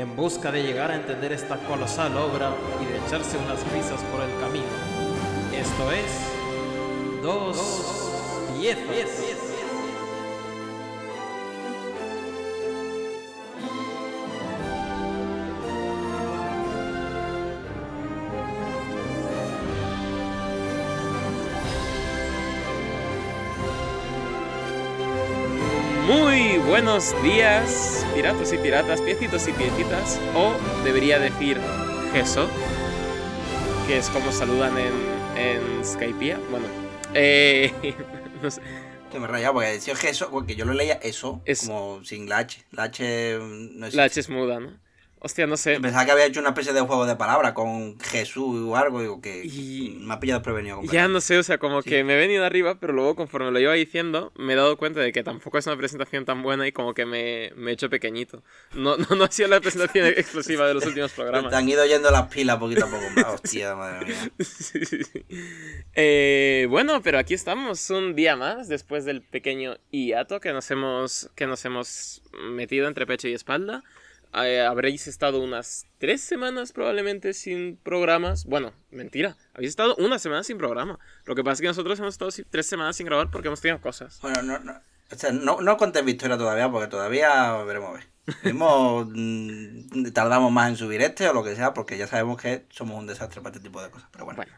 en busca de llegar a entender esta colosal obra y de echarse unas risas por el camino. Esto es Dos Piezas. Buenos días, piratas y piratas, piecitos y piecitas, o debería decir Geso, que es como saludan en, en Skypiea. Bueno, eh, no sé. Que me he rayado porque decía eso, porque yo lo leía eso, Es- como sin la H. La H mm, no. La H es muda, ¿no? Hostia, no sé. Pensaba que había hecho una especie de juego de palabras con Jesús o algo, digo que Y- me ha pillado prevenido. Ya no sé, o sea, como Sí. que me he venido arriba, pero luego conforme lo iba diciendo, me he dado cuenta de que tampoco es una presentación tan buena y como que me, me he hecho pequeñito. No, no, no ha sido la presentación exclusiva de los últimos programas. Te han ido yendo las pilas poquito a poco. Hostia, madre mía. Sí, sí, sí. Eh, bueno, pero aquí estamos un día más después del pequeño hiato que nos hemos, que nos hemos metido entre pecho y espalda. Eh, habréis estado unas tres semanas probablemente sin programas. Bueno, mentira. Habéis estado una semana sin programa. Lo que pasa es que nosotros hemos estado tres semanas sin grabar porque hemos tenido cosas. Bueno, no, no, o sea, no, no contéis victoria todavía porque todavía veremos a ver. Mm, tardamos más en subir este o lo que sea porque ya sabemos que somos un desastre para este tipo de cosas. Pero bueno, Bueno.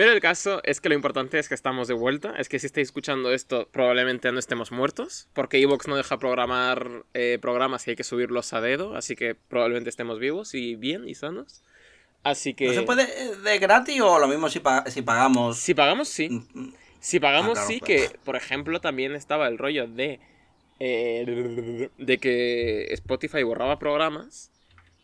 Pero el caso es que lo importante es que estamos de vuelta. Es que si estáis escuchando esto, probablemente no estemos muertos. Porque Evox no deja programar eh, programas y hay que subirlos a dedo. Así que probablemente estemos vivos y bien y sanos. Así que. ¿no se puede eh, de gratis o lo mismo si, si pagamos? Si pagamos, sí. Mm, Si pagamos, Ah, claro, sí, claro. que, por ejemplo, también estaba el rollo de. eh, de que Spotify borraba programas.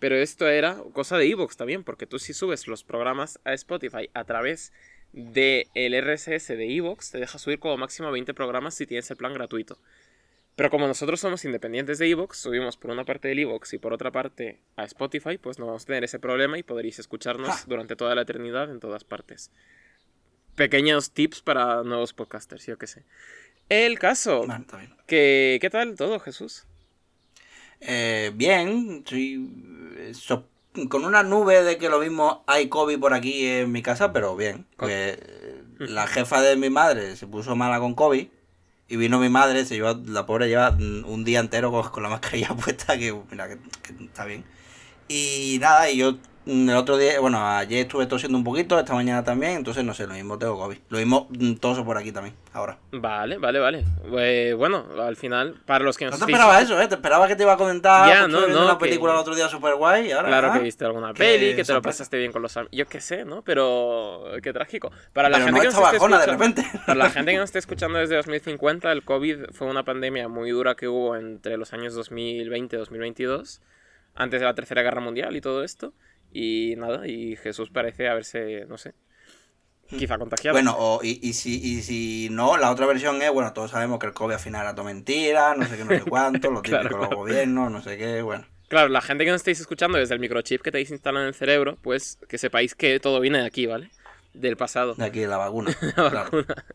Pero esto era cosa de Evox también, porque tú si subes los programas a Spotify a través del RSS de Evox, te deja subir como máximo 20 programas si tienes el plan gratuito. Pero como nosotros somos independientes de Evox, subimos por una parte del Evox y por otra parte a Spotify, pues no vamos a tener ese problema y podréis escucharnos Ja. durante toda la eternidad en todas partes. Pequeños tips para nuevos podcasters, yo qué sé. El caso, que, ¿qué tal todo, Jesús? Eh, bien, estoy so- con una nube de que lo mismo hay COVID por aquí en mi casa, pero bien. La jefa de mi madre se puso mala con COVID y vino mi madre, se llevó, la pobre lleva un día entero con, con la mascarilla puesta, que mira, que, que está bien. Y nada, y yo el otro día, bueno, ayer estuve tosiendo un poquito, esta mañana también, entonces no sé, lo mismo tengo COVID. Lo mismo mm, toso por aquí también, ahora. Vale, vale, vale. Eh, bueno, al final, para los que No nos te esperaba eso, ¿eh? Te esperaba que te iba a comentar. Ya, no, no, una que- película el otro día súper guay y ahora. Claro ah, que viste alguna peli, que te lo pasaste bien con los amigos. Yo qué sé, ¿no? Pero qué trágico. Para la Pero gente no que nos esté bajona de escuchando- repente. Para la gente que nos esté escuchando desde 2050, el COVID fue una pandemia muy dura que hubo entre los años 2020 y 2022, antes de la Tercera Guerra Mundial y todo esto. Y nada, y Jesús parece haberse, no sé, quizá contagiado. Bueno, o, y, y, si, y si no, la otra versión es, bueno, todos sabemos que el COVID al final era todo mentira, no sé qué, no sé cuánto, lo típico Claro, los gobiernos, no sé qué, bueno. Claro, la gente que nos estáis escuchando desde el microchip que tenéis instalado en el cerebro, pues que sepáis que todo viene de aquí, ¿vale? Del pasado. De aquí de la vacuna. La claro. vacuna.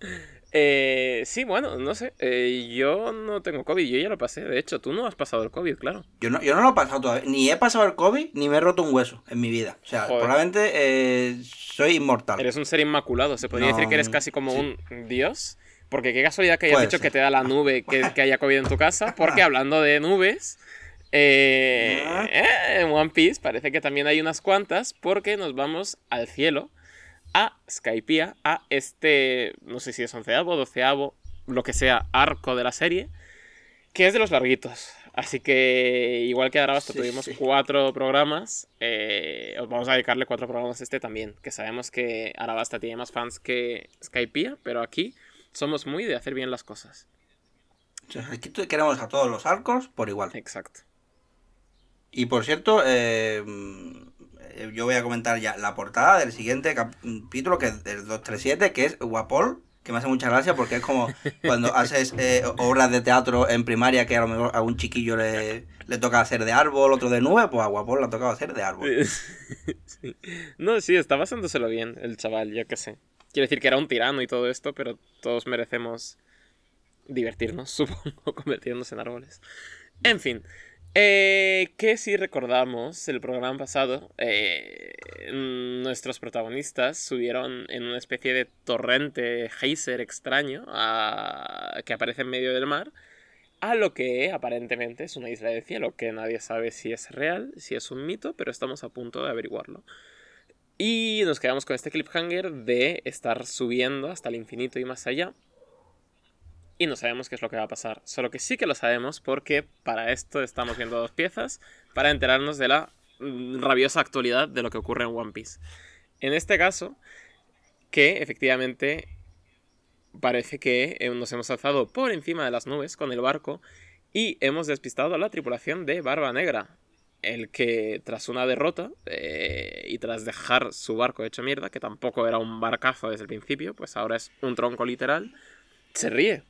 Eh, sí, bueno, no sé. eh, yo no tengo COVID, yo ya lo pasé. De hecho, tú no has pasado el COVID, claro. Yo no, yo no lo he pasado todavía. Ni he pasado el COVID, ni me he roto un hueso en mi vida. O sea, Joder. probablemente eh, soy inmortal. Eres un ser inmaculado. Se podría No, decir que eres casi como sí. un dios. Porque qué casualidad que hayas Puede dicho ser. que te da la nube que, que haya COVID en tu casa. Porque hablando de nubes, eh, Ah. eh, en One Piece parece que también hay unas cuantas. Porque nos vamos al cielo, a Skypiea, a este, no sé si es onceavo, doceavo, lo que sea, arco de la serie. Que es de los larguitos. Así que, igual que Arabasto Sí, tuvimos sí. cuatro programas, eh, os vamos a dedicarle cuatro programas a este también. Que sabemos que Arabasta tiene más fans que Skypiea, pero aquí somos muy de hacer bien las cosas. Aquí queremos a todos los arcos por igual. Exacto. Y por cierto, eh, yo voy a comentar ya la portada del siguiente capítulo, que es el 237, que es Guapol, que me hace mucha gracia porque es como cuando haces eh, obras de teatro en primaria que a lo mejor a un chiquillo le, le toca hacer de árbol, otro de nube, pues a Guapol le ha tocado hacer de árbol. Sí. No, sí, está basándoselo bien el chaval, yo qué sé. Quiere decir que era un tirano y todo esto, pero todos merecemos divertirnos, supongo, convirtiéndonos en árboles. En fin, eh, que si recordamos el programa pasado, eh, nuestros protagonistas subieron en una especie de torrente geyser extraño a- que aparece en medio del mar a lo que aparentemente es una isla de cielo, que nadie sabe si es real, si es un mito, pero estamos a punto de averiguarlo. Y nos quedamos con este cliffhanger de estar subiendo hasta el infinito y más allá. Y no sabemos qué es lo que va a pasar. Solo que sí que lo sabemos porque para esto estamos viendo dos piezas para enterarnos de la mm, rabiosa actualidad de lo que ocurre en One Piece. En este caso, que efectivamente parece que eh, nos hemos alzado por encima de las nubes con el barco y hemos despistado a la tripulación de Barba Negra. El que tras una derrota eh, y tras dejar su barco hecho mierda, que tampoco era un barcazo desde el principio, pues ahora es un tronco literal, se ríe.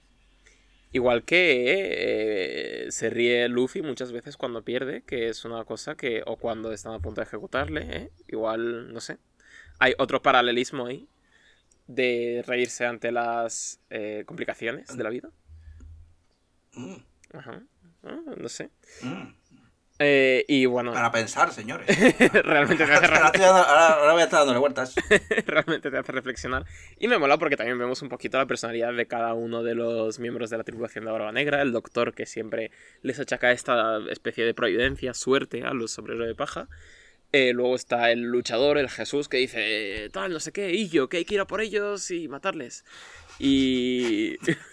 Igual que eh, se ríe Luffy muchas veces cuando pierde, que es una cosa que, o cuando están a punto de ejecutarle, ¿eh? igual, no sé. Hay otro paralelismo ahí de reírse ante las eh, complicaciones de la vida. Mm, Ajá. Ah, no sé. Eh, y bueno, Para pensar, señores. realmente te hace dando- ahora- ahora voy a estar dándole vueltas. realmente te hace reflexionar. Y me mola porque también vemos un poquito la personalidad de cada uno de los miembros de la tripulación de Barba Negra. El doctor que siempre les achaca esta especie de providencia, suerte a los sombreros de paja. Eh, luego está el luchador, el Jesús, que dice, tal, no sé qué, y yo, que hay que ir a por ellos y matarles. Y...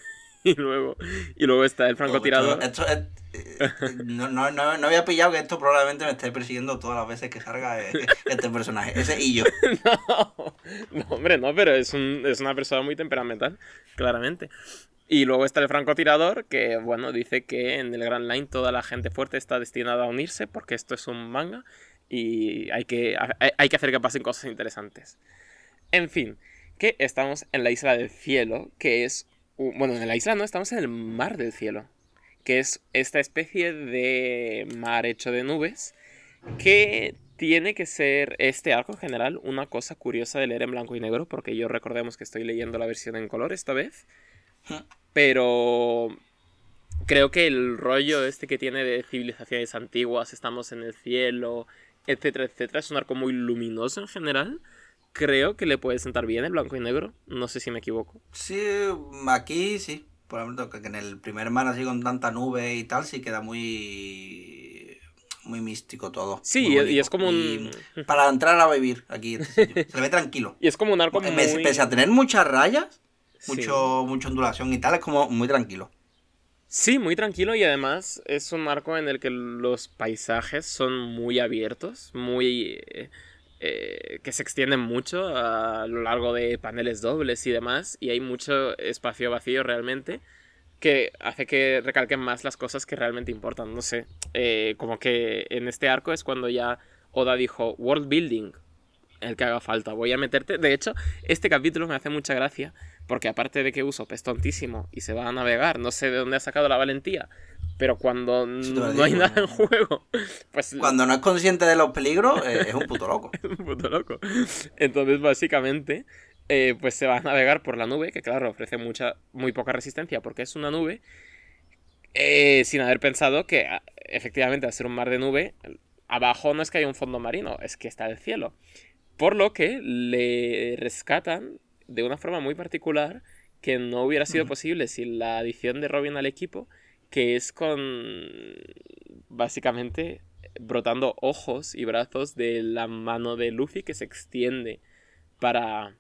y, luego, y luego está el francotirador. Esto, esto es- eh, no, no, no, no había pillado que esto probablemente me esté persiguiendo todas las veces que salga eh, este personaje. Ese y yo. No, no, hombre, no, pero es, un- es una persona muy temperamental, claramente. Y luego está el francotirador, que, bueno, dice que en el Grand Line toda la gente fuerte está destinada a unirse, porque esto es un manga y hay que, hay, hay que hacer que pasen cosas interesantes. En fin, que estamos en la isla del cielo, que es... Bueno, en la isla no, estamos en el mar del cielo, que es esta especie de mar hecho de nubes que tiene que ser este arco en general una cosa curiosa de leer en blanco y negro, porque yo recordemos que estoy leyendo la versión en color esta vez, pero creo que el rollo este que tiene de civilizaciones antiguas, estamos en el cielo, etcétera, etcétera, es un arco muy luminoso en general. Creo que le puede sentar bien el blanco y negro, no sé si me equivoco. Sí, aquí sí. Por ejemplo, que en el primer mar así con tanta nube y tal, sí queda muy. muy místico todo. Sí, y- es como un- Y Para entrar a vivir aquí. este sitio. Se le ve tranquilo. Y es como un arco muy... Pese, a tener muchas rayas, Sí. mucho, mucha ondulación y tal, es como muy tranquilo. Sí, muy tranquilo y además es un arco en el que los paisajes son muy abiertos, muy... eh, eh, que se extienden mucho a lo largo de paneles dobles y demás y hay mucho espacio vacío realmente que hace que recalquen más las cosas que realmente importan, no sé, eh, como que en este arco es cuando ya Oda dijo world building, el que haga falta, voy a meterte, de hecho, este capítulo me hace mucha gracia porque aparte de que uso es tontísimo y se va a navegar, no sé de dónde ha sacado la valentía, pero cuando no hay nada en juego, pues Cuando no es consciente de los peligros, eh, es un puto loco. un puto loco. Entonces, básicamente, eh, pues se va a navegar por la nube, que claro, ofrece mucha, muy poca resistencia porque es una nube, eh, sin haber pensado que a- efectivamente al ser un mar de nube, abajo no es que haya un fondo marino, es que está el cielo. Por lo que le rescatan de una forma muy particular que no hubiera sido posible sin la adición de Robin al equipo, que es con básicamente brotando ojos y brazos de la mano de Luffy que se extiende para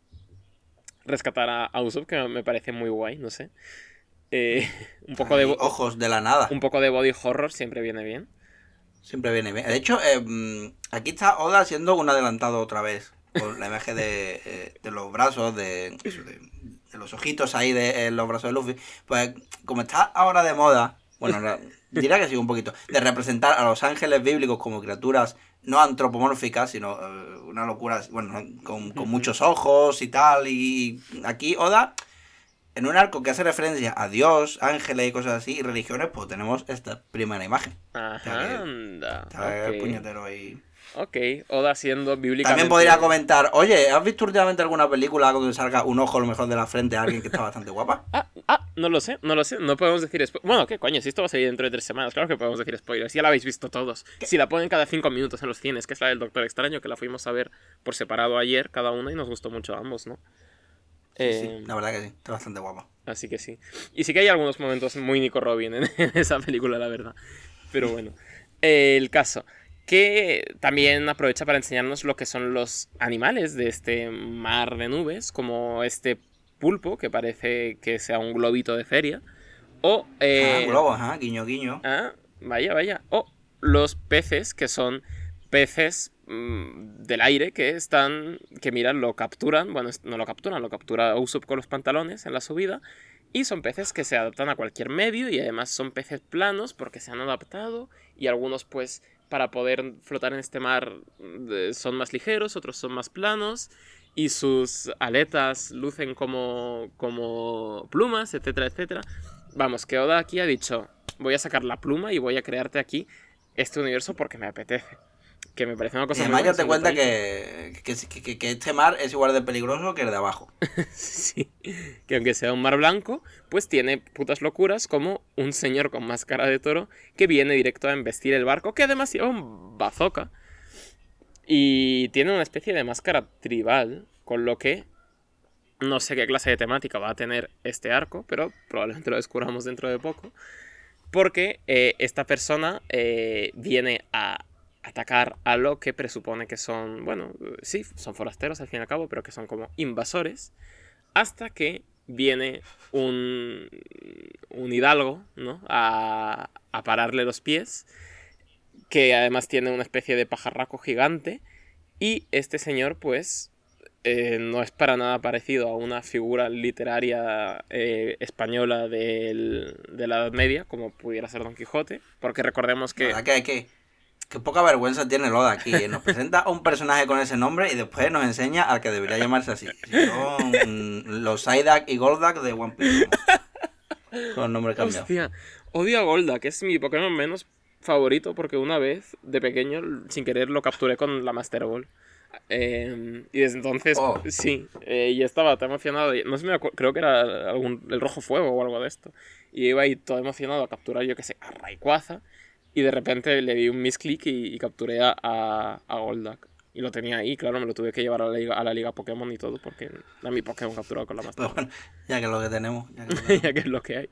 rescatar a, a Usopp, que me parece muy guay, no sé. Eh, un, poco de, ojos de la nada. un poco de body horror siempre viene bien. Siempre viene bien. De hecho, eh, mm, aquí está Oda haciendo un adelantado otra vez. Con la imagen de, eh, de los brazos, de, de, de los ojitos ahí de los brazos de Luffy. Pues como está ahora de moda, bueno, Diría que sí, un poquito. De representar a los ángeles bíblicos como criaturas no antropomórficas, sino eh, una locura, bueno, con, con muchos ojos y tal. Y aquí Oda, en un arco que hace referencia a Dios, ángeles y cosas así, y religiones, pues tenemos esta primera imagen. Ajá, anda. El puñetero ahí. Ok, Oda siendo bíblicamente... También podría comentar, oye, ¿has visto últimamente alguna película donde salga un ojo a lo mejor de la frente a alguien que está bastante guapa? Ah, ah, no lo sé, no lo sé, no podemos decir spo- Bueno, ¿qué coño? Si esto va a salir dentro de tres semanas, claro que podemos decir spoilers. Ya la habéis visto todos. Si la ponen cada cinco minutos en los cines, que es la del Doctor Extraño, que la fuimos a ver por separado ayer, cada una, y nos gustó mucho a ambos, ¿no? Sí, Eh, sí, la verdad que sí, está bastante guapa. Así que sí. Y sí que hay algunos momentos muy Nico Robin en, esa película, la verdad. Pero bueno. Eh, el caso. Que también aprovecha para enseñarnos lo que son los animales de este mar de nubes, como este pulpo, que parece que sea un globito de feria. O. eh, ah, globo, ajá, guiño, guiño. Ah, vaya, vaya. O los peces, que son peces mm, del aire que están, que miran, lo capturan, bueno, no lo capturan, lo captura Usopp con los pantalones en la subida, y son peces que se adaptan a cualquier medio y además son peces planos porque se han adaptado y algunos pues para poder flotar en este mar son más ligeros, otros son más planos y sus aletas lucen como, como plumas, etcétera, etcétera. Vamos, que Oda aquí ha dicho, voy a sacar la pluma y voy a crearte aquí este universo porque me apetece. Que me parece una Y cosa muy además ya te cuenta detallito. que, que, que- que este mar es igual de peligroso que el de abajo. Sí, que aunque sea un mar blanco, pues tiene putas locuras como un señor con máscara de toro que viene directo a embestir el barco, que además lleva un bazooka. Y tiene una especie de máscara tribal, con lo que no sé qué clase de temática va a tener este arco, pero probablemente lo descubramos dentro de poco. Porque eh, esta persona eh, viene a atacar a lo que presupone que son, bueno, sí, son forasteros al fin y al cabo, pero que son como invasores, hasta que viene un, un hidalgo, ¿no? A, a pararle los pies, que además tiene una especie de pajarraco gigante, y este señor, pues, eh, no es para nada parecido a una figura literaria eh, española del- de la Edad Media, como pudiera ser Don Quijote, porque recordemos que... verdad que, que, que poca vergüenza tiene Loda aquí. ¿eh? Nos presenta a un personaje con ese nombre y después nos enseña al que debería llamarse así. Son los Psyduck y Golduck de One Piece. ¿no? Con nombres cambiados. Hostia, odio a Golda, que es mi Pokémon menos favorito porque una vez de pequeño sin querer lo capturé con la Master Ball. Eh, y desde entonces, Oh. sí, eh, y estaba tan emocionado. y- No sé, me creo que era algún, el rojo fuego o algo de esto. Y iba ahí todo emocionado a capturar, yo que sé, a Rayquaza. Y de repente le di un misclick y, y capturé a, a, a Golduck. Y lo tenía ahí, claro, me lo tuve que llevar a la liga, a la liga Pokémon y todo porque era mi Pokémon capturado con la Master bueno, ya que es lo que tenemos. Ya que es lo que tenemos. ya que es lo que hay.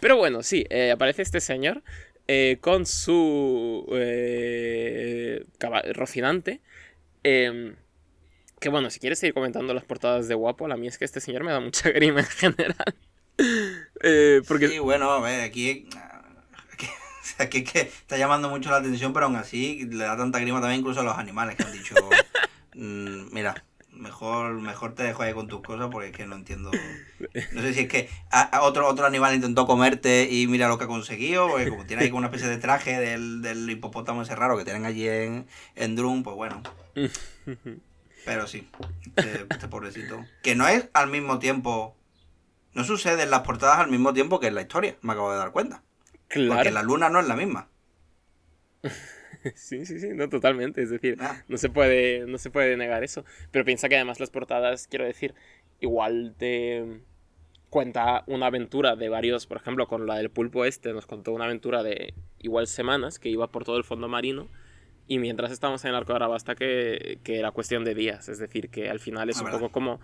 Pero bueno, sí, eh, aparece este señor eh, con su eh, Rocinante. em, que bueno, si quieres seguir comentando las portadas de guapo, la mía es que este señor me da mucha grima en general. Eh, porque Sí, bueno, a ver. Aquí, aquí es que está llamando mucho la atención, pero aún así le da tanta grima también incluso a los animales que han dicho. mm, mira, mejor, mejor te dejo ahí con tus cosas porque es que no entiendo. No sé si es que a- a otro, otro animal intentó comerte y mira lo que ha conseguido, porque como tiene ahí como una especie de traje del, del hipopótamo ese raro que tienen allí en, en Drum, pues bueno. Pero sí, este, este pobrecito. Que no es al mismo tiempo. No sucede en las portadas al mismo tiempo que en la historia, me acabo de dar cuenta. Porque la luna no es la misma. sí, sí, sí, no totalmente, es decir, Ah, no se puede, no se puede negar eso. Pero piensa que además las portadas, quiero decir, igual te cuenta una aventura de varios, por ejemplo, con la del pulpo este, nos contó una aventura de igual semanas que iba por todo el fondo marino. Y mientras estábamos en el arco de Arabasta, que, que era cuestión de días. Es decir, que al final es Ah, un ¿verdad? poco como.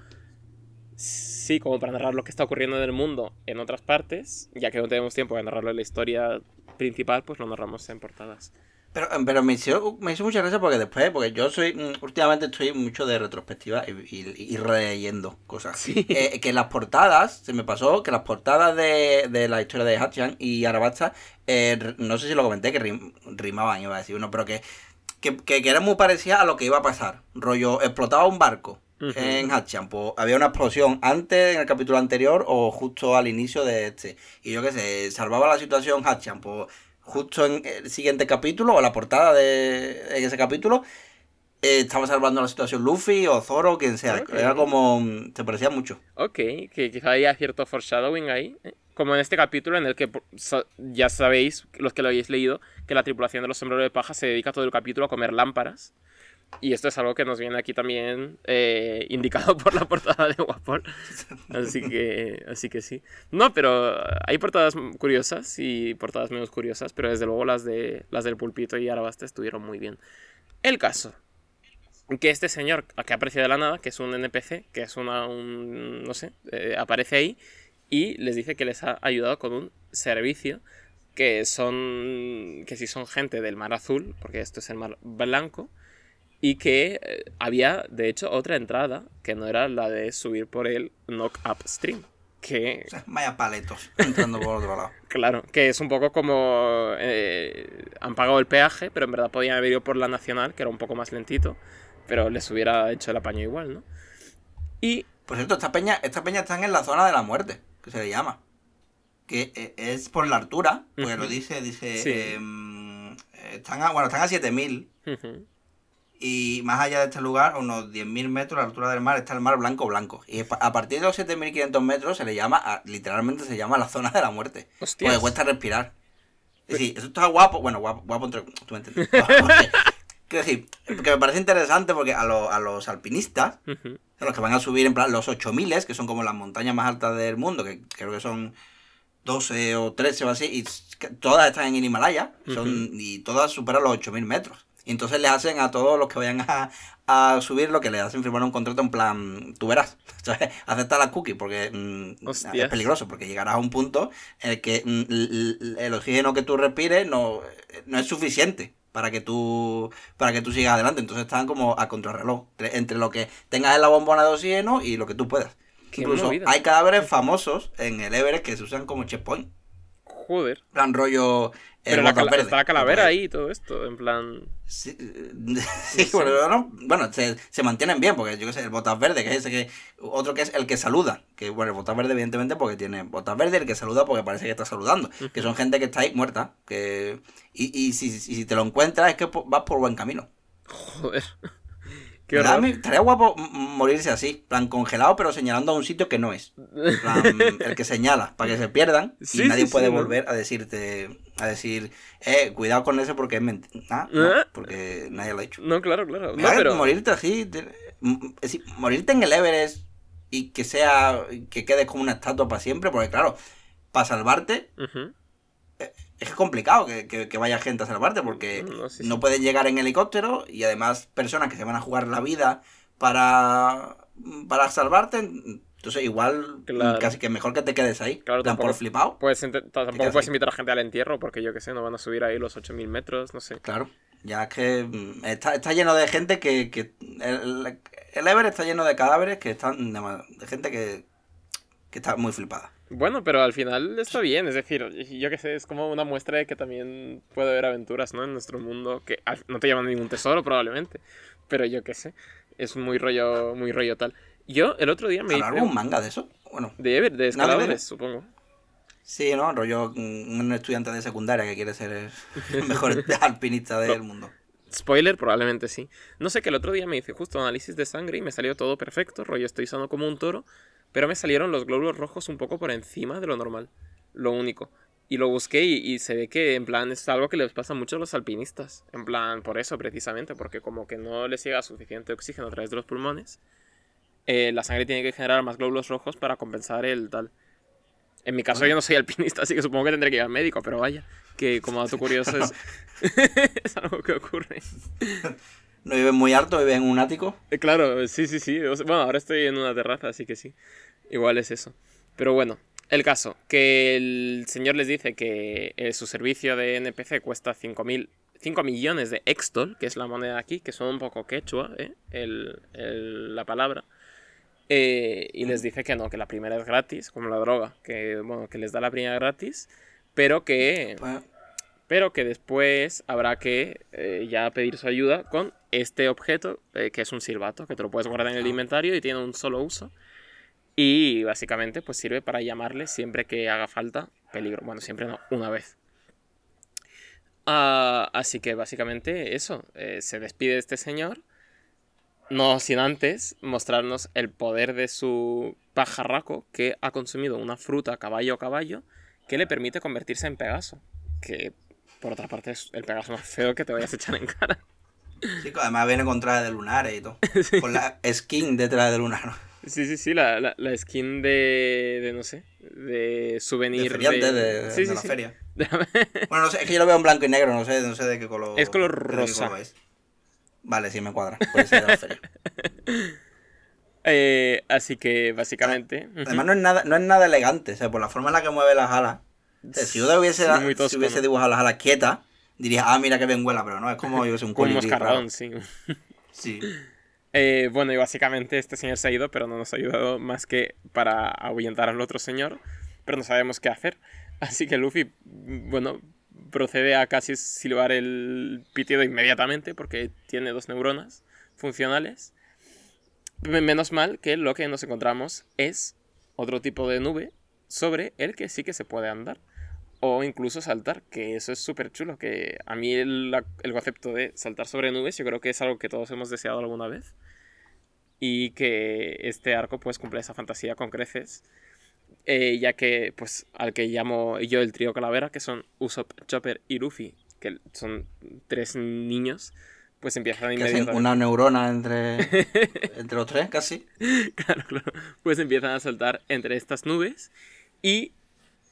Sí, como para narrar lo que está ocurriendo en el mundo en otras partes. Ya que no tenemos tiempo de narrarlo en la historia principal, pues lo narramos en portadas. Pero, pero me, hizo, me hizo mucha gracia porque después, porque yo soy, mm, últimamente estoy mucho de retrospectiva y, y, y releyendo cosas. Sí. Eh, que las portadas, se me pasó que las portadas de, de la historia de Hatchan y Arabasta, eh, no sé si lo comenté, que rim- rimaban, iba a decir uno, pero que, que, que, que era muy parecida a lo que iba a pasar. Rollo, explotaba un barco Ujú. en Hatchan, pues había una explosión antes en el capítulo anterior o justo al inicio de este. Y yo qué sé, salvaba la situación Hatchan, pues justo en el siguiente capítulo, o la portada de en ese capítulo, eh, estaba salvando la situación Luffy o Zoro, quien sea. Ok. Era como. mm, Se parecía mucho. Ok, que quizá haya cierto foreshadowing ahí. ¿eh? Como en este capítulo en el que ya sabéis, los que lo hayáis leído, que la tripulación de los sombreros de paja se dedica todo el capítulo a comer lámparas. Y esto es algo que nos viene aquí también eh, indicado por la portada de Wapol. Así que, así que sí. No, pero hay portadas curiosas y portadas menos curiosas, pero desde luego las, de, las del pulpito y Arabasta estuvieron muy bien. El caso. Que este señor, que aparece de la nada, que es un NPC, que es una, un, no sé, eh, aparece ahí y les dice que les ha ayudado con un servicio que son, que si son gente del mar azul, porque esto es el mar blanco, y que eh, había, de hecho, otra entrada que no era la de subir por el Knock Upstream. Que, O sea, vaya paletos entrando por otro lado. claro, que es un poco como eh, han pagado el peaje, pero en verdad podían haber ido por la nacional, que era un poco más lentito, pero les hubiera hecho el apaño igual, ¿no? Y Por cierto, esta peña, esta peña están en la zona de la muerte, que se le llama. Que eh, es por la altura, porque lo Ujú. dice, dice. Sí. em, están a, bueno, están a 7000 ujú, y más allá de este lugar, a unos 10.000 metros a la altura del mar, está el mar blanco blanco. Y a partir de los 7.500 metros se le llama, a- literalmente se llama la zona de la muerte. Hostias. Porque cuesta respirar. Es decir, eso está guapo, bueno, guapo, guapo entre... Tú me entiendes. Quiero decir, que me parece interesante porque a, los- a los alpinistas, a los que van a subir en plan los 8000, que son como las montañas más altas del mundo, que creo que son 12 o 13 o así, y todas están en el Himalaya, son, y todas superan los 8000 metros. Y entonces les hacen a todos los que vayan a, a subir lo que les hacen firmar un contrato en plan, tú verás, acepta la cookie porque mm, es peligroso, porque llegarás a un punto en el que mm, l- el oxígeno que tú respires no, no es suficiente para que tú para que tú sigas adelante. Entonces están como a contrarreloj, entre- lo que tengas en la bombona de oxígeno y lo que tú puedas. Qué Incluso movida. hay cadáveres famosos en el Everest que se usan como checkpoint. Joder. Plan rollo. Eh, Pero la cala- verdes. está la calavera Pues, ahí y todo esto, en plan... Sí, sí, bueno, no, bueno, se, se mantienen bien, porque yo qué sé, el botas verde, que es ese que. Otro que es el que saluda. Que bueno, el botas verde, evidentemente, porque tiene botas verde, el que saluda porque parece que está saludando. Que son gente que está ahí muerta. que Y, y si, si- si te lo encuentras, es que vas por buen camino. Joder. Qué mí Estaría guapo morirse así, plan congelado, pero señalando a un sitio que no es. Plan, el que señala, para que se pierdan y Sí, nadie sí, puede volver a decir a decir, eh, cuidado con ese porque es mentira. no, ¿Eh? porque nadie lo ha dicho. No, claro, claro. No, pero... Morirte así, te- decir, morirte en el Everest y que sea, que quedes como una estatua para siempre, porque claro, para salvarte Ujú. es complicado que, que- que vaya gente a salvarte porque No, no, sí, sí. puedes llegar en helicóptero y además personas que se van a jugar la vida para, para salvarte, entonces igual Claro. casi que mejor que te quedes ahí, Claro, plan, por tampoco- flipado. Puedes tampoco puedes invitar a gente al entierro porque yo que sé, no van a subir ahí los 8000 metros, no sé. Claro, ya es que mm, está, está lleno de gente que... que el, el Everest está lleno de cadáveres que están... De, de gente que, que está muy flipada. Bueno, pero al final está bien, es decir, yo que sé, es como una muestra de que también puede haber aventuras, ¿no? En nuestro mundo que no te llaman ningún tesoro probablemente, pero yo que sé, es muy rollo, muy rollo tal. Yo el otro día me ¿Habrá hice algún manga de eso? Bueno, de, Ever- de escaladores, supongo. sí, ¿no? Rollo un estudiante de secundaria que quiere ser el, el mejor alpinista del mundo. Spoiler, probablemente sí. No sé que el otro día me hice justo análisis de sangre y me salió todo perfecto, rollo estoy sano como un toro, pero me salieron los glóbulos rojos un poco por encima de lo normal, lo único. Y lo busqué y, y se ve que en plan es algo que les pasa mucho a los alpinistas, en plan por eso precisamente, porque como que no les llega suficiente oxígeno a través de los pulmones, eh, la sangre tiene que generar más glóbulos rojos para compensar el tal. En mi caso yo no soy alpinista, así que supongo que tendré que ir al médico, pero vaya, que como dato curioso es, es algo que ocurre. No vive muy alto, vive en un ático. Eh, Claro, sí, sí, sí. Bueno, ahora estoy en una terraza, así que sí. Igual es eso. Pero bueno, el caso, que el señor les dice que eh, su servicio de NPC cuesta 5.000 5 millones de extol, que es la moneda aquí, que son un poco quechua, ¿eh? El- el- la palabra. Eh, y les dice que no, que la primera es gratis, como la droga, que bueno, que les da la primera gratis, pero que pero que después habrá que eh, ya pedir su ayuda con este objeto, eh, que es un silbato, que te lo puedes guardar en el Ah. inventario y tiene un solo uso. Y básicamente pues sirve para llamarle siempre que haga falta peligro. Bueno, siempre no, una vez. Ah, así que básicamente eso, eh, se despide este señor, no sin antes mostrarnos el poder de su pajarraco que ha consumido una fruta caballo a caballo que le permite convertirse en Pegaso. Que por otra parte es el Pegaso más feo que te vayas a echar en cara. Sí, que además viene con traje de lunares y todo. Con la skin de traje de lunar. Sí, sí, sí, la, la, la skin de, de, no sé, de souvenir. De feriante de, de, Sí, de sí, la feria. Bueno, no sé, es que yo lo veo en blanco y negro, no sé, no sé de qué color. Es color rosa. color es. Vale, sí me cuadra. Puede ser de la feria. Eh, así que básicamente... ujú. Además no es nada, no es nada elegante, o sea, por la forma en la que mueve las alas. O sea, si yo hubiese, si hubiese dibujado las alas quietas, diría, ah, mira qué bien huela, pero no, es como yo que sé, un un colibrí raro. sí. Sí. Eh, bueno, y básicamente este señor se ha ido, pero no nos ha ayudado más que para ahuyentar al otro señor, pero no sabemos qué hacer. Así que Luffy, mm, bueno, procede a casi silbar el pitido inmediatamente porque tiene dos neuronas funcionales. Me- Menos mal que lo que nos encontramos es otro tipo de nube sobre el que sí que se puede andar. O incluso saltar, que eso es súper chulo. Que a mí el, el concepto de saltar sobre nubes, yo creo que es algo que todos hemos deseado alguna vez. Y que este arco pues cumple esa fantasía con creces. Eh, ya que, pues, al que llamo yo el trío calavera, que son Usopp, Chopper y Luffy, que son tres niños, pues empiezan Que hacen una neurona entre, entre los tres, casi. Claro, claro. Pues empiezan a saltar entre estas nubes y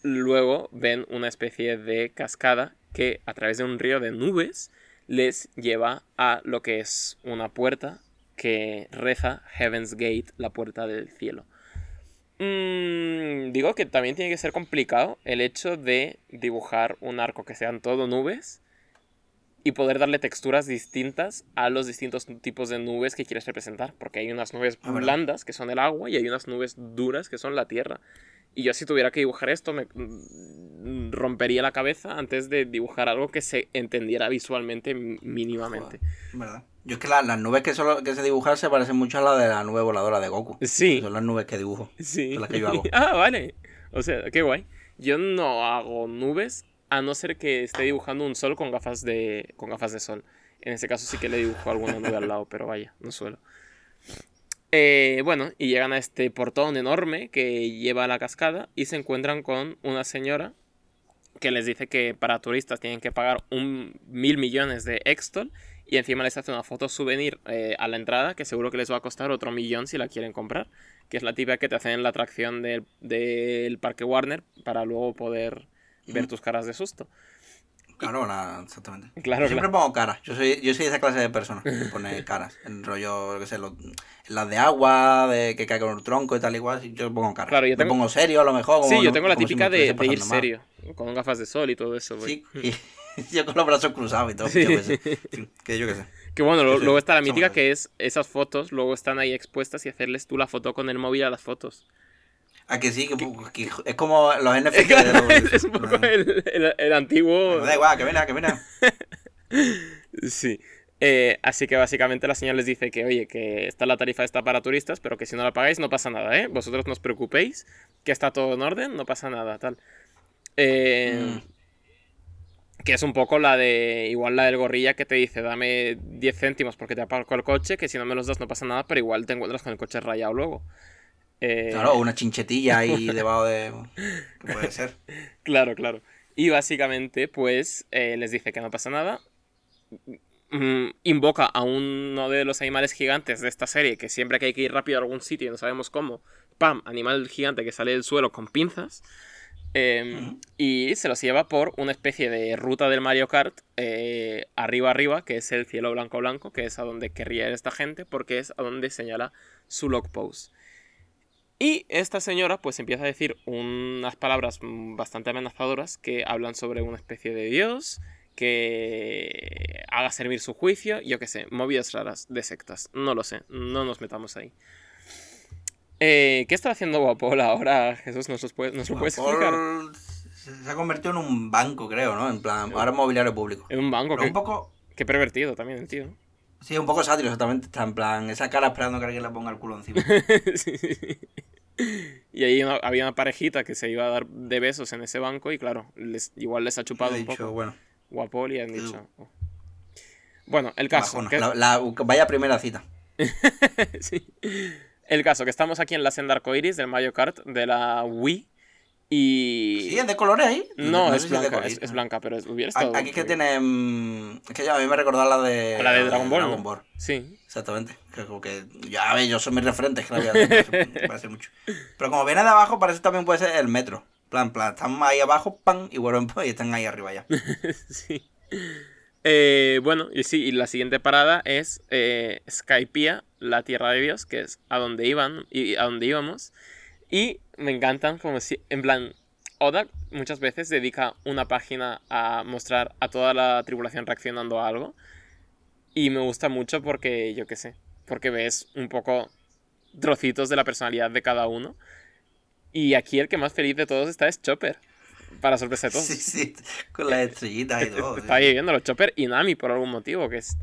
luego ven una especie de cascada que a través de un río de nubes les lleva a lo que es una puerta que reza Heaven's Gate, la puerta del cielo. Mm, digo que también tiene que ser complicado el hecho de dibujar un arco que sean todo nubes y poder darle texturas distintas a los distintos tipos de nubes que quieres representar. Porque hay unas nubes Ah, blandas que son el agua y hay unas nubes duras que son la tierra. Y yo si tuviera que dibujar esto me mm, rompería la cabeza antes de dibujar algo que se entendiera visualmente mínimamente. ¿Verdad? Yo es que la- las nubes que, solo, que se dibujan se parecen mucho a las de la nube voladora de Goku. Sí, Son las nubes que dibujo. sí. son las que yo hago. ah, vale. O sea, qué guay. Yo no hago nubes a no ser que esté dibujando un sol con gafas de, con gafas de sol. En ese caso sí que le dibujo alguna nube al lado, pero vaya, no suelo. Eh, bueno, y llegan a este portón enorme que lleva a la cascada y se encuentran con una señora que les dice que para turistas tienen que pagar un mil millones de extol y encima les hace una foto souvenir eh, a la entrada que seguro que les va a costar otro millón si la quieren comprar, que es la típica que te hacen en la atracción del, del parque Warner para luego poder ver tus caras de susto. Claro, la- exactamente. Claro, Yo siempre claro. pongo caras. Yo soy, yo soy esa clase de persona que pone caras. El rollo, qué sé, los- las de agua, de que cae con el tronco y tal igual. Yo pongo caras. Claro, yo Me tengo- pongo serio a lo mejor. como Sí, yo tengo la si típica de, ir mal. serio, con gafas de sol y todo eso. güey. Sí, y yo con los brazos cruzados y todo. Sí. En que yo qué sé. Que bueno, lo- luego está la mítica que es esas fotos, luego están ahí expuestas y hacerles tú la foto con el móvil a las fotos. Ah, que sí, que, que es como los NFT de Claro, los- es un poco el, el- el antiguo. Me da igual, que venga, que venga. Sí. Eh, así que básicamente la señora les dice que, oye, que está la tarifa está para turistas, pero que si no la pagáis no pasa nada, ¿eh? Vosotros no os preocupéis, que está todo en orden, no pasa nada, tal. Eh, Que es un poco la de, igual la del gorrilla que te dice, dame 10 céntimos porque te aparco el coche, que si no me los das no pasa nada, pero igual te encuentras con el coche rayado luego. Eh, Claro, una chinchetilla ahí debajo de. ¿Qué puede ser? Claro, claro. Y básicamente, pues, eh, les dice que no pasa nada. Mm, Invoca a uno de los animales gigantes de esta serie, que siempre que hay que ir rápido a algún sitio y no sabemos cómo, ¡pam! Animal gigante que sale del suelo con pinzas. eh, Ujú. Y se los lleva por una especie de ruta del Mario Kart, eh, arriba arriba, que es el cielo blanco blanco, que es a donde querría ir esta gente, porque es a donde señala su log post. Y esta señora pues empieza a decir unas palabras bastante amenazadoras que hablan sobre una especie de dios que haga servir su juicio, yo qué sé, movidas raras de sectas, no lo sé, no nos metamos ahí. Eh, ¿Qué está haciendo Guapola ahora, Jesús? ¿Nos, los puede- nos lo puedes explicar? Se ha convertido en un banco, creo, ¿no? En plan, ahora mobiliario público. En un banco, Pero que, un poco. que pervertido también el tío. Sí, un poco sátiro, exactamente. Está en plan, esa cara esperando que alguien le ponga el culo encima. Sí, sí. Y ahí una- había una parejita que se iba a dar de besos en ese banco y claro, les, igual les ha chupado He un dicho, poco. bueno. Guapol y han dicho. "Oh". Bueno, el caso. Bajona. que- La- la- vaya primera cita. Sí. El caso, que estamos aquí en la senda arcoiris del Mario Kart de la Wii. Y. ¿Sí? ¿Es de colores ahí? No, sé es blanca, es, es blanca, pero es- hubiera estado. Aquí que tiene. mm, Es que ya a mí me recordaba la de. La de Dragon Ball. ¿no? Ball. Sí. Exactamente. Que como que. Ya a ver, yo soy mi referente, es que la voy a hacer, me parece- mucho. Pero como viene de abajo, parece que también puede ser el metro. Plan, plan, están ahí abajo, pan, y vuelven y están ahí arriba ya. sí. Eh, bueno, y sí, y la siguiente parada es eh, Skypiea, la tierra de Dios, que es a donde iban y a donde íbamos. Y me encantan como si, en plan, Oda muchas veces dedica una página a mostrar a toda la tripulación reaccionando a algo. Y me gusta mucho porque, yo qué sé, porque ves un poco trocitos de la personalidad de cada uno. Y aquí el que más feliz de todos está es Chopper. Para sorpresa de todos. Sí, sí, con las estrellitas y todo. Está sí. ahí viendo los Chopper y Nami por algún motivo, que es...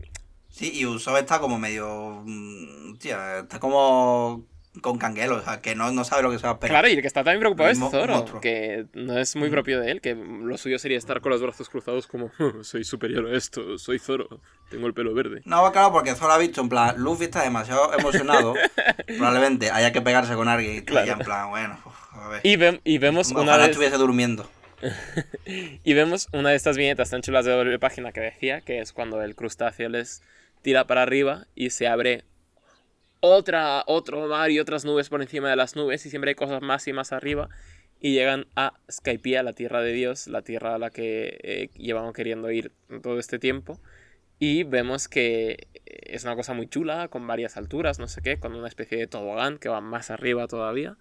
Sí, y Usopp está como medio. mm, Tía, está como. Con canguelo, o sea, que no, no sabe lo que se va a esperar. Claro, y el que está también preocupado es Zoro, monstruo. que no es muy propio de él, que lo suyo sería estar con los brazos cruzados como soy superior a esto, soy Zoro, tengo el pelo verde. No, claro, porque Zoro ha visto, en plan, Luffy está demasiado emocionado. probablemente haya que pegarse con alguien y Claro. en plan, bueno, a ver. Y, ve- y vemos una de, estuviese durmiendo. y vemos una de estas viñetas tan chulas de doble página que decía, que es cuando el crustáceo les tira para arriba y se abre otra, otro mar y otras nubes por encima de las nubes y siempre hay cosas más y más arriba y llegan a Skypiea, la tierra de Dios, la tierra a la que eh, llevamos queriendo ir todo este tiempo. Y vemos que es una cosa muy chula, con varias alturas, no sé qué, con una especie de tobogán que va más arriba todavía.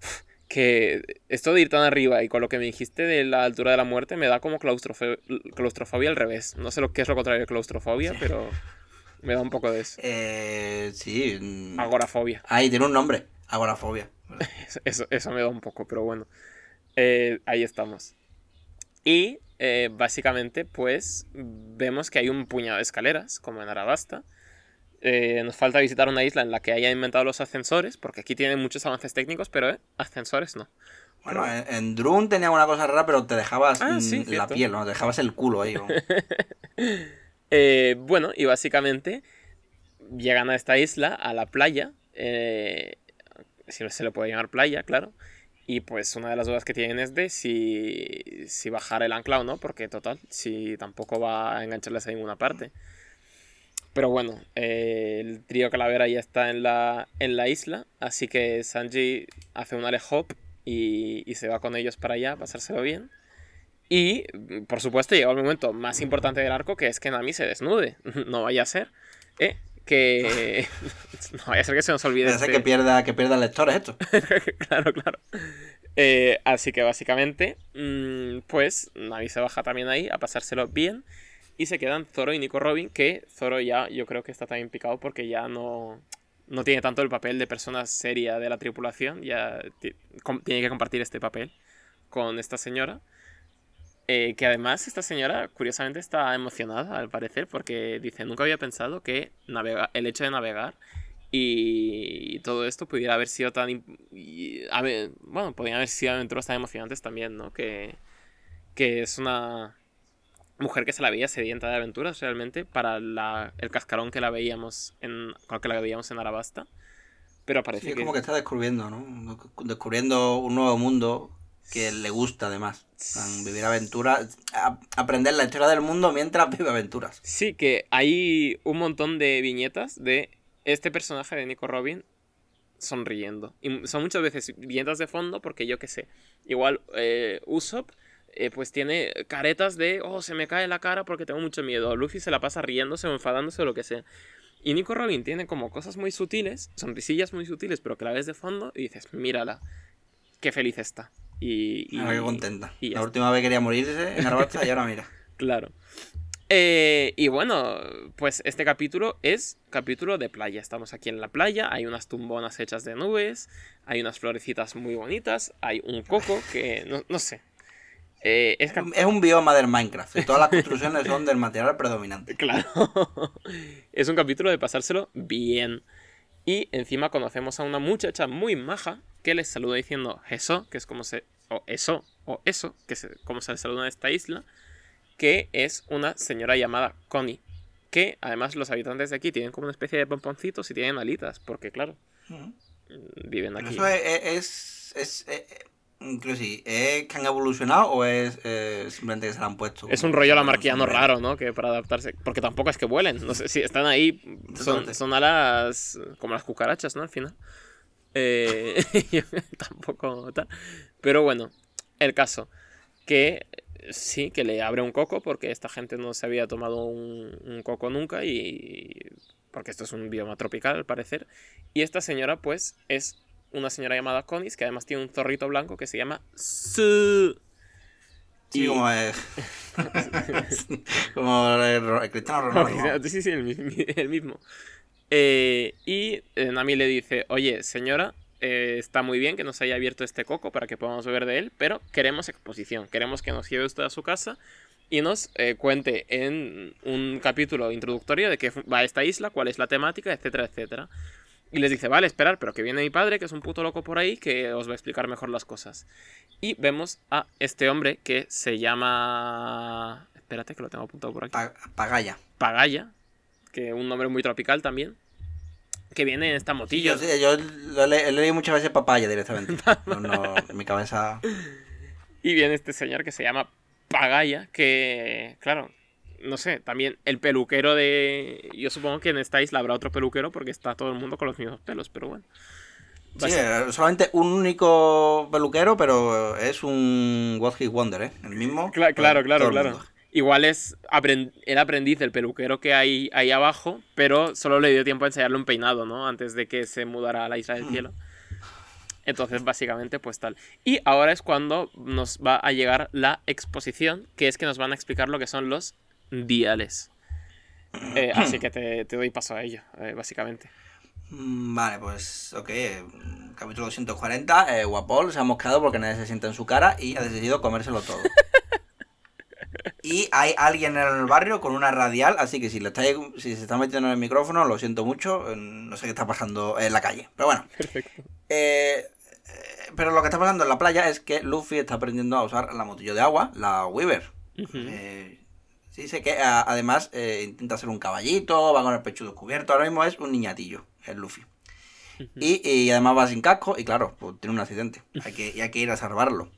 Que esto de ir tan arriba y con lo que me dijiste de la altura de la muerte me da como claustrofo- claustrofobia al revés. No sé lo que es lo contrario de claustrofobia, pero me da un poco de eso. Eh, sí. mm, Agorafobia. Ahí tiene un nombre. Agorafobia. Eso, eso, me da un poco, pero bueno. Eh, ahí estamos. Y eh, básicamente, pues, vemos que hay un puñado de escaleras, como en Arabasta. Eh, nos falta visitar una isla en la que haya inventado los ascensores, porque aquí tienen muchos avances técnicos, pero eh, ascensores no. Bueno, en, en Drun tenía una cosa rara, pero te dejabas Ah, mm, sí, la cierto. piel, ¿no? Te dejabas el culo ahí. ¿no? Eh, bueno, y básicamente llegan a esta isla, a la playa, eh, si se le puede llamar playa, claro. Y pues una de las dudas que tienen es de si, si bajar el ancla o no, porque total, si tampoco va a engancharles a ninguna parte. Pero bueno, eh, el trío Calavera ya está en la, en la isla, así que Sanji hace un alehop y, y se va con ellos para allá pasárselo bien. Y, por supuesto, llega el momento más importante del arco, que es que Nami se desnude. No vaya a ser, ¿eh? Que... no vaya a ser que se nos olvide. Este- que pierda, que pierda lectores esto. claro, claro. Eh, así que básicamente, mm, pues Navi se baja también ahí a pasárselo bien. Y se quedan Zoro y Nico Robin, que Zoro ya yo creo que está también picado porque ya no, no tiene tanto el papel de persona seria de la tripulación. Ya tiene que compartir este papel con esta señora. Eh, que además esta señora curiosamente está emocionada al parecer porque dice nunca había pensado que navega el hecho de navegar y todo esto pudiera haber sido tan... im- y- a ver, bueno, podrían haber sido aventuras tan emocionantes también, ¿no? Que, que es una mujer que se la veía sedienta de aventuras realmente para la, el cascarón que la veíamos en, con el que la veíamos en Arabasta. Pero parece Sí, es que... como que está descubriendo, ¿no? Descubriendo un nuevo mundo que le gusta además. Vivir aventuras, aprender la historia del mundo mientras vive aventuras. Sí, que hay un montón de viñetas de este personaje de Nico Robin sonriendo. Y son muchas veces viñetas de fondo porque yo qué sé. Igual eh, Usopp eh, pues tiene caretas de, oh, se me cae la cara porque tengo mucho miedo. Luffy se la pasa riéndose o enfadándose o lo que sea. Y Nico Robin tiene como cosas muy sutiles, sonrisillas muy sutiles, pero que la ves de fondo y dices, mírala, qué feliz está. Y, y- que contenta. y La última vez quería morirse en Arabasta y ahora mira. Claro. Eh, y bueno, pues este capítulo es capítulo de playa. Estamos aquí en la playa, hay unas tumbonas hechas de nubes, hay unas florecitas muy bonitas, hay un coco que no, no sé. Eh, es Es un bioma del Minecraft. y todas las construcciones son del material predominante. Claro. es un capítulo de pasárselo bien. Y encima conocemos a una muchacha muy maja que les saluda diciendo eso, que es como se. O eso, o eso, que es como se le saluda en esta isla. que es una señora llamada Connie. Que además los habitantes de aquí tienen como una especie de pomponcitos y tienen alitas, porque claro, Ujú. mm, viven Pero aquí. eso es. es, es, es- eh, decir, ¿es que han evolucionado o es eh, simplemente que se la han puesto? Es un rollo lamarquiano raro, ¿no? Que para adaptarse. Porque tampoco es que vuelen. No sé si están ahí. Son, son alas como las cucarachas, ¿no? Al final. Eh, yo tampoco tal. Pero bueno, el caso. Que eh, sí, que le abre un coco porque esta gente no se había tomado un, un coco nunca y... Porque esto es un bioma tropical, al parecer. Y esta señora, pues, es una señora llamada Conis, que además tiene un zorrito blanco que se llama Su. Sí, Y- como es. como el Cristiano Ronaldo. Sí, sí, el mismo. Eh, y eh, Nami le dice, oye, señora, eh, está muy bien que nos haya abierto este coco para que podamos beber de él, pero queremos exposición, queremos que nos lleve usted a su casa y nos eh, cuente en un capítulo introductorio de qué va a esta isla, cuál es la temática, etcétera, etcétera. Y les dice, vale, esperar, pero que viene mi padre, que es un puto loco por ahí, que os va a explicar mejor las cosas. Y vemos a este hombre que se llama... Espérate, que lo tengo apuntado por aquí. Pa- Pagaya. Pagaya, que un nombre muy tropical también, que viene en esta motillo. Yo, sí, yo lo he, le- leído muchas veces papaya directamente. No, no, en mi cabeza. Y viene este señor que se llama Pagaya, que, claro, no sé, también el peluquero de... Yo supongo que en esta isla habrá otro peluquero porque está todo el mundo con los mismos pelos, pero bueno. Sí, ser- eh, solamente un único peluquero, pero es un What Hit Wonder, ¿eh? El mismo. Cla- claro, claro, claro. Igual es el aprendiz del peluquero que hay ahí abajo, pero solo le dio tiempo a ensayarle un peinado, ¿no? Antes de que se mudara a la isla del cielo. Entonces, básicamente, pues tal. Y ahora es cuando nos va a llegar la exposición, que es que nos van a explicar lo que son los diales. Eh, así que te, te doy paso a ello, eh, básicamente. Mm, Vale, pues, ok. Capítulo 240. Eh, Guapol se ha mosqueado porque nadie se sienta en su cara y ha decidido comérselo todo. Y hay alguien en el barrio con una radial, así que si, le estáis, si se está metiendo en el micrófono, lo siento mucho. eh, No sé qué está pasando en la calle. Pero bueno. Perfecto. Eh, eh, pero lo que está pasando en la playa es que Luffy está aprendiendo a usar la motillo de agua, la Weaver. Eh, sí, dice que a- además eh, intenta ser un caballito, va con el pecho descubierto. Ahora mismo es un niñatillo, el Luffy. y, y además va sin casco y claro, pues tiene un accidente. Hay que, y hay que ir a salvarlo.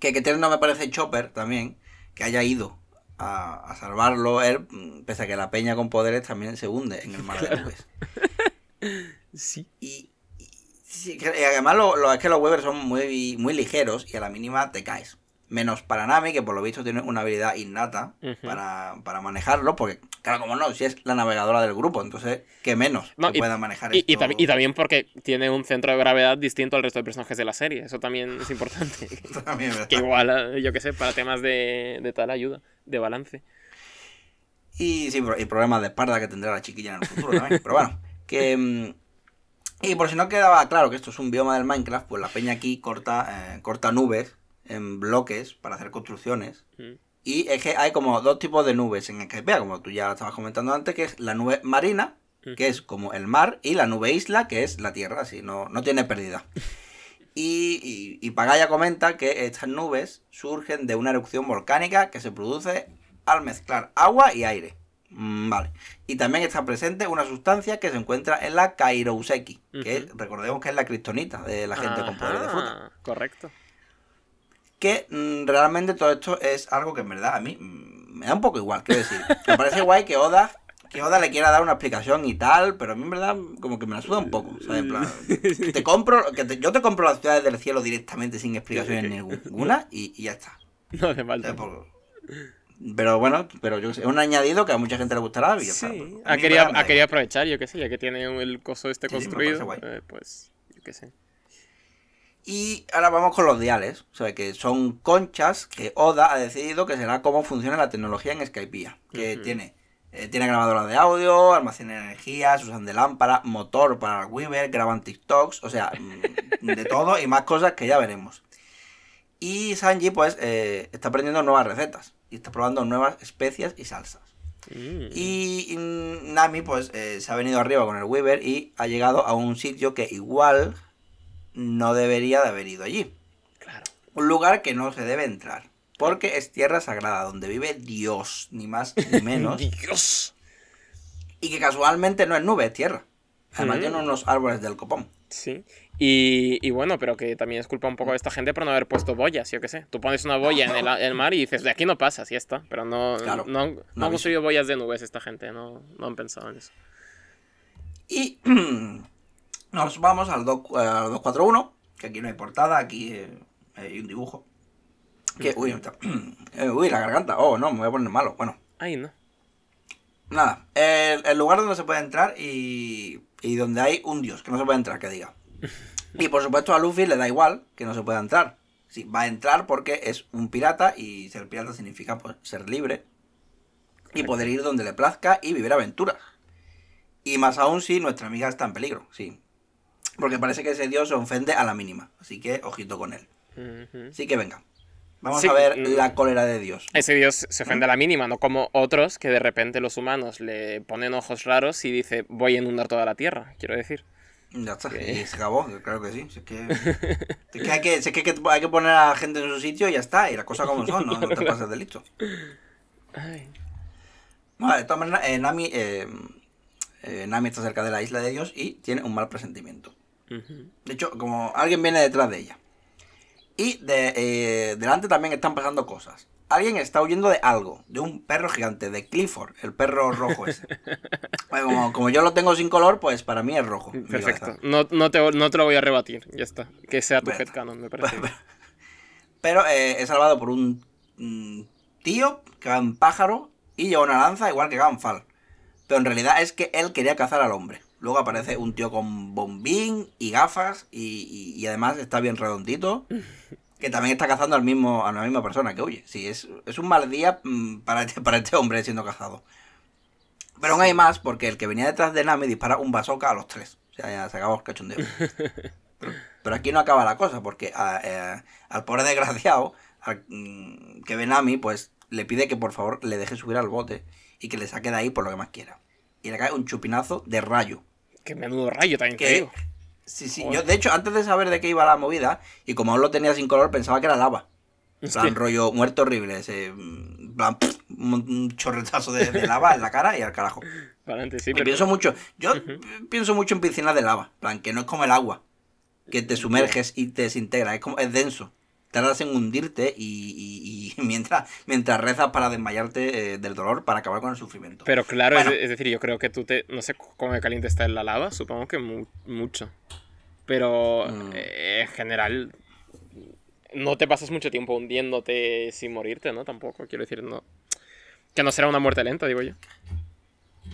Que que no me parece Chopper también, que haya ido a, a salvarlo él, pese a que la peña con poderes también se hunde en el mar de nubes. Sí. Y, y- sí, que- y además lo, lo- es que los Weber son muy, muy ligeros y a la mínima te caes. Menos para Nami, que por lo visto tiene una habilidad innata para, para manejarlo, porque, claro, como no, si es la navegadora del grupo, entonces, ¿qué menos No, que y- pueda manejar Y, esto? y tam- y también porque tiene un centro de gravedad distinto al resto de personajes de la serie. Eso también es importante. También, que igual, eh, yo qué sé, para temas de, de tal ayuda, de balance. Y sí, y problemas de espalda que tendrá la chiquilla en el futuro también. Pero bueno, que. mm, Y por si no quedaba claro que esto es un bioma del Minecraft, pues la peña aquí corta, eh, corta nubes en bloques para hacer construcciones. Mm. Y es que hay como dos tipos de nubes en Skype, como tú ya estabas comentando antes, que es la nube marina, que es como el mar, y la nube isla, que es la tierra, así, no, no tiene pérdida. Y, y, y Pagaya comenta que estas nubes surgen de una erupción volcánica que se produce al mezclar agua y aire. Mm, Vale. Y también está presente una sustancia que se encuentra en la Kairouseki, que Ujú. recordemos que es la kriptonita de la gente con poder de fruta. Ajá, Correcto. Que mm, realmente todo esto es algo que en verdad a mí mm, me da un poco igual, quiero decir. Me parece guay que Oda, que Oda le quiera dar una explicación y tal, pero a mí en verdad como que me la suda un poco. ¿sabes? En plan, te compro, que te- yo te compro las ciudades del cielo directamente sin explicaciones ninguna y, y ya está. No hace falta. Pero bueno, pero yo es un añadido que a mucha gente le gustará y. Sí, a querido igual. aprovechar, yo qué sé, ya que tiene el coso este Sí, construido, eh, pues, yo qué sé. Y ahora vamos con los diales, o sea, que son conchas que Oda ha decidido que será cómo funciona la tecnología en Skypiea. Que tiene, eh, tiene grabadora de audio, almacena energía, se usan de lámpara, motor para Weaver, graban TikToks, o sea, mm, de todo y más cosas que ya veremos. Y Sanji, pues, eh, está aprendiendo nuevas recetas y está probando nuevas especias y salsas. Mm. Y Nami, pues, eh, se ha venido arriba con el Weaver y ha llegado a un sitio que igual no debería de haber ido allí. Claro. Un lugar que no se debe entrar. Porque es tierra sagrada, donde vive Dios, ni más ni menos. Dios. y que casualmente no es nube, es tierra. Además Mm. tiene unos árboles del copón. Sí. Y, y bueno, pero que también es culpa un poco de esta gente por no haber puesto boyas, yo qué sé. Tú pones una boya en el, el mar y dices, de aquí no pasas, y está. Pero no, Claro, no, han- no no han construido boyas de nubes esta gente, no, no han pensado en eso. Y nos vamos al, doc- al 241, que aquí no hay portada, aquí eh, hay un dibujo. Que, uy, me está- eh, uy, la garganta. Oh, no, me voy a poner malo. Bueno, Ay, no. nada. El, el lugar donde se puede entrar y, y donde hay un dios, que no se puede entrar, que diga. Y por supuesto a Luffy le da igual que no se pueda entrar. Sí, va a entrar porque es un pirata y ser pirata significa pues, ser libre y poder ir donde le plazca y vivir aventuras. Y más aún si nuestra amiga está en peligro, sí. Porque parece que ese dios se ofende a la mínima. Así que ojito con él. Así que venga. Vamos Sí, a ver mm. la cólera de Dios. Ese dios se ofende a la mínima, no como otros que de repente los humanos le ponen ojos raros y dice, voy a inundar toda la tierra, quiero decir. Ya está, ¿Qué? y se acabó, claro que sí. Si Es que, es que hay que, si es que hay que poner a la gente en su sitio y ya está, y las cosas como son, no, no te pases de listo. Vale, de todas maneras, eh, Nami, eh, eh, Nami está cerca de la isla de Dios y tiene un mal presentimiento. De hecho, como alguien viene detrás de ella. Y de, eh, delante también están pasando cosas. Alguien está huyendo de algo, de un perro gigante, de Clifford, el perro rojo ese. Bueno, como, como yo lo tengo sin color, pues para mí es rojo. Perfecto. No, no, te, no te lo voy a rebatir, ya está. Que sea tu headcanon, me parece. Pero eh, es salvado por un mm, tío que va en pájaro y lleva una lanza igual que Ganfal. Pero en realidad es que él quería cazar al hombre. Luego aparece un tío con bombín y gafas y, y- y además está bien redondito. Que también está cazando al mismo, a la misma persona que huye. Sí, es, es un mal día mm, para este, para este hombre siendo cazado. Pero aún hay más porque el que venía detrás de Nami dispara un bazooka a los tres. O sea, ya se acabó el cachondeo. Pero, pero aquí no acaba la cosa, porque a- eh, al pobre desgraciado, al, mm, que ve Nami, pues le pide que por favor le deje subir al bote y que le saque de ahí por lo que más quiera. Y le cae un chupinazo de rayo. Qué menudo rayo también te Que- digo. Sí, sí, Joder. yo de hecho antes de saber de qué iba la movida, y como aún lo tenía sin color, pensaba que era lava. En plan, Hostia. rollo muerto horrible, ese, en plan, pff, un, chorretazo de, de lava en la cara y al carajo. Para adelante, sí, Y pero... pienso mucho, yo pienso mucho en piscinas de lava, en plan, que no es como el agua, que te sumerges y te desintegra, es como, es denso. Tardas en hundirte y, y- y mientras, mientras rezas para desmayarte eh, del dolor para acabar con el sufrimiento. Pero claro, Bueno. es, es decir, yo creo que tú te... No sé cómo de caliente está en la lava, supongo que mu- mucho. Pero Mm. eh, en general no te pasas mucho tiempo hundiéndote sin morirte, ¿no? Tampoco, quiero decir, no... Que no será una muerte lenta, digo yo.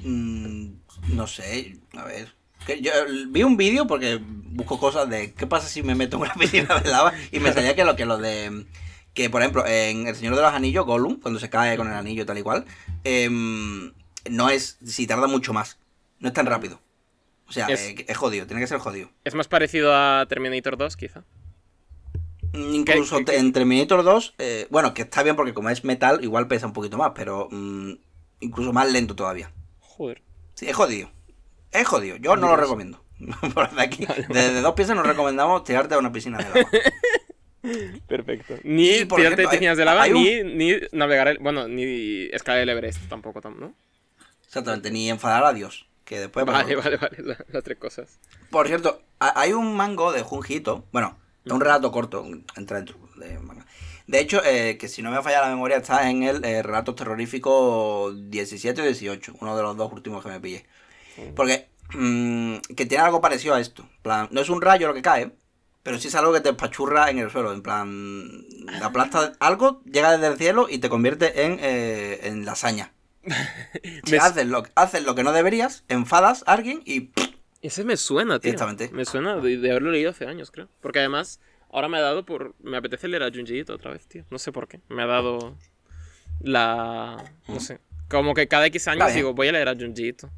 Mm, no sé, a ver. Que yo vi un vídeo porque busco cosas de qué pasa si me meto en una piscina de lava y me salía que lo que lo de que por ejemplo en El Señor de los Anillos Gollum cuando se cae con el anillo tal y cual em, no es si tarda mucho más no es tan rápido o sea Es- eh, es, jodido tiene que ser jodido Es más parecido a Terminator 2, quizá. Mm, incluso ¿Qué- qué- te- en Terminator 2 eh, bueno que está bien porque como es metal igual pesa un poquito más pero mm, incluso más lento todavía Joder. Sí, es jodido. Es jodido. Yo no lo recomiendo. Por aquí, desde dos piezas nos recomendamos tirarte a una piscina de lava. Perfecto. Ni por tirarte de piscinas de lava, un- ni, ni navegar el... Bueno, ni escalar el Everest tampoco, tam- ¿no? Exactamente, ni enfadar a Dios. Que después. Vale, vale, vale, la- las tres cosas. Por cierto, ha- hay un mango de Junjito. Bueno, un relato corto. Entra dentro de manga. De hecho, eh, que si no me falla la memoria, está en el eh, relato terrorífico 17 o 18. Uno de los dos últimos que me pillé. Porque. mm, que tiene algo parecido a esto. Plan, no es un rayo lo que cae. Pero sí es algo que te espachurra en el suelo. En plan. Aplasta algo, llega desde el cielo y te convierte en, eh, en lasaña. Si Me- haces, lo, haces lo que no deberías, enfadas a alguien y. Ese me suena, tío. Directamente. Me suena de, de haberlo leído hace años, creo. Porque además, ahora me ha dado por... Me apetece leer a Junji Ito otra vez, tío. No sé por qué. Me ha dado la... No sé. Como que cada X años digo, voy a leer a Junji Ito.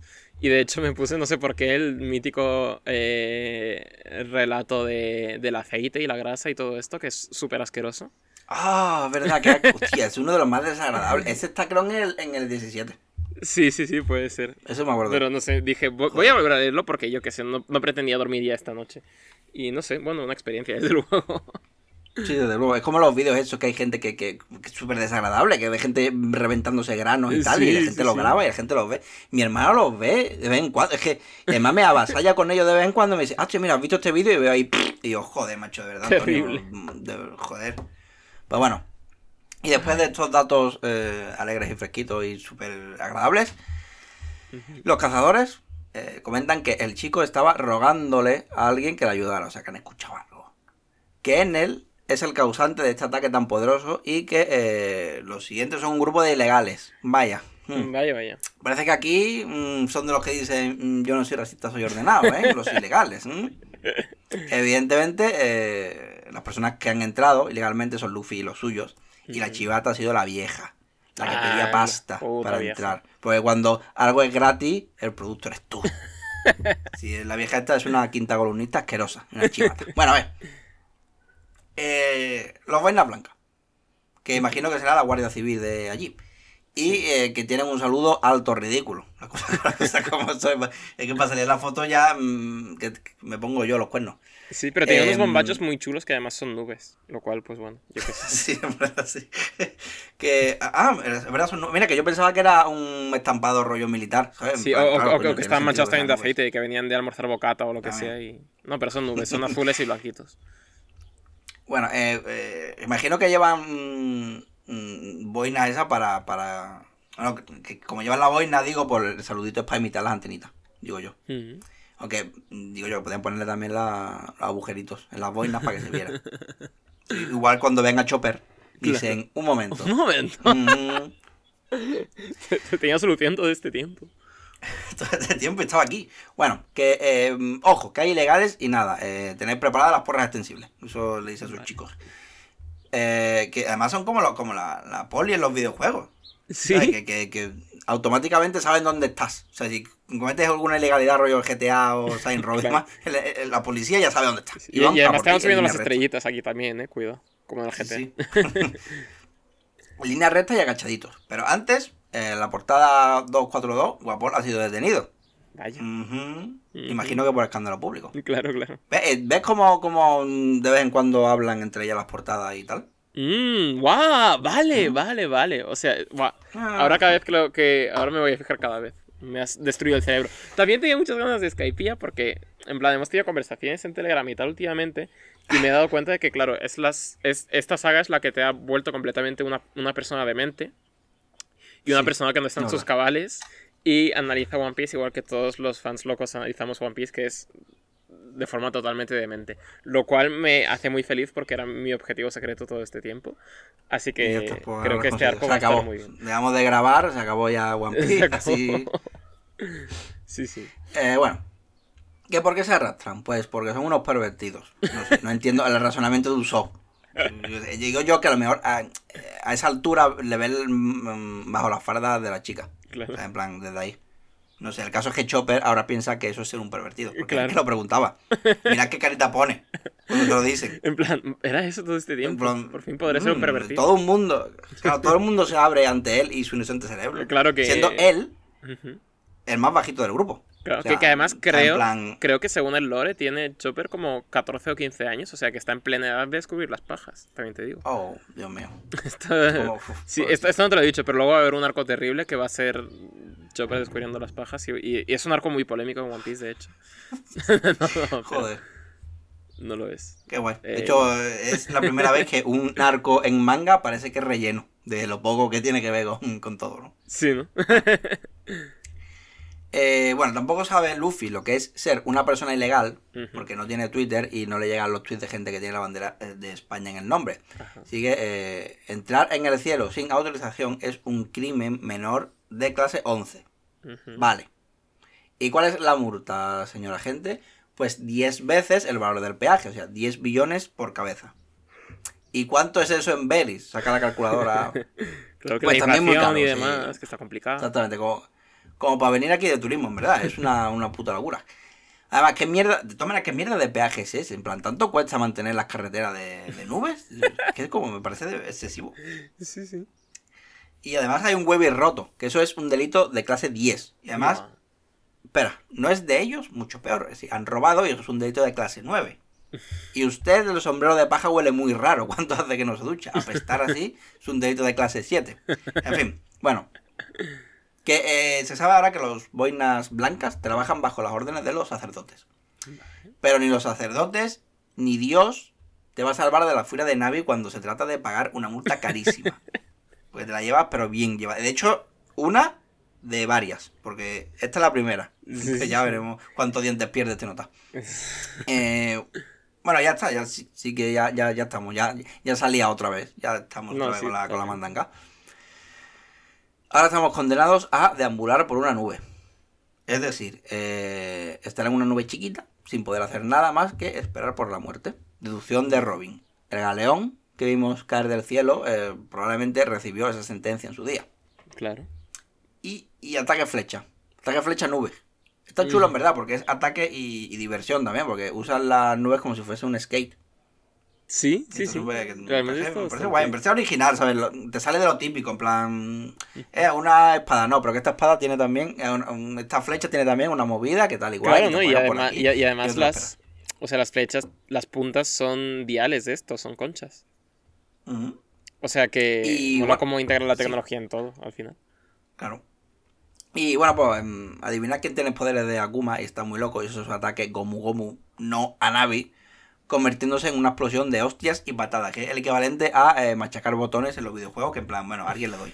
Y de hecho me puse, no sé por qué, el mítico eh, relato de, del aceite y la grasa y todo esto, que es súper asqueroso. Ah, verdad, que hostia, es uno de los más desagradables. Ese está creo en el, en el 17. Sí, sí, sí, puede ser. Eso me acuerdo. Pero no sé, dije, voy, voy a volver a leerlo porque yo qué sé, no, no pretendía dormir ya esta noche. Y no sé, bueno, una experiencia, desde luego. Sí, desde luego. Es como los vídeos esos que hay gente que, que, que es súper desagradable, que ve gente reventándose granos y tal, Sí, y la sí, gente lo sí. graba y la gente los ve. Mi hermano los ve de vez en cuando. Es que además me avasalla con ellos de vez en cuando y me dice, ah, che, mira, has visto este vídeo y veo ahí. Y yo, joder, macho, de verdad. Antonio, Terrible. de- joder. Pues bueno. Y después de estos datos eh, alegres y fresquitos y súper agradables, los cazadores eh, comentan que el chico estaba rogándole a alguien que le ayudara, o sea, que han escuchado algo. Que en él es el causante de este ataque tan poderoso y que eh, los siguientes son un grupo de ilegales. Vaya. hmm. Vaya, vaya. Parece que aquí mm, son de los que dicen mm, yo no soy racista, soy ordenado, ¿eh? Los ilegales. Evidentemente, eh, las personas que han entrado ilegalmente son Luffy y los suyos. Y la chivata ha sido la vieja. La que Ah, pedía pasta para vieja. entrar. Porque cuando algo es gratis, el producto eres tú. Si la vieja esta es una quinta columnista asquerosa, una chivata. Bueno, a ver. Eh, los boinas blancas. Que imagino que será la Guardia Civil de allí. Y eh, que tienen un saludo alto ridículo. La cosa, la cosa como soy. Es que para salir la foto ya mm, que, que me pongo yo los cuernos. Sí, pero tiene unos Em, bombachos muy chulos que además son nubes. Lo cual, pues bueno, yo qué sé. Sí, en verdad, sí. Que, ah, es verdad, son nu- mira, que yo pensaba que era un estampado rollo militar, ¿sabes? Sí, o, claro, que tiene estaban manchados que también de nubes. aceite y que venían de almorzar bocata o lo que También. sea. Y... No, pero son nubes, son azules y blanquitos. Bueno, eh, eh, imagino que llevan mm, mm, boina esa para, para... Bueno, que, como llevan la boina, digo, por el saludito es para imitar las antenitas, digo yo. Ujú. Aunque, mm, digo yo, que podían ponerle también la- los agujeritos en las boinas para que se viera. Igual cuando venga Chopper, dicen, un momento. Un momento. Mm, Tenía solución todo este tiempo. todo este tiempo estaba aquí. Bueno, que, eh, ojo, que hay ilegales y nada, eh, tenéis preparadas las porras extensibles. Eso le dice a sus chicos. Eh, que además son como, lo- como la, la poli en los videojuegos. Sí. Que, que- que automáticamente saben dónde estás. O sea, si cometes alguna ilegalidad rollo GTA o y demás, el- el- la policía ya sabe dónde estás. Y, y a además en subiendo las estrellitas aquí también, eh. Cuidado. Como en el GT. Sí, sí. Línea recta y agachaditos. Pero antes, en la portada 242, Guapol ha sido detenido. Vaya. Imagino que por escándalo público. Claro, claro. ¿Ves, eh, ¿ves cómo, cómo de vez en cuando hablan entre ellas las portadas y tal? Mmm, guau, vale, vale, vale. O sea, guau. Ah. Ahora cada vez que lo que. Ahora me voy a fijar cada vez. Me has destruido el cerebro. También tenía muchas ganas de Skypeía porque, en plan, hemos tenido conversaciones en Telegram y tal últimamente. Y me he dado cuenta de que, claro, es las, es, esta saga es la que te ha vuelto completamente una, una persona demente. Y una Sí, persona que no está en sus cabales. Y analiza One Piece igual que todos los fans locos analizamos One Piece, que es de forma totalmente demente. Lo cual me hace muy feliz porque era mi objetivo secreto todo este tiempo. Así que creo que este arco se va a estar acabó. muy bien. Dejamos de grabar, se acabó ya One Piece. así- Sí, sí. Eh, bueno. ¿Que ¿Por qué se arrastran? Pues porque son unos pervertidos. No, sé, no entiendo el razonamiento de Usopp. Digo yo que a lo mejor a, a esa altura le ve el, mm, bajo las fardas de la chica. Claro. O sea, en plan, desde ahí. No sé, el caso es que Chopper ahora piensa que eso es ser un pervertido. Porque Claro. es que lo preguntaba. Mira qué carita pone cuando te lo dicen. En plan, era eso todo este tiempo. plan, Por fin podré ser un mm, pervertido. Todo un mundo. Claro, todo el mundo se abre ante él y su inocente cerebro. Claro que- Siendo él Ujú. el más bajito del grupo. Claro, O sea, que, que además creo, plan- creo que según el lore tiene Chopper como 14 o 15 años, o sea que está en plena edad de descubrir las pajas, también te digo. Oh, Dios mío. Esto, sí, esto no te lo he dicho, pero luego va a haber un arco terrible que va a ser Chopper descubriendo las pajas y, y- y es un arco muy polémico en One Piece, de hecho. no, no, Joder, no lo es. qué guay. De Eh, hecho, es la primera vez que un arco en manga parece que es relleno de lo poco que tiene que ver con, con todo, ¿no? Sí, ¿no? Eh, bueno, tampoco sabe Luffy lo que es ser una persona ilegal, porque no tiene Twitter y no le llegan los tweets de gente que tiene la bandera eh, de España en el nombre. Ajá. Así que eh, entrar en el cielo sin autorización es un crimen menor de clase 11. Ujú. Vale. ¿Y cuál es la multa, señora gente? Pues 10 veces el valor del peaje, o sea, 10 billones por cabeza. ¿Y cuánto es eso en Belis? Saca la calculadora. Claro que Pues la también muy y sí. demás, que está complicado. Exactamente, como, como para venir aquí de turismo, en verdad. Es una, una puta locura. Además, ¿qué mierda? De todas maneras, ¿qué mierda de peajes es? En plan, ¿tanto cuesta mantener las carreteras de, de nubes? Que es como me parece excesivo. Sí, sí. Y además hay un webby roto, que eso es un delito de clase 10. Y además, espera, no es de ellos, mucho peor. Es decir, han robado y eso es un delito de clase 9. Y usted, el sombrero de paja, huele muy raro. ¿Cuánto hace que no se ducha? Apestar así es un delito de clase 7. En fin, bueno. Que eh, se sabe ahora que los boinas blancas trabajan bajo las órdenes de los sacerdotes. Pero ni los sacerdotes ni Dios te va a salvar de la furia de Navi cuando se trata de pagar una multa carísima. Porque te la llevas, pero bien llevada. De hecho, una de varias, porque esta es la primera. Que ya veremos cuántos dientes pierde este nota. Eh, bueno, ya está, ya sí, sí que ya, ya, ya estamos, ya, ya salía otra vez, ya estamos otra No, vez sí, con, la, con la mandanga. Ahora estamos condenados a deambular por una nube. Es decir, eh, estar en una nube chiquita, sin poder hacer nada más que esperar por la muerte. Deducción de Robin. El galeón que vimos caer del cielo eh, probablemente recibió esa sentencia en su día. Claro. Y, y ataque flecha. Ataque flecha nube. Está chulo Mm. en verdad, porque es ataque y, y diversión también, porque usan las nubes como si fuese un skate. Sí, sí, Entonces, sí. me parece, me guay, me parece original, ¿sabes? Lo- te sale de lo típico, en plan. Es una espada, no, pero que esta espada tiene también. eh, un- esta flecha tiene también una movida que tal igual. Claro, ¿no? Y además, y, y además las... O sea, las flechas, las puntas son diales de esto, son conchas. O sea que Y bueno, cómo integrar la sí. tecnología en todo, al final. claro. Y bueno, pues em, adivinad quién tiene poderes de Akuma y está muy loco. Y eso es un ataque Gomu Gomu, no a Navi, convirtiéndose en una explosión de hostias y patadas, que es el equivalente a eh, machacar botones en los videojuegos, que en plan, bueno, a alguien le doy.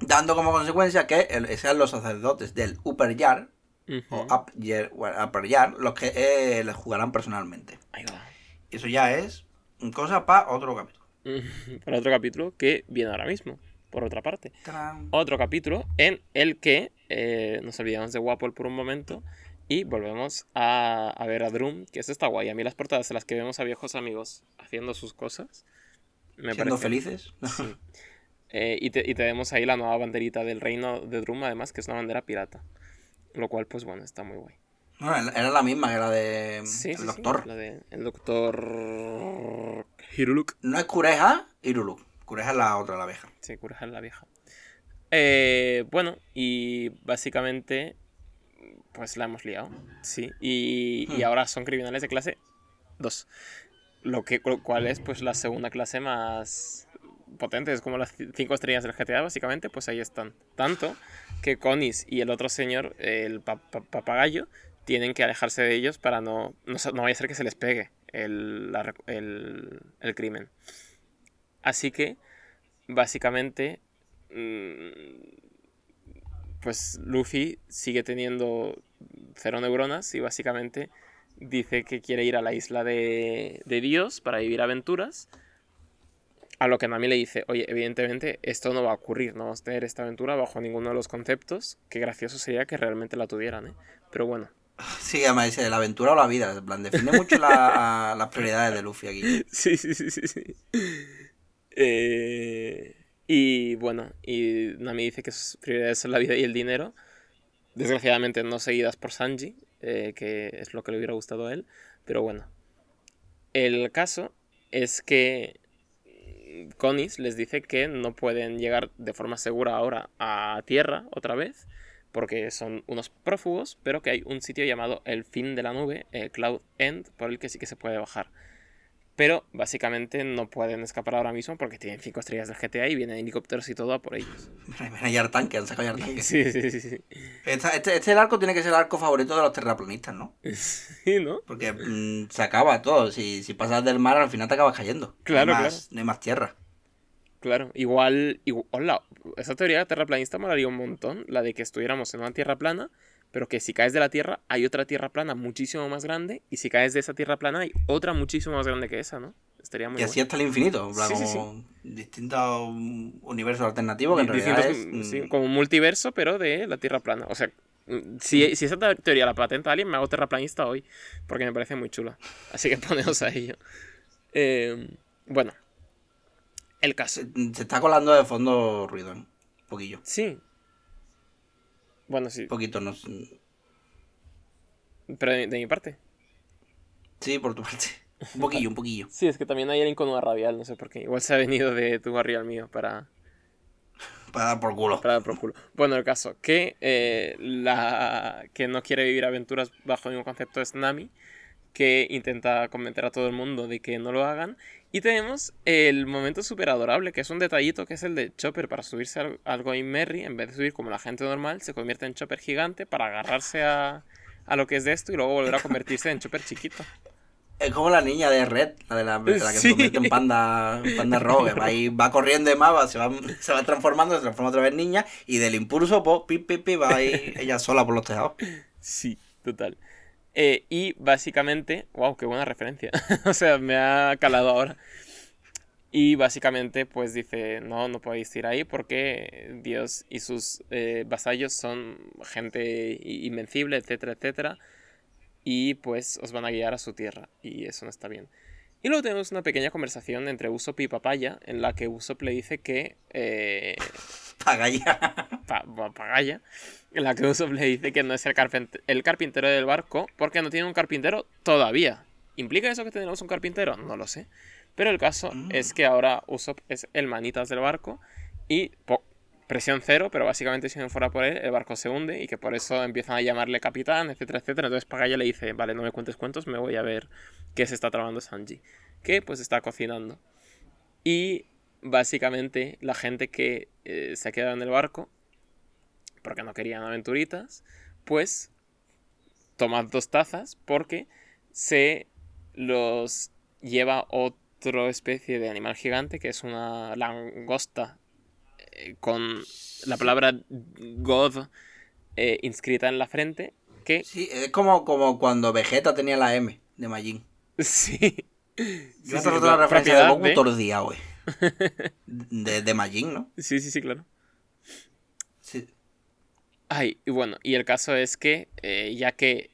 Dando como consecuencia que el- sean los sacerdotes del Upper Yard, o. Up Upper Yard, los que eh, les jugarán personalmente. Ahí va. Eso ya es cosa para otro capítulo. Para otro capítulo que viene ahora mismo, por otra parte. ¡Tarán! Otro capítulo en el que eh, nos olvidamos de Wapol por un momento y volvemos a, a ver a Drum, que eso está guay. A mí las portadas en las que vemos a viejos amigos haciendo sus cosas me Siendo parecen- felices. Sí. Eh, y, te, y tenemos ahí la nueva banderita del reino de Drum, además, que es una bandera pirata. Lo cual, pues bueno, está muy guay. Bueno, era la misma que la de Sí, el sí, sí, doctor. la de el doctor Hiruluk. No es Cureja, Iruluk. Cureja es la otra, la abeja. Sí, Kureha es la vieja. Eh, bueno, y básicamente, pues la hemos liado. Sí. Y, y Hmm. ahora son criminales de clase 2. Lo que, lo cual es pues la segunda clase más potente. Es como las 5 estrellas del GTA, básicamente. Pues ahí están. Tanto que Conis y el otro señor, el pa- pa- papagayo, tienen que alejarse de ellos para no, no, no vaya a ser que se les pegue el, la el, el crimen. Así que, básicamente, mm, pues Luffy sigue teniendo cero neuronas y básicamente dice que quiere ir a la isla de, de Dios para vivir aventuras. A lo que Nami le dice, oye, evidentemente esto no va a ocurrir, no vamos a tener esta aventura bajo ninguno de los conceptos. Qué gracioso sería que realmente la tuvieran, ¿eh? Pero bueno, Sí, además dice la aventura o la vida. En plan, define mucho la- las prioridades de Luffy aquí. Sí, sí, sí, sí, sí. Eh, y bueno, y Nami dice que sus prioridades son la vida y el dinero. Desgraciadamente no seguidas por Sanji, eh, que es lo que le hubiera gustado a él. Pero bueno. El caso es que mm, Conis les dice que no pueden llegar de forma segura ahora a tierra otra vez. Porque son unos prófugos, pero que hay un sitio llamado el fin de la nube, eh, Cloud End, por el que sí que se puede bajar. Pero básicamente no pueden escapar ahora mismo porque tienen 5 estrellas del GTA y vienen helicópteros y todo a por ellos. Mira, mira, Yartanque, han sacado Yartanque. Sí, sí, sí, sí. Esta- este, este el arco tiene que ser el arco favorito de los terraplanistas, ¿no? Sí, ¿no? Porque mm, se acaba todo. Si, si pasas del mar, al final te acabas cayendo. Claro, no hay más, No hay más tierra. Claro, igual, igual hola, esa teoría terraplanista molaría un montón, la de que estuviéramos en una tierra plana, pero que si caes de la tierra hay otra tierra plana muchísimo más grande y si caes de esa tierra plana hay otra muchísimo más grande que esa, ¿no? Estaría muy Y así hasta el infinito. Plan, Sí, sí, como distintos mm, universos alternativos que en realidad es. sí, mm, como un multiverso, pero de la tierra plana. O sea, mm, si, si esa te- teoría la patenta alguien, me hago terraplanista hoy, porque me parece muy chula. Así que poneos a ello. Eh, bueno, el caso. se, se está colando de fondo ruido, ¿eh? Un poquillo. Sí. Bueno, sí, Un poquito, no sé. pero de, de mi parte. Sí, por tu parte. Un poquillo, un poquillo. Sí, es que también hay alguien con una radial, no sé por qué. Igual se ha venido de tu barrio al mío para, Para dar por culo. para dar por culo. Bueno, el caso, que eh, la que no quiere vivir aventuras bajo ningún concepto es Nami, que intenta convencer a todo el mundo de que no lo hagan. Y tenemos el momento súper adorable, que es un detallito, que es el de Chopper para subirse al, al Going Merry. En vez de subir como la gente normal, se convierte en Chopper gigante para agarrarse a, a lo que es de esto y luego volver a convertirse en Chopper chiquito. Es como la niña de Red, la de la, la que Sí. se convierte en panda, panda rojo, que va, ahí, va corriendo de va- se va, se va transformando, se transforma otra vez en niña, y del impulso, pues, pi, pi, pi, va ahí ella sola por los tejados. Sí, total. Eh, y básicamente, wow, qué buena referencia. o sea, me ha calado ahora. Y básicamente, pues dice, no, no podéis ir ahí porque Dios y sus eh, vasallos son gente invencible, etcétera, etcétera. Y pues os van a guiar a su tierra. Y eso no está bien. Y luego tenemos una pequeña conversación entre Usopp y Papaya, en la que Usopp le dice que eh, Paga ya. pa- pa- Pagaya, en la que Usopp le dice que no es el, carpintero del barco porque no tiene un carpintero todavía. ¿Implica eso que tenemos un carpintero? No lo sé. Pero el caso Mm. es que ahora Usopp es el manitas del barco y presión cero, pero básicamente si no fuera por él, el barco se hunde y que por eso empiezan a llamarle capitán, etcétera, etcétera. Entonces Pagaya le dice, vale, no me cuentes cuentos, me voy a ver qué se está trabando Sanji. Que pues está cocinando. Y básicamente la gente que eh, se ha quedado en el barco, porque no querían aventuritas, pues tomad dos tazas porque se los lleva otra especie de animal gigante que es una langosta eh, con la palabra God eh, inscrita en la frente que Sí, es como, como cuando Vegeta tenía la M de Majin. sí Yo Sí, sí, la referencia de Goku de- todos los días, güey. De, de Majin, ¿no? sí sí sí claro Sí. Ay, y bueno, y el caso es que, eh, ya que,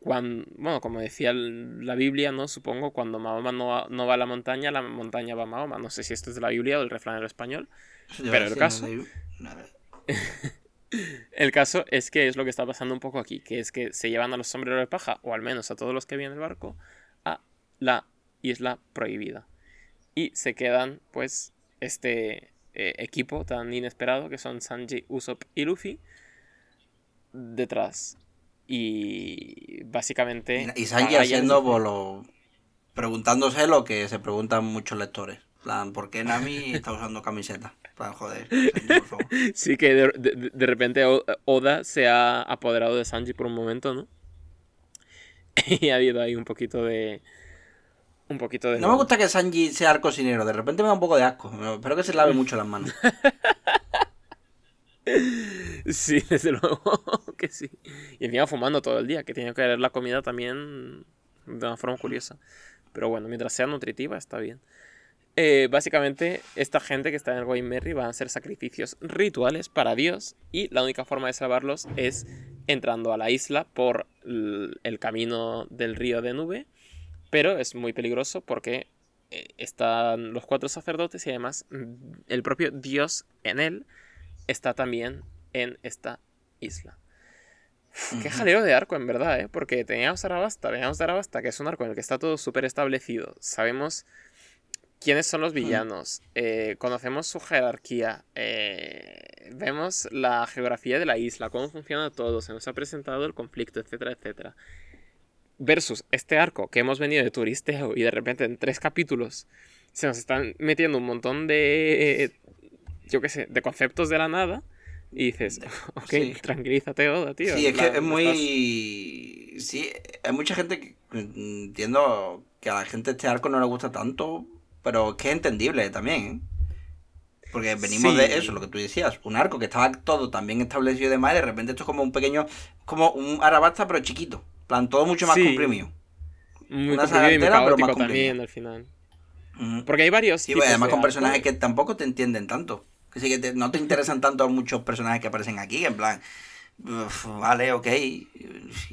cuando, bueno, como decía el- la Biblia, ¿no? Supongo, cuando Mahoma no va, no va a la montaña, la montaña va a Mahoma. No sé si esto es de la Biblia o del refranero español. Pero el caso- no. El caso es que es lo que está pasando un poco aquí, que es que se llevan a los sombreros de paja, o al menos a todos los que vienen del barco, a la isla prohibida. Y se quedan, pues, este eh, equipo tan inesperado que son Sanji, Usopp y Luffy detrás. Y básicamente... Y Sanji haciendo por lo- preguntándose lo que se preguntan muchos lectores. Plan, ¿por qué Nami está usando camiseta? Plan, joder, Sanji, por favor. Sí, que de, de- de repente Oda se ha apoderado de Sanji por un momento, ¿no? Y ha habido ahí un poquito de... Un poquito de... No me gusta que Sanji sea cocinero, de repente me da un poco de asco. pero Espero que se lave mucho las manos. Sí, desde luego que sí. Y encima fumando todo el día, que tiene que ver la comida también de una forma curiosa. Pero bueno, mientras sea nutritiva está bien. Eh, básicamente, esta gente que está en el Going Merry van a hacer sacrificios rituales para Dios y la única forma de salvarlos es entrando a la isla por el camino del río de nube. Pero es muy peligroso porque eh, están los cuatro sacerdotes y además mm, el propio Dios en él está también en esta isla. Uf, Qué jaleo de arco, en verdad, ¿eh? Porque teníamos Arabasta, veníamos de Arabasta, que es un arco en el que está todo súper establecido. Sabemos quiénes son los villanos, eh, conocemos su jerarquía, eh, vemos la geografía de la isla, cómo funciona todo, se nos ha presentado el conflicto, etcétera, etcétera. Versus este arco que hemos venido de turisteo y de repente en tres capítulos se nos están metiendo un montón de, yo qué sé, de conceptos de la nada. Y dices, ok, Sí. tranquilízate, Oda, tío. Sí, es que es muy... estás- Sí, hay mucha gente que entiendo que a la gente este arco no le gusta tanto, pero que es entendible también, ¿eh? Porque venimos Sí. de eso, lo que tú decías, un arco que estaba todo tan bien establecido y demás, y de repente esto es como un pequeño, como un arabasta pero chiquito, en plan, todo mucho más Sí. comprimido. Muy una comprimido y muy pero más comprimido. también al final. Porque hay varios Sí, tipos además de con personajes que tampoco te entienden tanto. Que sí que te- no te interesan tanto a muchos personajes que aparecen aquí, en plan, uf, vale, ok.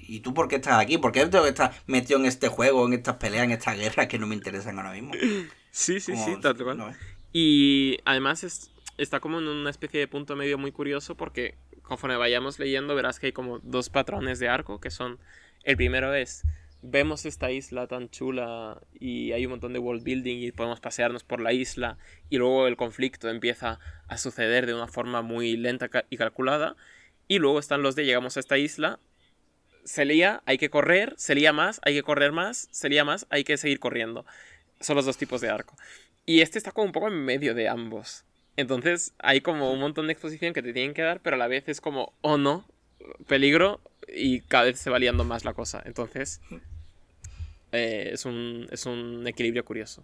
¿Y tú por qué estás aquí? ¿Por qué tengo que estar metido en este juego, en estas peleas, en estas guerras que no me interesan ahora mismo? Sí, sí, Como- sí, tal cual. no. Y además es- está como en una especie de punto medio muy curioso porque conforme vayamos leyendo verás que hay como dos patrones de arco que son, el primero es, vemos esta isla tan chula y hay un montón de world building y podemos pasearnos por la isla y luego el conflicto empieza a suceder de una forma muy lenta y calculada y luego están los de llegamos a esta isla, se lía, hay que correr, se lía más, hay que correr más, se lía más, hay que seguir corriendo. Son los dos tipos de arco. Y este está como un poco en medio de ambos. Entonces hay como un montón de exposición que te tienen que dar, pero a la vez es como, oh no, peligro, y cada vez se va liando más la cosa. Entonces eh, es, un, es un equilibrio curioso.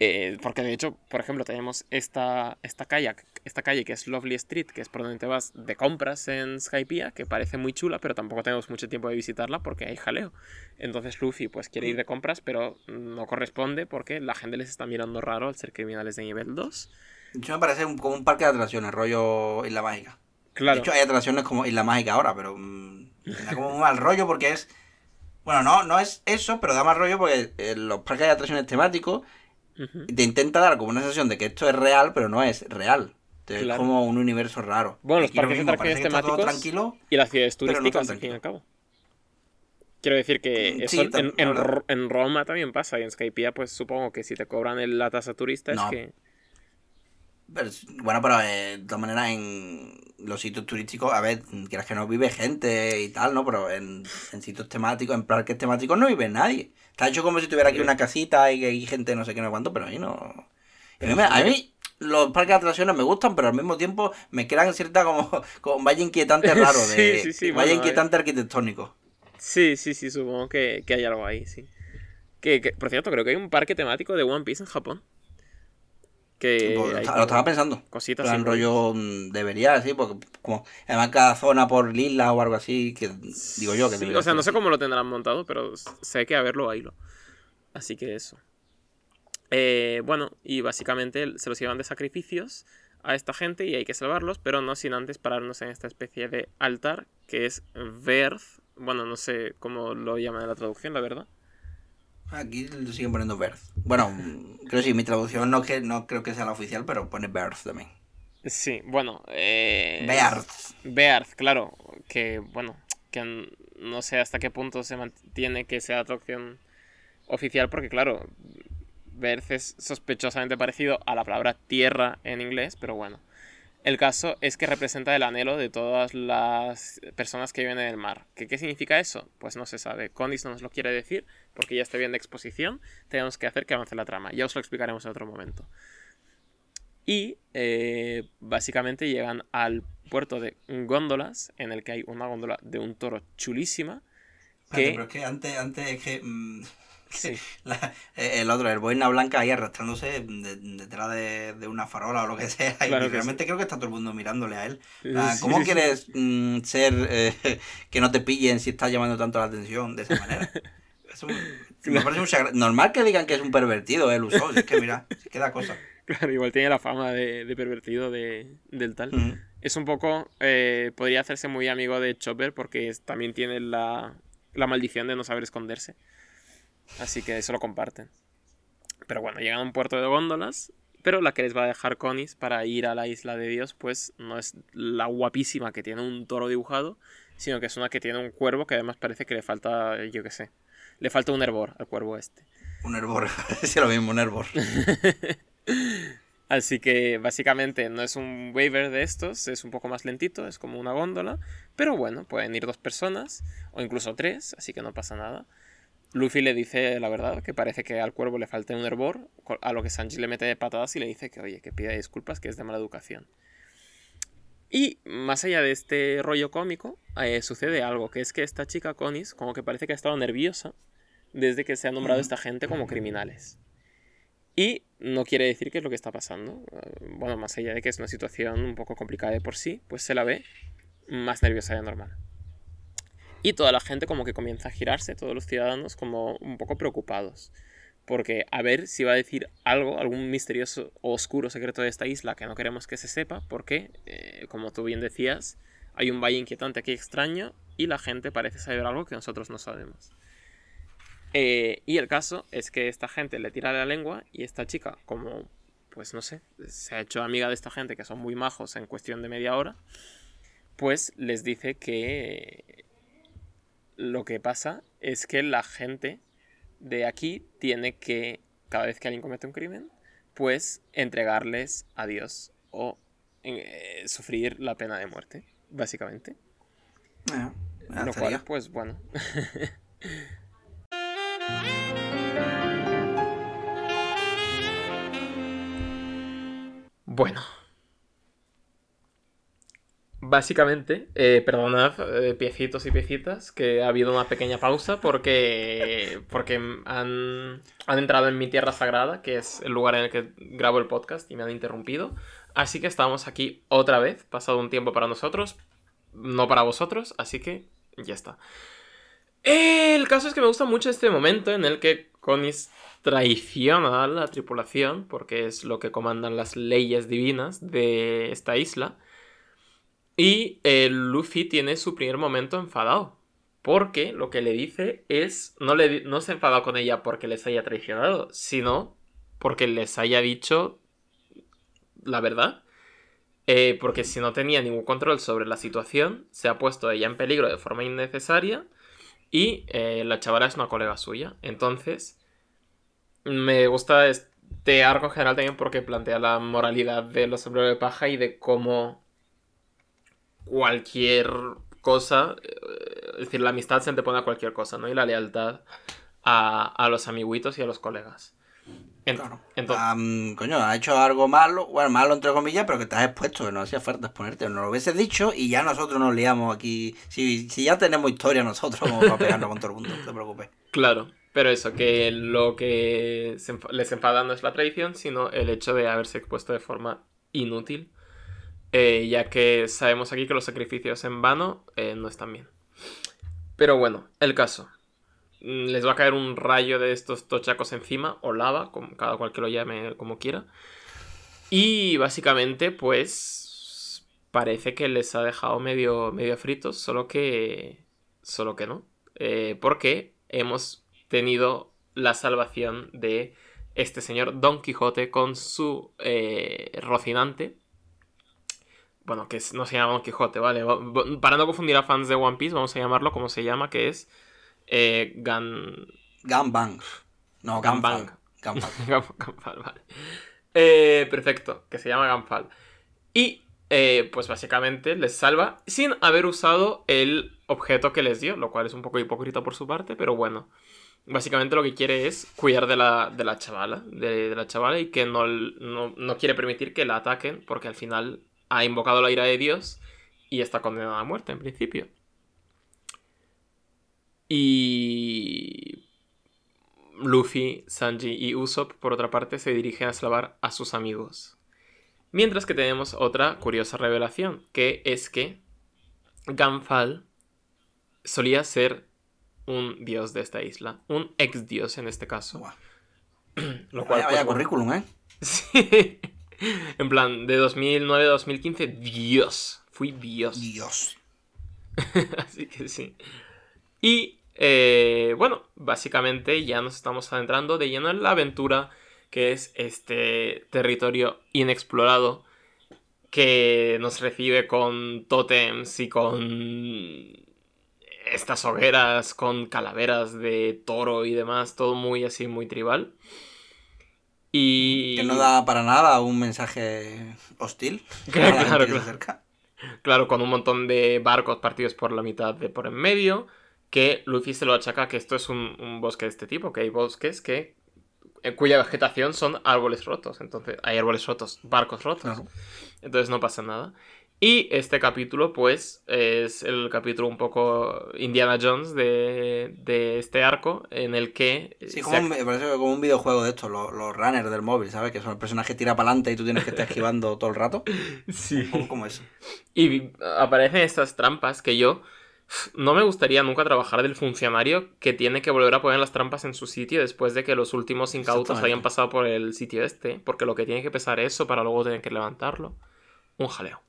Eh, porque de hecho, por ejemplo, tenemos esta, esta, calle, esta calle que es Lovely Street, que es por donde te vas de compras en Skypiea, que parece muy chula, pero tampoco tenemos mucho tiempo de visitarla porque hay jaleo. Entonces Luffy pues quiere ir de compras, pero no corresponde porque la gente les está mirando raro al ser criminales de nivel 2. Yo me parece como un parque de atracciones, rollo Isla Mágica. Claro. De hecho, hay atracciones como Isla Mágica ahora, pero mm, da como un mal rollo porque es... Bueno, no, no es eso, pero da mal rollo porque en los parques de atracciones temáticos Ujú. te intenta dar como una sensación de que esto es real, pero no es real. Entonces, Claro. Es como un universo raro. Bueno, los Aquí parques de atracciones temáticos tranquilo. Y las ciudades no turísticas, tan al fin y al cabo. Quiero decir que Mm, eso sí, en, Roma también pasa. Y en Skypiea, pues supongo que si te cobran el- la tasa turista No. es que... Pero bueno, pero eh, de todas maneras en los sitios turísticos, a ver, quieras que no vive gente y tal, ¿no? Pero en, en sitios temáticos, en parques temáticos no vive nadie. Está hecho como si tuviera aquí una casita y que hay gente no sé qué, no cuánto, pero ahí no... Y A mí, a mí los parques de atracciones me gustan, pero al mismo tiempo me crean cierta como, como valle inquietante raro, de, Sí, sí, sí, bueno, inquietante arquitectónico. Sí, sí, sí, supongo que, que hay algo ahí, sí. Que, que, por cierto, creo que hay un parque temático de One Piece en Japón. Que Pues, lo como estaba pensando. Cositas plan así, rollo mm, debería, así, porque como además cada zona por isla o algo así, que digo yo que Sí, o sea, no sé cómo lo tendrán montado, pero sé que a verlo ahí lo. Así que eso. Eh, bueno, y básicamente se los llevan de sacrificios a esta gente y hay que salvarlos, pero no sin antes pararnos en esta especie de altar que es Verth. Bueno, no sé cómo lo llaman en la traducción, la verdad. Aquí lo siguen poniendo Birth. Bueno, creo que sí, mi traducción no, que, no creo que sea la oficial, pero pone Birth también. Sí, bueno. Eh, Bearth. Bearth, claro. Que, bueno, que no sé hasta qué punto se mantiene que sea traducción oficial, porque, claro, Bearth es sospechosamente parecido a la palabra tierra en inglés, pero bueno. El caso es que representa el anhelo de todas las personas que viven en el mar. ¿Qué, qué significa eso? Pues no se sabe. Condis no nos lo quiere decir porque ya está bien de exposición. Tenemos que hacer que avance la trama. Ya os lo explicaremos en otro momento. Y eh, básicamente llegan al puerto de góndolas, en el que hay una góndola de un toro chulísima. Que, pero es que antes, antes es que. mm, sí, la- eh, el otro, el boina blanca ahí arrastrándose de- detrás de, de una farola o lo que sea. Y Claro que realmente creo que está todo el mundo mirándole a él. Sí, Ah, sí, ¿Cómo sí. quieres mm, ser eh, que no te pillen si estás llamando tanto la atención de esa manera? Es un- me parece un sagra- Normal que digan que es un pervertido el uso. Es que mira, se queda cosa. claro, igual tiene la fama de, de pervertido de, del tal. Es un poco. eh, podría hacerse muy amigo de Chopper porque también tiene la, la maldición de no saber esconderse. Así que eso lo comparten. Pero bueno, llegan a un puerto de góndolas. Pero la que les va a dejar Conis para ir a la isla de Dios, pues no es la guapísima que tiene un toro dibujado, sino que es una que tiene un cuervo que además parece que le falta, yo qué sé, le falta un hervor al cuervo este. Un hervor. sí, lo mismo, un hervor. Así que básicamente no es un waiver de estos, es un poco más lentito, es como una góndola, pero bueno, pueden ir dos personas o incluso tres, así que no pasa nada. Luffy le dice la verdad, que parece que al cuervo le falta un hervor, a lo que Sanji le mete de patadas y le dice que oye, que pida disculpas, que es de mala educación. Y más allá de este rollo cómico, eh, sucede algo, que es que esta chica Conis como que parece que ha estado nerviosa desde que se ha nombrado esta gente como criminales. Y no quiere decir qué es lo que está pasando. Eh, Bueno, más allá de que es una situación un poco complicada de por sí, pues se la ve más nerviosa de normal. Y toda la gente como que comienza a girarse, todos los ciudadanos como un poco preocupados. Porque a ver si va a decir algo, algún misterioso o oscuro secreto de esta isla que no queremos que se sepa, porque, eh, como tú bien decías, hay un valle inquietante aquí extraño y la gente parece saber algo que nosotros no sabemos. Eh, y el caso es que esta gente le tira la lengua y esta chica, como, pues no sé, se ha hecho amiga de esta gente que son muy majos en cuestión de media hora, pues les dice que lo que pasa es que la gente de aquí tiene que, cada vez que alguien comete un crimen, pues entregarles a Dios o eh, sufrir la pena de muerte, básicamente. Eh, Ya Lo cual, pues bueno. bueno. Básicamente, eh, perdonad, eh, piecitos y piecitas, que ha habido una pequeña pausa porque, porque han, han entrado en mi tierra sagrada, que es el lugar en el que grabo el podcast, y me han interrumpido. Así que estamos aquí otra vez, pasado un tiempo para nosotros, no para vosotros, así que ya está. El caso es que me gusta mucho este momento en el que Conis traiciona a la tripulación, porque es lo que comandan las leyes divinas de esta isla. Y eh, Luffy tiene su primer momento enfadado. Porque lo que le dice es. No, le, no se enfada con ella porque les haya traicionado, sino porque les haya dicho la verdad. Eh, porque si no tenía ningún control sobre la situación, se ha puesto ella en peligro de forma innecesaria. Y eh, la chavala es una colega suya. Entonces, me gusta este arco en general también porque plantea la moralidad de los sombreros de paja y de cómo cualquier cosa, eh, es decir, la amistad se antepone a cualquier cosa, ¿no? Y la lealtad a, a los amiguitos y a los colegas. En- Claro. entonces, coño, ha hecho algo malo, bueno, malo entre comillas, pero que te has expuesto, que no hacía falta exponerte. Nos lo hubieses dicho y ya nosotros nos liamos aquí. Si, si ya tenemos historia nosotros, como para pegarnos con todo el mundo, no te preocupes. Claro, pero eso, que lo que se enfa- les enfada no es la traición, sino el hecho de haberse expuesto de forma inútil, eh, ya que sabemos aquí que los sacrificios en vano eh, no están bien. Pero bueno, el caso. Mm, Les va a caer un rayo de estos tochacos encima, o lava, como cada cual que lo llame como quiera. Y básicamente, pues. Parece que les ha dejado medio, medio fritos, solo que. Solo que no. Eh, porque hemos tenido la salvación de este señor Don Quijote con su eh, Rocinante. Bueno, que no se llama Don Quijote, ¿vale? Va- va- Para no confundir a fans de One Piece, vamos a llamarlo como se llama, que es eh, Gan... Ganbang. No, Ganbang. Ganbang. Ganbang. Gan- Ganfal, vale. Eh, perfecto, que se llama Ganfal. Y eh, pues básicamente les salva sin haber usado el objeto que les dio, lo cual es un poco hipócrita por su parte, pero bueno. Básicamente lo que quiere es cuidar de la, de la chavala, de, de la chavala y que no, no, no quiere permitir que la ataquen porque al final ha invocado la ira de Dios y está condenada a muerte en principio. Y Luffy, Sanji y Usopp, por otra parte, se dirigen a salvar a sus amigos. Mientras que tenemos otra curiosa revelación, que es que Ganfal solía ser un dios de esta isla, un ex dios en este caso. Buah. Lo cual, Vaya, pues, vaya currículum, ¿eh? Sí. En plan, de 2009 a 2015, Dios. Fui Dios. Dios. Así que sí. Y eh, bueno, básicamente ya nos estamos adentrando de lleno en la aventura que es este territorio inexplorado que nos recibe con tótems y con estas hogueras, con calaveras de toro y demás, todo muy así, muy tribal. Y... Que no da para nada un mensaje hostil. Claro, a la gente claro, claro. con un montón de barcos partidos por la mitad de por en medio, que Luffy se lo achaca que esto es un, un bosque de este tipo, que hay bosques que eh, cuya vegetación son árboles rotos, entonces hay árboles rotos, barcos rotos, Claro. entonces no pasa nada. Y este capítulo, pues, es el capítulo un poco Indiana Jones de, de este arco, en el que... Sí, se como un, me parece como un videojuego de estos, los, los runners del móvil, ¿sabes? Que son el personaje que tira para adelante y tú tienes que estar esquivando todo el rato. Sí. Como, como eso. Y aparecen estas trampas que yo no me gustaría nunca trabajar del funcionario que tiene que volver a poner las trampas en su sitio después de que los últimos incautos hayan pasado por el sitio este, porque lo que tiene que pesar eso para luego tener que levantarlo. Un jaleo.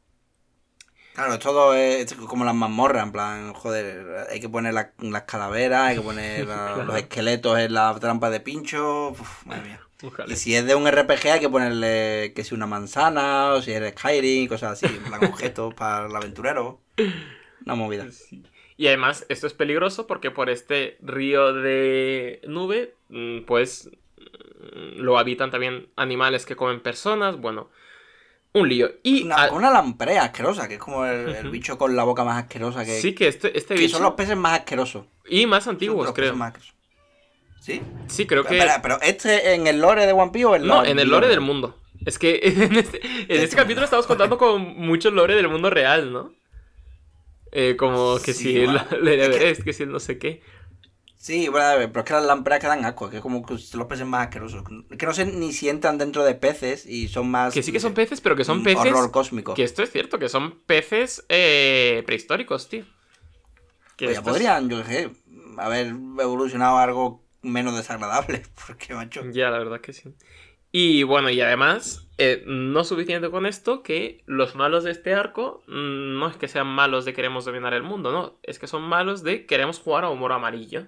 Claro, es todo es como las mazmorras, en plan, joder, hay que poner la- las calaveras, hay que poner la- Claro. los esqueletos en la trampa de pincho, uf, madre mía. Y si es de un RPG hay que ponerle que si una manzana, o si es Skyrim, cosas así, en plan objetos para el aventurero. Una movida. Sí. Y además, esto es peligroso porque por este río de nube, mm, pues mm, lo habitan también animales que comen personas. Bueno, Un lío. Y Una, a- una lamprea asquerosa, que es como el, el bicho con la boca más asquerosa que, sí que este, este que bicho... son los peces más asquerosos. Y más antiguos, creo. más. ¿Sí? Sí, creo que... Espera, pero este en el lore de One Piece o en No, la- en el lore del mundo. Es que en este, en este Este capítulo estamos contando con mucho lore del mundo real, ¿no? Eh, como que Sí, si el, el que- que si el no sé qué. Sí, pero es que las lampreas que dan asco, que es como que los peces más asquerosos. Que no sé ni si entran dentro de peces y son más... Que sí que son peces, pero que son mm, peces... Horror cósmico. Que esto es cierto, que son peces eh, prehistóricos, tío. Que Pues ya podrían, yo qué haber evolucionado a algo menos desagradable, porque, macho... Ya, la verdad que sí. Y bueno, y además, eh, no suficiente con esto, que los malos de este arco mm, no es que sean malos de queremos dominar el mundo, no, es que son malos de queremos jugar a humor amarillo.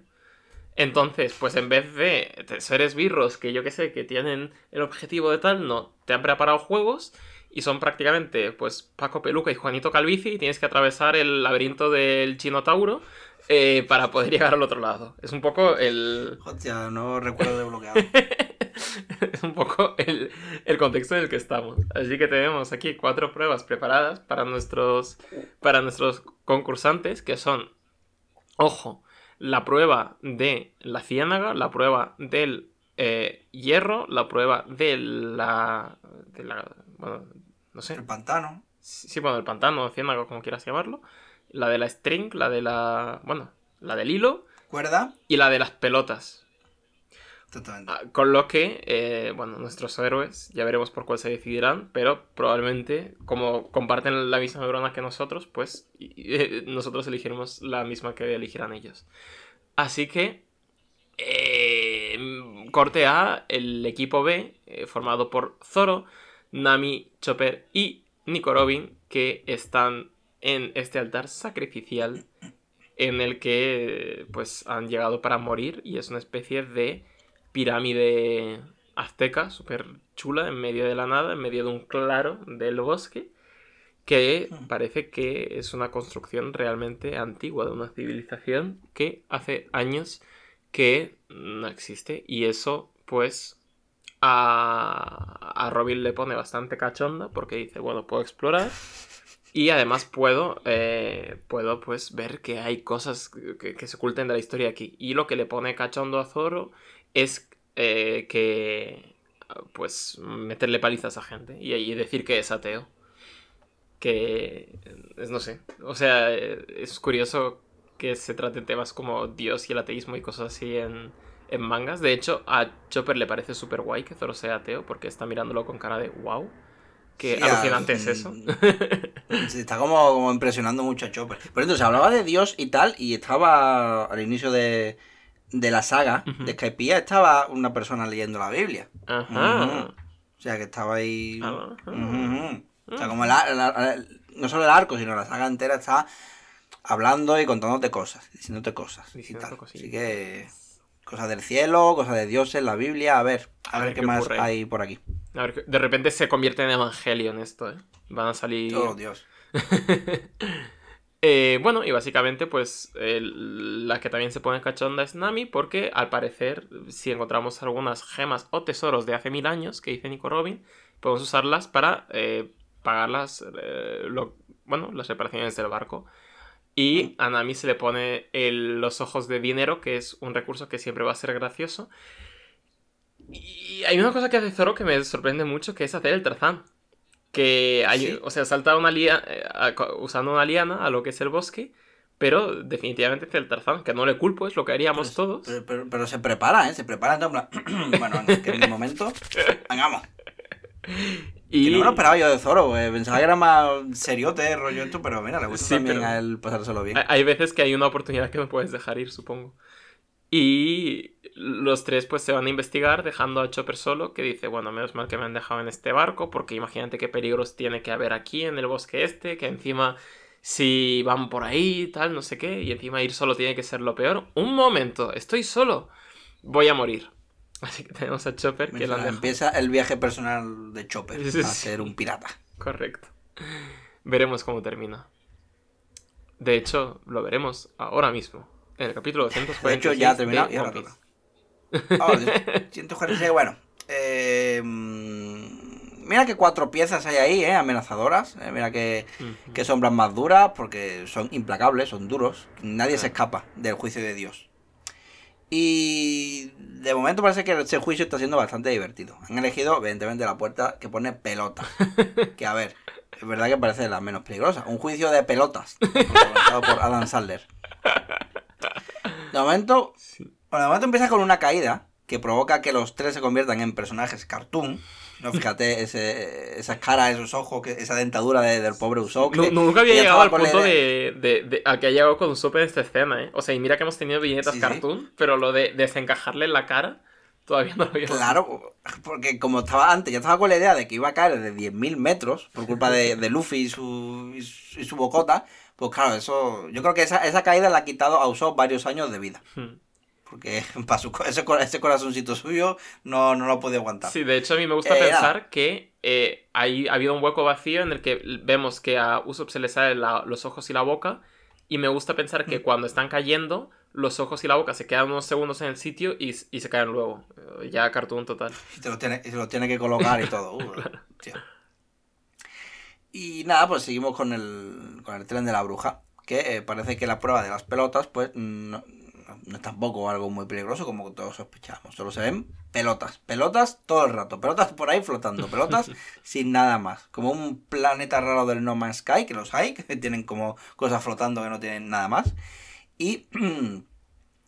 Entonces, pues en vez de de seres birros que yo que sé, que tienen el objetivo de tal, no, te han preparado juegos y son prácticamente, pues, Paco Peluca y Juanito Calvici y tienes que atravesar el laberinto del Chinotauro eh, para poder llegar al otro lado. Es un poco el, Hostia, no recuerdo de bloqueado. es un poco el, el contexto en el que estamos. Así que tenemos aquí cuatro pruebas preparadas para nuestros, para nuestros concursantes, que son, ojo, la prueba de la ciénaga, la prueba del eh, hierro, la prueba de la, de la... Bueno, no sé. El pantano. Sí, bueno, el pantano, ciénaga, como quieras llamarlo. La de la string, la de la... Bueno, la del hilo Cuerda. y la de las pelotas. Totalmente. Ah, Con lo que, eh, bueno, nuestros héroes, ya veremos por cuál se decidirán, pero probablemente, como comparten la misma neurona que nosotros, pues eh, nosotros elegiremos la misma que elegirán ellos. Así que, eh, corte A, el equipo B, eh, formado por Zoro, Nami, Chopper y Nico Robin, que están en este altar sacrificial en el que pues han llegado para morir y es una especie de pirámide azteca súper chula en medio de la nada, en medio de un claro del bosque que parece que es una construcción realmente antigua de una civilización que hace años que no existe. Y eso pues a, a Robin le pone bastante cachonda porque dice bueno puedo explorar y además puedo, eh, puedo pues ver que hay cosas que, que se oculten de la historia aquí. Y lo que le pone cachondo a Zoro es eh, que pues meterle palizas a gente y, y decir que es ateo. Que es no sé. O sea, es curioso que se traten temas como Dios y el ateísmo y cosas así en, en mangas. De hecho, a Chopper le parece súper guay que Zoro sea ateo porque está mirándolo con cara de wow. Qué Sí, alucinante ah, es eso. Sí, está como, como impresionando mucho a Chopper. Pero entonces hablaba de Dios y tal, y estaba al inicio de, de la saga Ujú. de Skypiea, estaba una persona leyendo la Biblia. Ajá. O sea que estaba ahí. Ujú. O sea, como ar- el- no solo el arco, sino la saga entera está hablando y contándote cosas, diciéndote cosas y tal. Así que cosas del cielo, cosas de dioses, la Biblia, a ver, a, A ver, ver qué, qué más hay por aquí. A ver, de repente se convierte en evangelio en esto, ¿eh? Van a salir... Oh, Dios. Eh, bueno, y básicamente, pues, la que también se pone cachonda es Nami, porque al parecer, si encontramos algunas gemas o tesoros de hace mil años, que dice Nico Robin, podemos usarlas para eh, pagar las, eh, bueno, las reparaciones del barco. Y a Nami se le pone los ojos de dinero, que es un recurso que siempre va a ser gracioso. Y hay una cosa que hace Zoro que me sorprende mucho, que es hacer el Tarzán. Que hay, Sí. o sea, salta una lia- eh, usando una liana a lo que es el bosque, pero definitivamente hace el Tarzán, que no le culpo, es lo que haríamos todos. Pero, pero- pero se prepara, ¿eh? Se prepara. en plan, bueno, en mi momento. Vengamos. y Que no me lo esperaba yo de Zoro, eh. Pensaba que era más seriote, rollo esto, pero mira, le gusta Sí, también a él pasárselo bien. hay- hay veces que hay una oportunidad que no puedes dejar ir, supongo. Y los tres pues se van a investigar dejando a Chopper solo, que dice, bueno, menos mal que me han dejado en este barco, porque imagínate qué peligros tiene que haber aquí en el bosque este, que encima si van por ahí, tal, no sé qué, y encima ir solo tiene que ser lo peor. Un momento, estoy solo, voy a morir. Así que tenemos a Chopper que la empieza el viaje personal de Chopper a ser un pirata. Correcto. Veremos cómo termina. De hecho, lo veremos ahora mismo. El capítulo 246 De hecho, ya ha terminado de y ahora One Piece. Oh, Dios. 146, bueno. Eh, mira que cuatro piezas hay ahí, ¿eh? Amenazadoras. eh, Mira que, sombras más duras porque son implacables, son duros. Nadie se escapa del juicio de Dios. Y de momento parece que ese juicio está siendo bastante divertido. Han elegido, evidentemente, la puerta que pone pelota. Que a ver, es verdad que parece la menos peligrosa. Un juicio de pelotas. por Adam Sandler. De momento, Sí. bueno, de momento empieza con una caída que provoca que los tres se conviertan en personajes cartoon. No, fíjate, ese, esas caras, esos ojos, que, esa dentadura de- del pobre Usopp. Que- nunca había llegado al punto de, de, de- al que ha llegado con Usopp en esta escena, ¿eh? O sea, y mira que hemos tenido viñetas Sí, sí. cartoon, pero lo de desencajarle en la cara todavía no lo había Claro, porque como estaba antes, ya estaba con la idea de que iba a caer de 10.000 metros por culpa de, de Luffy y su, y su, y su bocota, pues claro, eso. Yo creo que esa, esa caída le ha quitado a Usopp varios años de vida. Hmm. Porque para su, ese, ese corazoncito suyo no, no lo puede aguantar. Sí, de hecho a mí me gusta Eh, pensar que eh, hay, ha habido un hueco vacío en el que vemos que a Usopp se le salen la- los ojos y la boca y me gusta pensar que cuando están cayendo los ojos y la boca se quedan unos segundos en el sitio y, y se caen luego. Eh, Ya cartoon total. Y te lo tiene, y se lo tiene que colocar y todo. Uh, tío. Y nada, pues seguimos con el, con el tren de la bruja. Que eh, parece que la prueba de las pelotas, pues no, no es tampoco algo muy peligroso como todos sospechamos. Solo se ven pelotas. Pelotas todo el rato. Pelotas por ahí flotando. Pelotas sin nada más. Como un planeta raro del No Man's Sky, que los hay, que tienen como cosas flotando que no tienen nada más. Y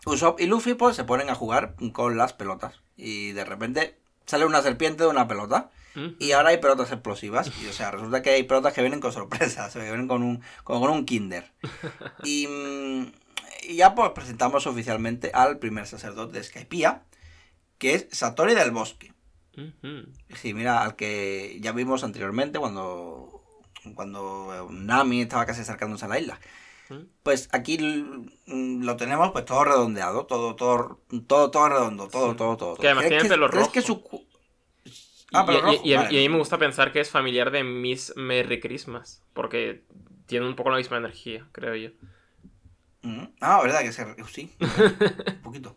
Usopp y Luffy pues se ponen a jugar con las pelotas. Y de repente sale una serpiente de una pelota. Mm. Y ahora hay pelotas explosivas. Y o sea, resulta que hay pelotas que vienen con sorpresas. Que vienen con un, con, con un kinder. Y, mm, y ya pues presentamos oficialmente al primer sacerdote de Skypiea. Que es Satori del Bosque. Sí, mira, al que ya vimos anteriormente cuando, cuando eh, Nami estaba casi acercándose a la isla. Pues aquí mm, lo tenemos pues todo redondeado, todo, todo, todo, todo redondo, todo, Sí. todo, todo. Que además ¿Crees tiene que- crees que su Ah, pero y- rojo, y- y a- vale. y a mí me gusta pensar que es familiar de Miss Merry Christmas, porque tiene un poco la misma energía, creo yo. Mm, Ah, verdad que se... Sí, un poquito.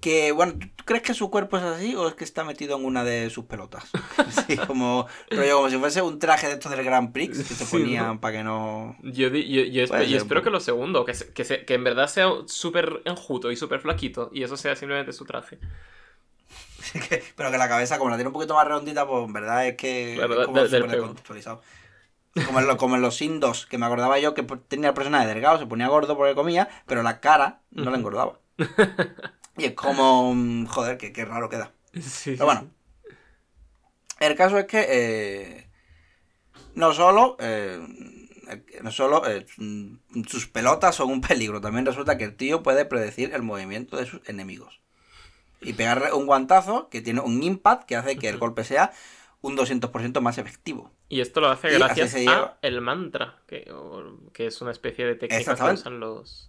Que, bueno, ¿tú crees que su cuerpo es así o es que está metido en una de sus pelotas? Sí, como, rollo, como si fuese un traje de estos del Grand Prix que se ponían para que no... Yo, yo, yo ser, espero que lo segundo, que, se- que, se- que en verdad sea súper enjuto y súper flaquito, y eso sea simplemente su traje. que- pero que la cabeza, como la tiene un poquito más redondita, pues en verdad es que Claro, es como de- pego. descontextualizado. Como en, lo- como en los Sindos, que me acordaba yo que tenía el personaje delgado, se ponía gordo porque comía, pero la cara no Ujú. engordaba. y es como, joder, que qué raro queda. Sí, Pero bueno, el caso es que eh, no solo, eh, no solo eh, sus pelotas son un peligro, también resulta que el tío puede predecir el movimiento de sus enemigos. Y pegarle un guantazo que tiene un impact que hace que el golpe sea un 200% más efectivo. Y esto lo hace Y gracias a el mantra, que, que es una especie de técnica que usan los...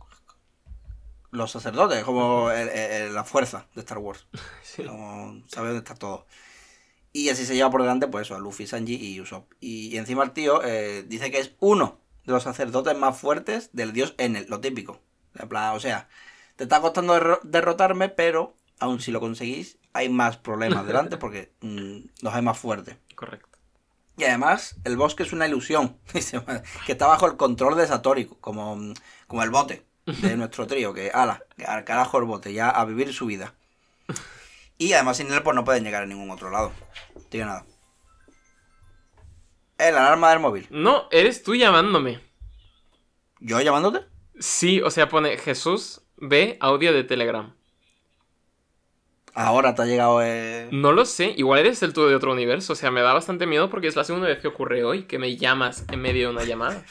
Los sacerdotes, como el- el- la fuerza de Star Wars. Sí. Como sabe dónde está todo. Y así se lleva por delante, pues eso, a Luffy, Sanji y Usopp. Y, y encima el tío eh, dice que es uno de los sacerdotes más fuertes del dios Enel, lo típico. En plan, o sea, te está costando derro- derrotarme, pero aun si lo conseguís, hay más problemas delante porque mm, los hay más fuertes. Correcto. Y además, el bosque es una ilusión, que está bajo el control de Satori, como, como el bote de nuestro trío, que ala, al carajo el bote, ya a vivir su vida. Y además sin él pues no pueden llegar a ningún otro lado. Tiene nada. La alarma del móvil. No, eres tú llamándome. ¿Yo llamándote? Sí, o sea, pone Jesús ve audio de Telegram. Ahora te ha llegado eh... No lo sé, igual eres el tú de otro universo. O sea, me da bastante miedo porque es la segunda vez que ocurre hoy que me llamas en medio de una llamada.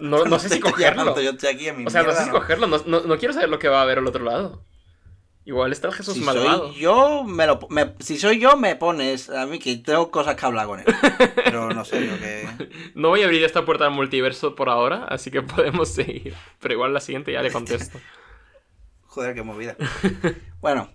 No, no sé si cogerlo. Yo estoy aquí en mi O sea, no sé si cogerlo. No, no- no quiero saber lo que va a haber al otro lado. Igual está el Jesús Si malvado. soy yo, me lo, me- si soy yo, me pones a mí que tengo cosas que hablar con él. Pero no sé, yo que... No voy a abrir esta puerta al multiverso por ahora, así que podemos seguir. Pero igual la siguiente ya le contesto. Joder, qué movida. bueno,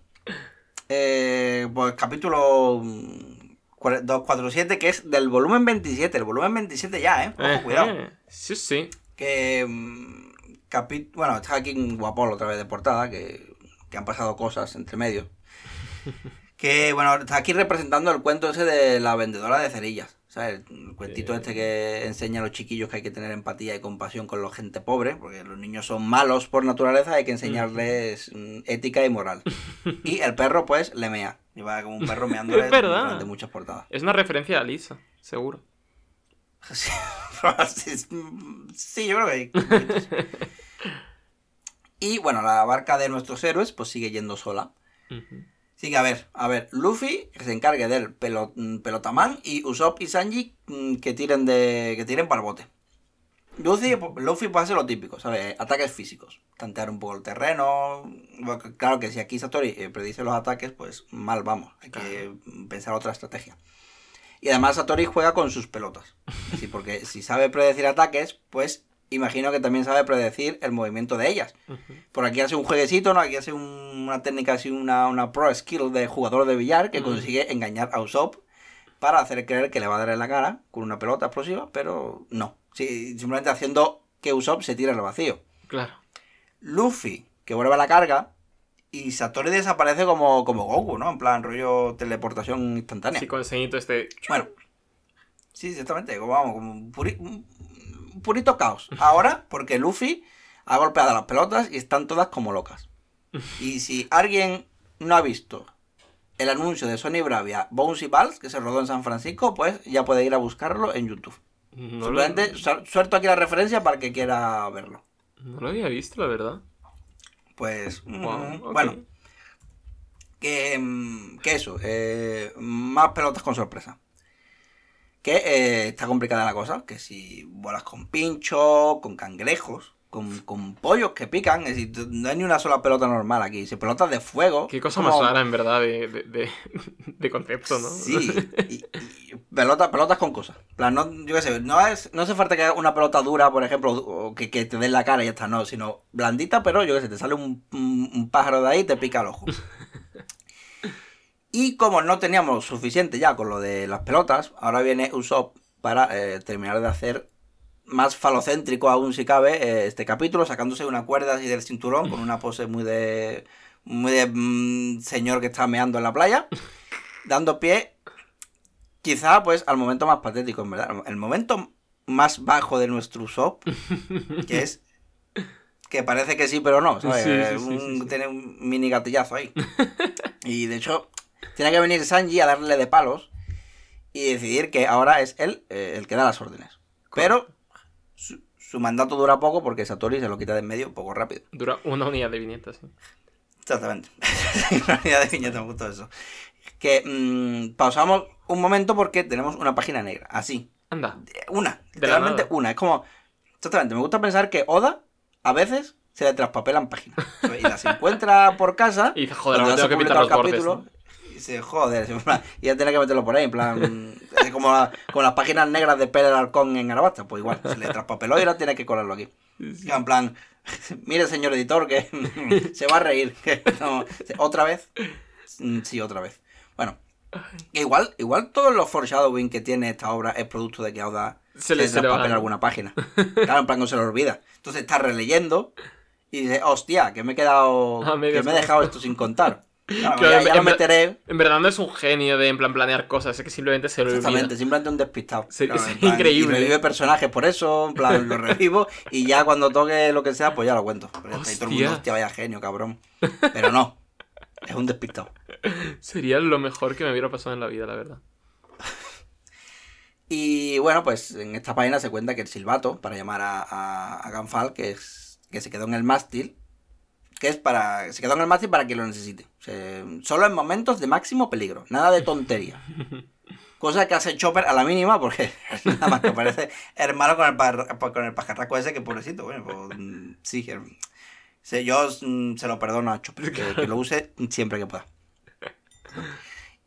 eh, pues capítulo mm, cuare- 247, que es del volumen 27. El volumen 27 ya, ¿eh? Ojo, cuidado. Sí, sí. Que. mm, capi- bueno, está aquí un guapolo otra vez de portada, que, que han pasado cosas entre medio. Que bueno, está aquí representando el cuento ese de la vendedora de cerillas. ¿Sabes? El cuentito este que enseña a los chiquillos que hay que tener empatía y compasión con la gente pobre, porque los niños son malos por naturaleza, hay que enseñarles mm, ética y moral. Y el perro, pues, le mea. Y va como un perro verdad. durante muchas portadas. Es una referencia a Lisa, seguro. Sí, sí, sí, yo creo que hay. Y bueno, la barca de nuestros héroes pues sigue yendo sola. Ujú. Así que a ver, a ver, Luffy que se encargue del pelo- mm, pelotamán y Usopp y Sanji mm, que tiren de que tiren para el bote. Luffy, Luffy puede hacer lo típico, ¿sabes? Ataques físicos. Tantear un poco el terreno. Bueno, Claro que si aquí Satori eh, predice los ataques, pues mal vamos. Hay que pensar otra estrategia. Y además Satori juega con sus pelotas. Sí, porque si sabe predecir ataques, pues imagino que también sabe predecir el movimiento de ellas. Por aquí hace un jueguecito, ¿no? Aquí hace un- una técnica así, una, una pro skill de jugador de billar que consigue engañar a Usopp para hacer creer que le va a dar en la cara con una pelota explosiva, pero no. Sí, simplemente haciendo que Usopp se tire al vacío. Claro. Luffy, que vuelve a la carga, y Satori desaparece como, como Goku, ¿no? En plan, rollo teleportación instantánea. Sí, con el ceñito este. Bueno, sí, exactamente, como vamos, como un, puri- un purito caos. Ahora, porque Luffy ha golpeado las pelotas y están todas como locas. Y si alguien no ha visto el anuncio de Sony Bravia Bouncy Balls, que se rodó en San Francisco, pues ya puede ir a buscarlo en YouTube. No lo, Simplemente su- suelto aquí la referencia para el que quiera verlo. no lo había visto, la verdad. Pues, mm, bueno, que, mm, que eso, eh, más pelotas con sorpresa. Que eh, está complicada la cosa, que si vuelas con pincho, con cangrejos, con, con pollos que pican, es decir, no hay ni una sola pelota normal aquí, si pelotas de fuego. Qué cosa como- más rara, en verdad, de, de, de, de concepto, ¿no? Sí, y, y pelotas, pelotas con cosas. Plan, no, yo qué sé, no, es, no hace falta que una pelota dura, por ejemplo, o que, que te dé en la cara y ya está, no, sino blandita, pero yo qué sé, te sale un, un- un pájaro de ahí y te pica el ojo. Y como no teníamos suficiente ya con lo de las pelotas, ahora viene Usopp para eh, terminar de hacer más falocéntrico aún si cabe eh, este capítulo, sacándose una cuerda así del cinturón con una pose muy de muy de mm, señor que está meando en la playa, dando pie quizá pues al momento más patético, en verdad, el momento más bajo de nuestro Usopp, que es que parece que sí, pero no, ¿sabes? Sí, sí, sí, Un- sí, sí. Tiene un mini gatillazo ahí. Y de hecho, tiene que venir Sanji a darle de palos y decidir que ahora es él eh, el que da las órdenes. Pero su, su mandato dura poco porque Satori se lo quita de en medio un poco rápido. Dura una unidad de viñetas, sí. Exactamente. Una unidad de viñeta, me gustó eso. Que mm, pausamos un momento porque tenemos una página negra. Así. Anda. Una. Nada. una. Es como. Exactamente. Me gusta pensar que Oda a veces se le traspapelan páginas. Y las encuentra por casa. Y dice, joder, ya tengo que pintar los bordes. capítulo, Y dice, joder. Y ya tiene que meterlo por ahí. En plan. es como, la- como las páginas negras de Pérez Halcón en Arabasta. Pues igual. Se le traspapeló y ahora tiene que colarlo aquí. En plan, mire señor editor que se va a reír. que no, ¿Otra vez? Mm, Sí, otra vez. Bueno, que igual, igual todos los foreshadowing que tiene esta obra es producto de que Auda Se le- se le va, traspapela alguna página. Claro, en plan no se lo olvida. Entonces está releyendo y dice, hostia, que me he quedado, que me he dejado esto sin contar. Claro, Claro, ya, en- ya lo meteré. En verdad no es un genio de en plan planear cosas, es que simplemente se lo olvida. Exactamente, simplemente un despistado. Sí, Claro, es plan, increíble. Y revive personajes por eso, en plan, lo revivo y ya cuando toque lo que sea, pues ya lo cuento. Pero todo el mundo, Hostia. hostia, vaya genio, cabrón. Pero no, es un despistado. Sería lo mejor que me hubiera pasado en la vida, la verdad. Y bueno, pues en esta página se cuenta que el silbato, para llamar a, a, a Ganfal, que, es, que se quedó en el mástil, que es para. Se quedó en el mástil para que lo necesite. O sea, solo en momentos de máximo peligro, nada de tontería. Cosa que hace Chopper a la mínima, porque nada más que parece hermano con el, par- con el pajarraco ese, que pobrecito, bueno, pues sí, yo mm, se lo perdono a Chopper, que, que lo use siempre que pueda.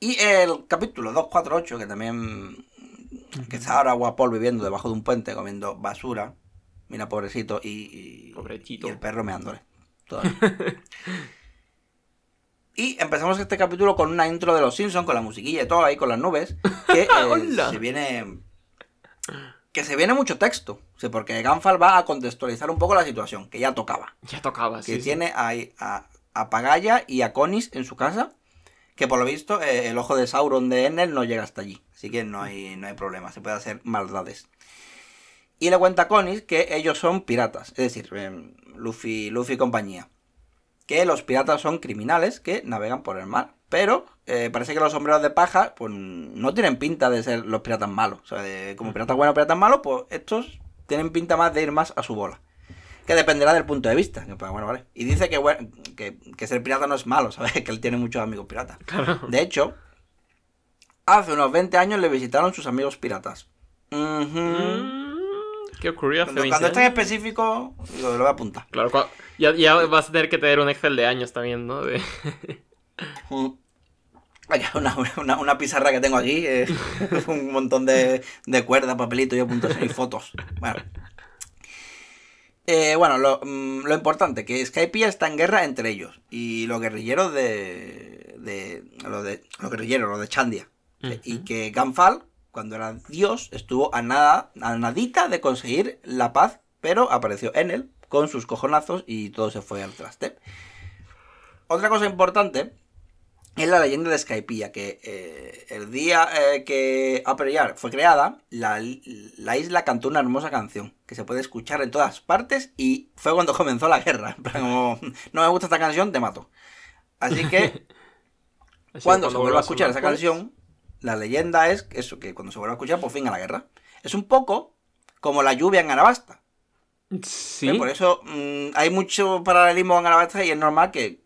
Y el capítulo 248, que también que está ahora Guapol viviendo debajo de un puente comiendo basura. Mira, pobrecito, y, y, Pobrecito. y el perro meándole. Todavía. y empezamos este capítulo con una intro de los Simpsons, con la musiquilla y todo ahí, con las nubes, que eh, se viene... Que se viene mucho texto, o sea, porque Ganfal va a contextualizar un poco la situación, que ya tocaba Ya tocaba, que sí. sí. tiene ahí a, a Pagaya y a Conis en su casa, que por lo visto eh, el ojo de Sauron de Enel no llega hasta allí. Así que no hay, no hay problema, se puede hacer maldades. Y le cuenta a Conis que ellos son piratas, es decir, em, Luffy, Luffy y compañía. Que los piratas son criminales que navegan por el mar. Pero eh, parece que los sombreros de paja pues, no tienen pinta de ser los piratas malos. O sea, de- como piratas buenos, piratas malos, pues estos tienen pinta más de ir más a su bola. Que dependerá del punto de vista. que, pues, bueno, vale. Y dice que, bueno, que, que ser pirata no es malo, ¿sabes? Que él tiene muchos amigos piratas. De hecho, hace unos 20 años le visitaron sus amigos piratas. Mm, ¿Qué ocurrió hace Cuando, 20 cuando esté en años? específico, digo, lo voy a apuntar. Claro, ya, ya vas a tener que tener un Excel de años también, ¿no? De-. Vaya, una, una, una pizarra que tengo aquí, eh, un montón de, de cuerdas, papelitos y apuntes y fotos. Bueno, Eh, bueno lo, mm, lo importante, que Skypiea está en guerra entre ellos y los guerrilleros de... de los, de los guerrilleros, los de Chandia. Eh, Y que Ganfal, cuando era dios, estuvo a nada, a nadita de conseguir la paz, pero apareció en él con sus cojonazos y todo se fue al traste. Otra cosa importante es la leyenda de Skypiea, que eh, el día eh, que Upper fue creada, la, la isla cantó una hermosa canción que se puede escuchar en todas partes y fue cuando comenzó la guerra. Como, no me gusta esta canción, te mato. Así que cuando que se vuelva a escuchar esa canción, la leyenda es eso, que cuando se vuelva a escuchar, por fin a la guerra. Es un poco como la lluvia en Anabasta. Sí. ¿eh? Por eso mm, hay mucho paralelismo en Anabasta y es normal que.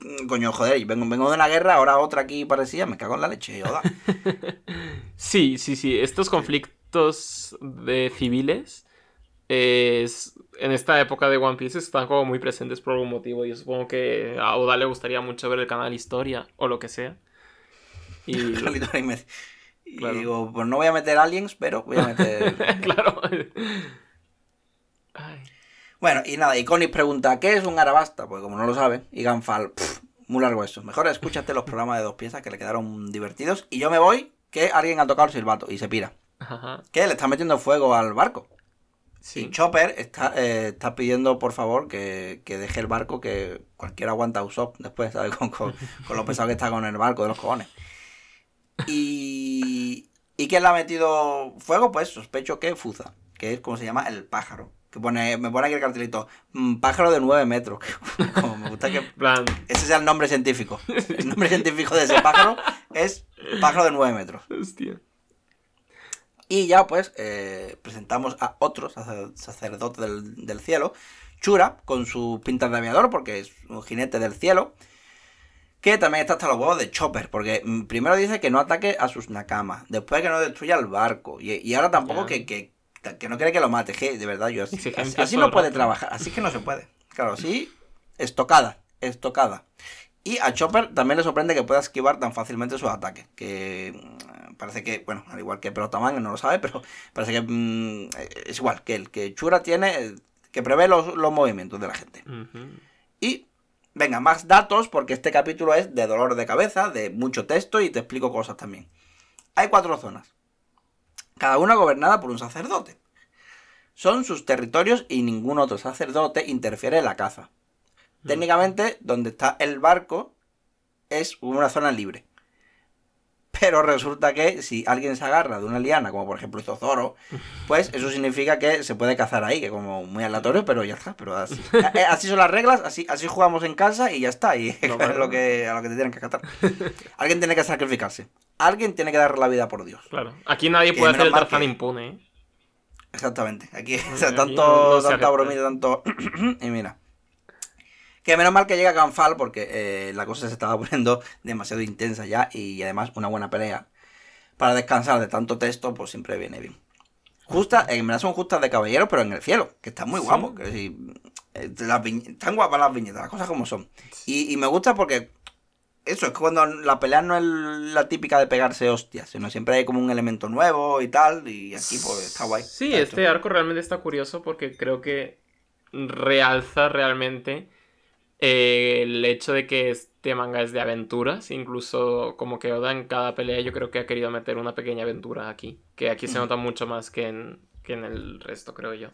mm, Coño, joder, vengo, vengo de una guerra, ahora otra aquí parecía, me cago en la leche, joda. Sí, sí, sí. Estos conflictos de civiles es- en esta época de One Piece están como muy presentes por algún motivo. Yo supongo que a Oda le gustaría mucho ver el canal Historia o lo que sea. Y Literal, y me- y Claro. digo, pues no voy a meter aliens, pero voy a meter. claro. Ay. bueno, y nada, y Conis pregunta, ¿qué es un Arabasta? Pues como no lo sabe, y Ganfal, pff, muy largo eso. Mejor escúchate los programas de dos piezas que le quedaron divertidos. Y yo me voy, que alguien ha tocado el silbato y se pira. Ajá. Que le está metiendo fuego al barco. Y. Chopper está, eh, está pidiendo, por favor, que, que deje el barco, que cualquiera aguanta Usopp después, ¿sabes? Con, con, con lo pesado que está con el barco de los cojones. Y, ¿Y quién le ha metido fuego? Pues sospecho que Fuza, que es como se llama el pájaro. Que pone, me pone aquí el cartelito, mm, pájaro de 9 metros. Como me gusta que plan, ese sea el nombre científico. El nombre científico de ese pájaro es pájaro de 9 metros. hostia. Y ya pues eh, presentamos a otro sacer- sacerdote del, del cielo, Chura, con sus pintas de aviador, porque es un jinete del cielo, que también está hasta los huevos de Chopper, porque mm, primero dice que no ataque a sus nakamas, después que no destruya el barco, y, y ahora tampoco que, que, que no quiere que lo mate, que de verdad yo así, así, no puede trabajar, así que no se puede. Claro, sí, estocada, estocada. Y a Chopper también le sorprende que pueda esquivar tan fácilmente sus ataques. Que mm, parece que, bueno, al igual que Pelotaman, no lo sabe, pero parece que mm, es igual que el que Chura tiene, eh, que prevé los, los movimientos de la gente. Y, venga, más datos, porque este capítulo es de dolor de cabeza, de mucho texto y te explico cosas también. Hay cuatro zonas, cada una gobernada por un sacerdote. Son sus territorios y ningún otro sacerdote interfiere en la caza. Técnicamente, donde está el barco es una zona libre. Pero resulta que si alguien se agarra de una liana, como por ejemplo hizo Zoro, pues eso significa que se puede cazar ahí, que como muy aleatorio, pero ya está. Pero así, eh, así son las reglas, así, así jugamos en casa y ya está. Y No, es lo que, a lo que te tienen que acatar. Alguien tiene que sacrificarse. Alguien tiene que dar la vida por Dios. Claro. Aquí nadie puede hacer el Tarzán que- impune, ¿eh? Exactamente. Aquí, o sea, tanto, no tanta bromita, tanto. y mira. Que menos mal que llega Canfal porque eh, la cosa se estaba poniendo demasiado intensa ya y además una buena pelea. Para descansar de tanto texto, pues siempre viene bien. Justa, en verdad son justas de caballero, pero en el cielo, que está muy Sí. guapo. Que sí, eh, las están guapas las viñetas, las cosas como son. Y, y me gusta porque eso es cuando la pelea no es la típica de pegarse hostias, sino siempre hay como un elemento nuevo y tal. Y aquí pues está guay. Sí, Está hecho. este arco realmente está curioso porque creo que realza realmente eh, el hecho de que este manga es de aventuras. Incluso como que Oda en cada pelea yo creo que ha querido meter una pequeña aventura aquí. Que aquí se nota mucho más que en, que en el resto, creo yo.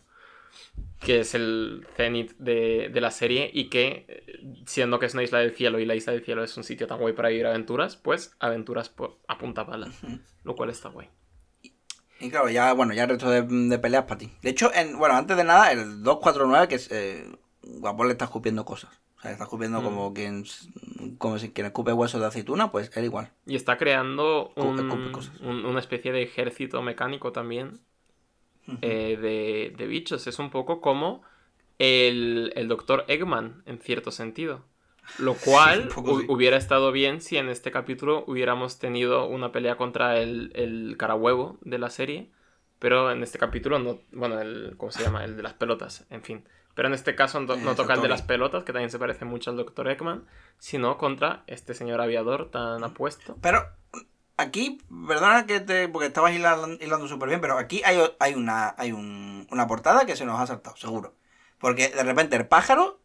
que es el cenit de, de la serie y que, eh, siendo que es una isla del cielo y la isla del cielo es un sitio tan guay para vivir aventuras, pues aventuras por, a punta pala, lo cual está guay. Y claro, ya, bueno, ya el resto de, de peleas para ti. De hecho, en, bueno, antes de nada, el 249, que es. Eh, Guapo le está escupiendo cosas. O sea, está escupiendo Mm. como quien. Como si quien escupe huesos de aceituna, pues él igual. Y está creando un- una especie de ejército mecánico también eh, de, de bichos. Es un poco como el, el Dr. Eggman, en cierto sentido. Lo cual hu- sí. hubiera estado bien si en este capítulo hubiéramos tenido una pelea contra el, el carahuevo de la serie. Pero en este capítulo no. Bueno, el. ¿Cómo se llama? El de las pelotas, en fin. Pero en este caso no, no Eh, toca el de las pelotas, que también se parece mucho al Dr. Eggman, sino contra este señor aviador tan apuesto. Pero aquí, perdona que te. Porque estabas hilando, hilando súper bien, pero aquí hay, hay, una, hay un- una portada que se nos ha saltado, seguro. Porque de repente el pájaro.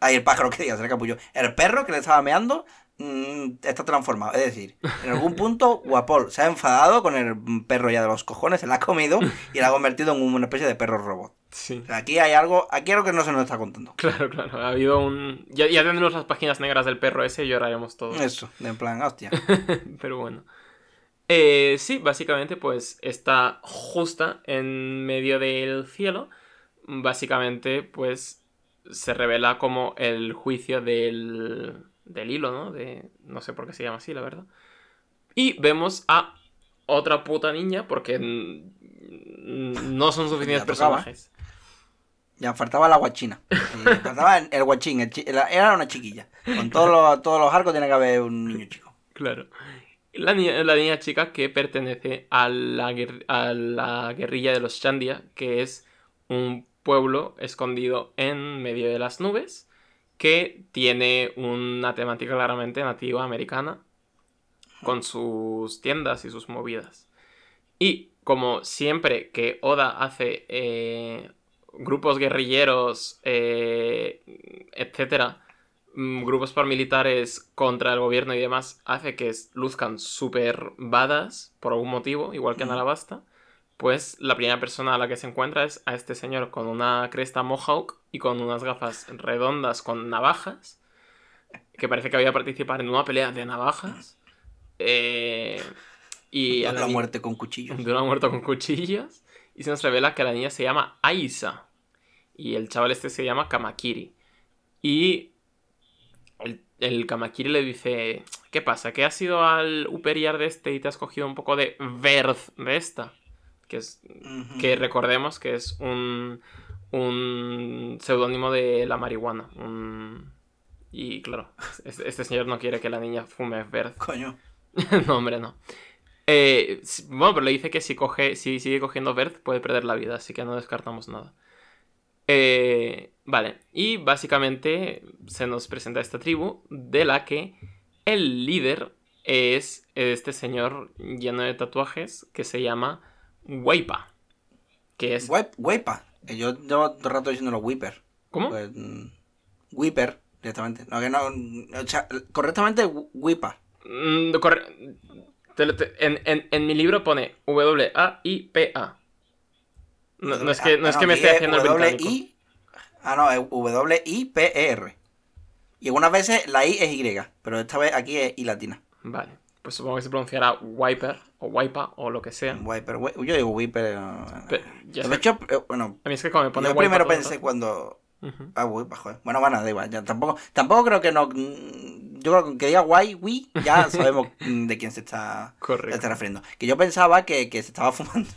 Ay, el pájaro que diga, será capullo. El perro que le estaba meando. mm, está transformado. Es decir, en algún punto Guapol se ha enfadado con el perro ya de los cojones, se la ha comido y la ha convertido en una especie de perro robot. Sí. O sea, aquí hay algo, aquí hay algo que no se nos está contando. Claro, claro. Ha habido un. Ya, ya tendremos las páginas negras del perro ese y lloraremos todos. Eso, en plan, hostia. Pero bueno. Eh, sí, básicamente, pues está justa en medio del cielo. Básicamente, pues se revela como el juicio del, del hilo, ¿no? De, no sé por qué se llama así, la verdad. Y vemos a otra puta niña, porque no son suficientes personajes. Ya faltaba la guachina. Faltaba el, el guachín, el chi- la- era una chiquilla. Con todos los, todos los arcos tiene que haber un niño chico. Claro. La niña, la niña chica que pertenece a la, a la guerrilla de los Chandia, que es un pueblo escondido en medio de las nubes, que tiene una temática claramente nativa americana, con sus tiendas y sus movidas. Y como siempre que Oda hace eh, grupos guerrilleros, eh, etcétera, mm, grupos paramilitares contra el gobierno y demás, hace que luzcan súper badas por algún motivo, igual que en. Alabasta, pues la primera persona a la que se encuentra es a este señor con una cresta mohawk y con unas gafas redondas con navajas, que parece que había participado en una pelea de navajas. Eh, y a la ni- muerte con cuchillos. de una muerto con cuchillas. Y se nos revela que la niña se llama Aisa. Y el chaval este se llama Kamakiri. Y el, el Kamakiri le dice, ¿qué pasa? ¿Que has ido al Uperiar de este y te has cogido un poco de Verth de esta? Que, es, que recordemos que es un, un seudónimo de la marihuana. un- Y claro, este, este señor no quiere que la niña fume Verth. Coño. no, hombre, no. Eh, bueno, pero le dice que si, coge, si sigue cogiendo Verth puede perder la vida, así que no descartamos nada. Eh, vale, y básicamente se nos presenta esta tribu de la que el líder es este señor lleno de tatuajes que se llama Waipa. Que es... Wipa. Que Yo llevo todo el rato diciéndolo Whipper. ¿Cómo? Pues, mm, Whipper, directamente. No, que no. O sea, correctamente Wipa. Mm, corre- en, en- en mi libro pone W-A-I-P-A. No, no es que, no es que me esté haciendo el británico. Ah, no, es W-I-P-E-R. Y algunas veces la I es Y, pero esta vez aquí es I latina. Vale, pues supongo que se pronunciará Wiper o Wipa o lo que sea. Wiper, wi- yo digo Whipper. eh, ya de hecho, eh, bueno, a mí es que me pone yo primero pensé cuando. Ujú. Ah, Wipa, joder. Bueno, bueno, da igual. Ya, tampoco, tampoco creo que no. Yo creo que que diga guay, Wii, ya sabemos de quién se está, se Correcto. está refiriendo. Que yo pensaba que, que se estaba fumando.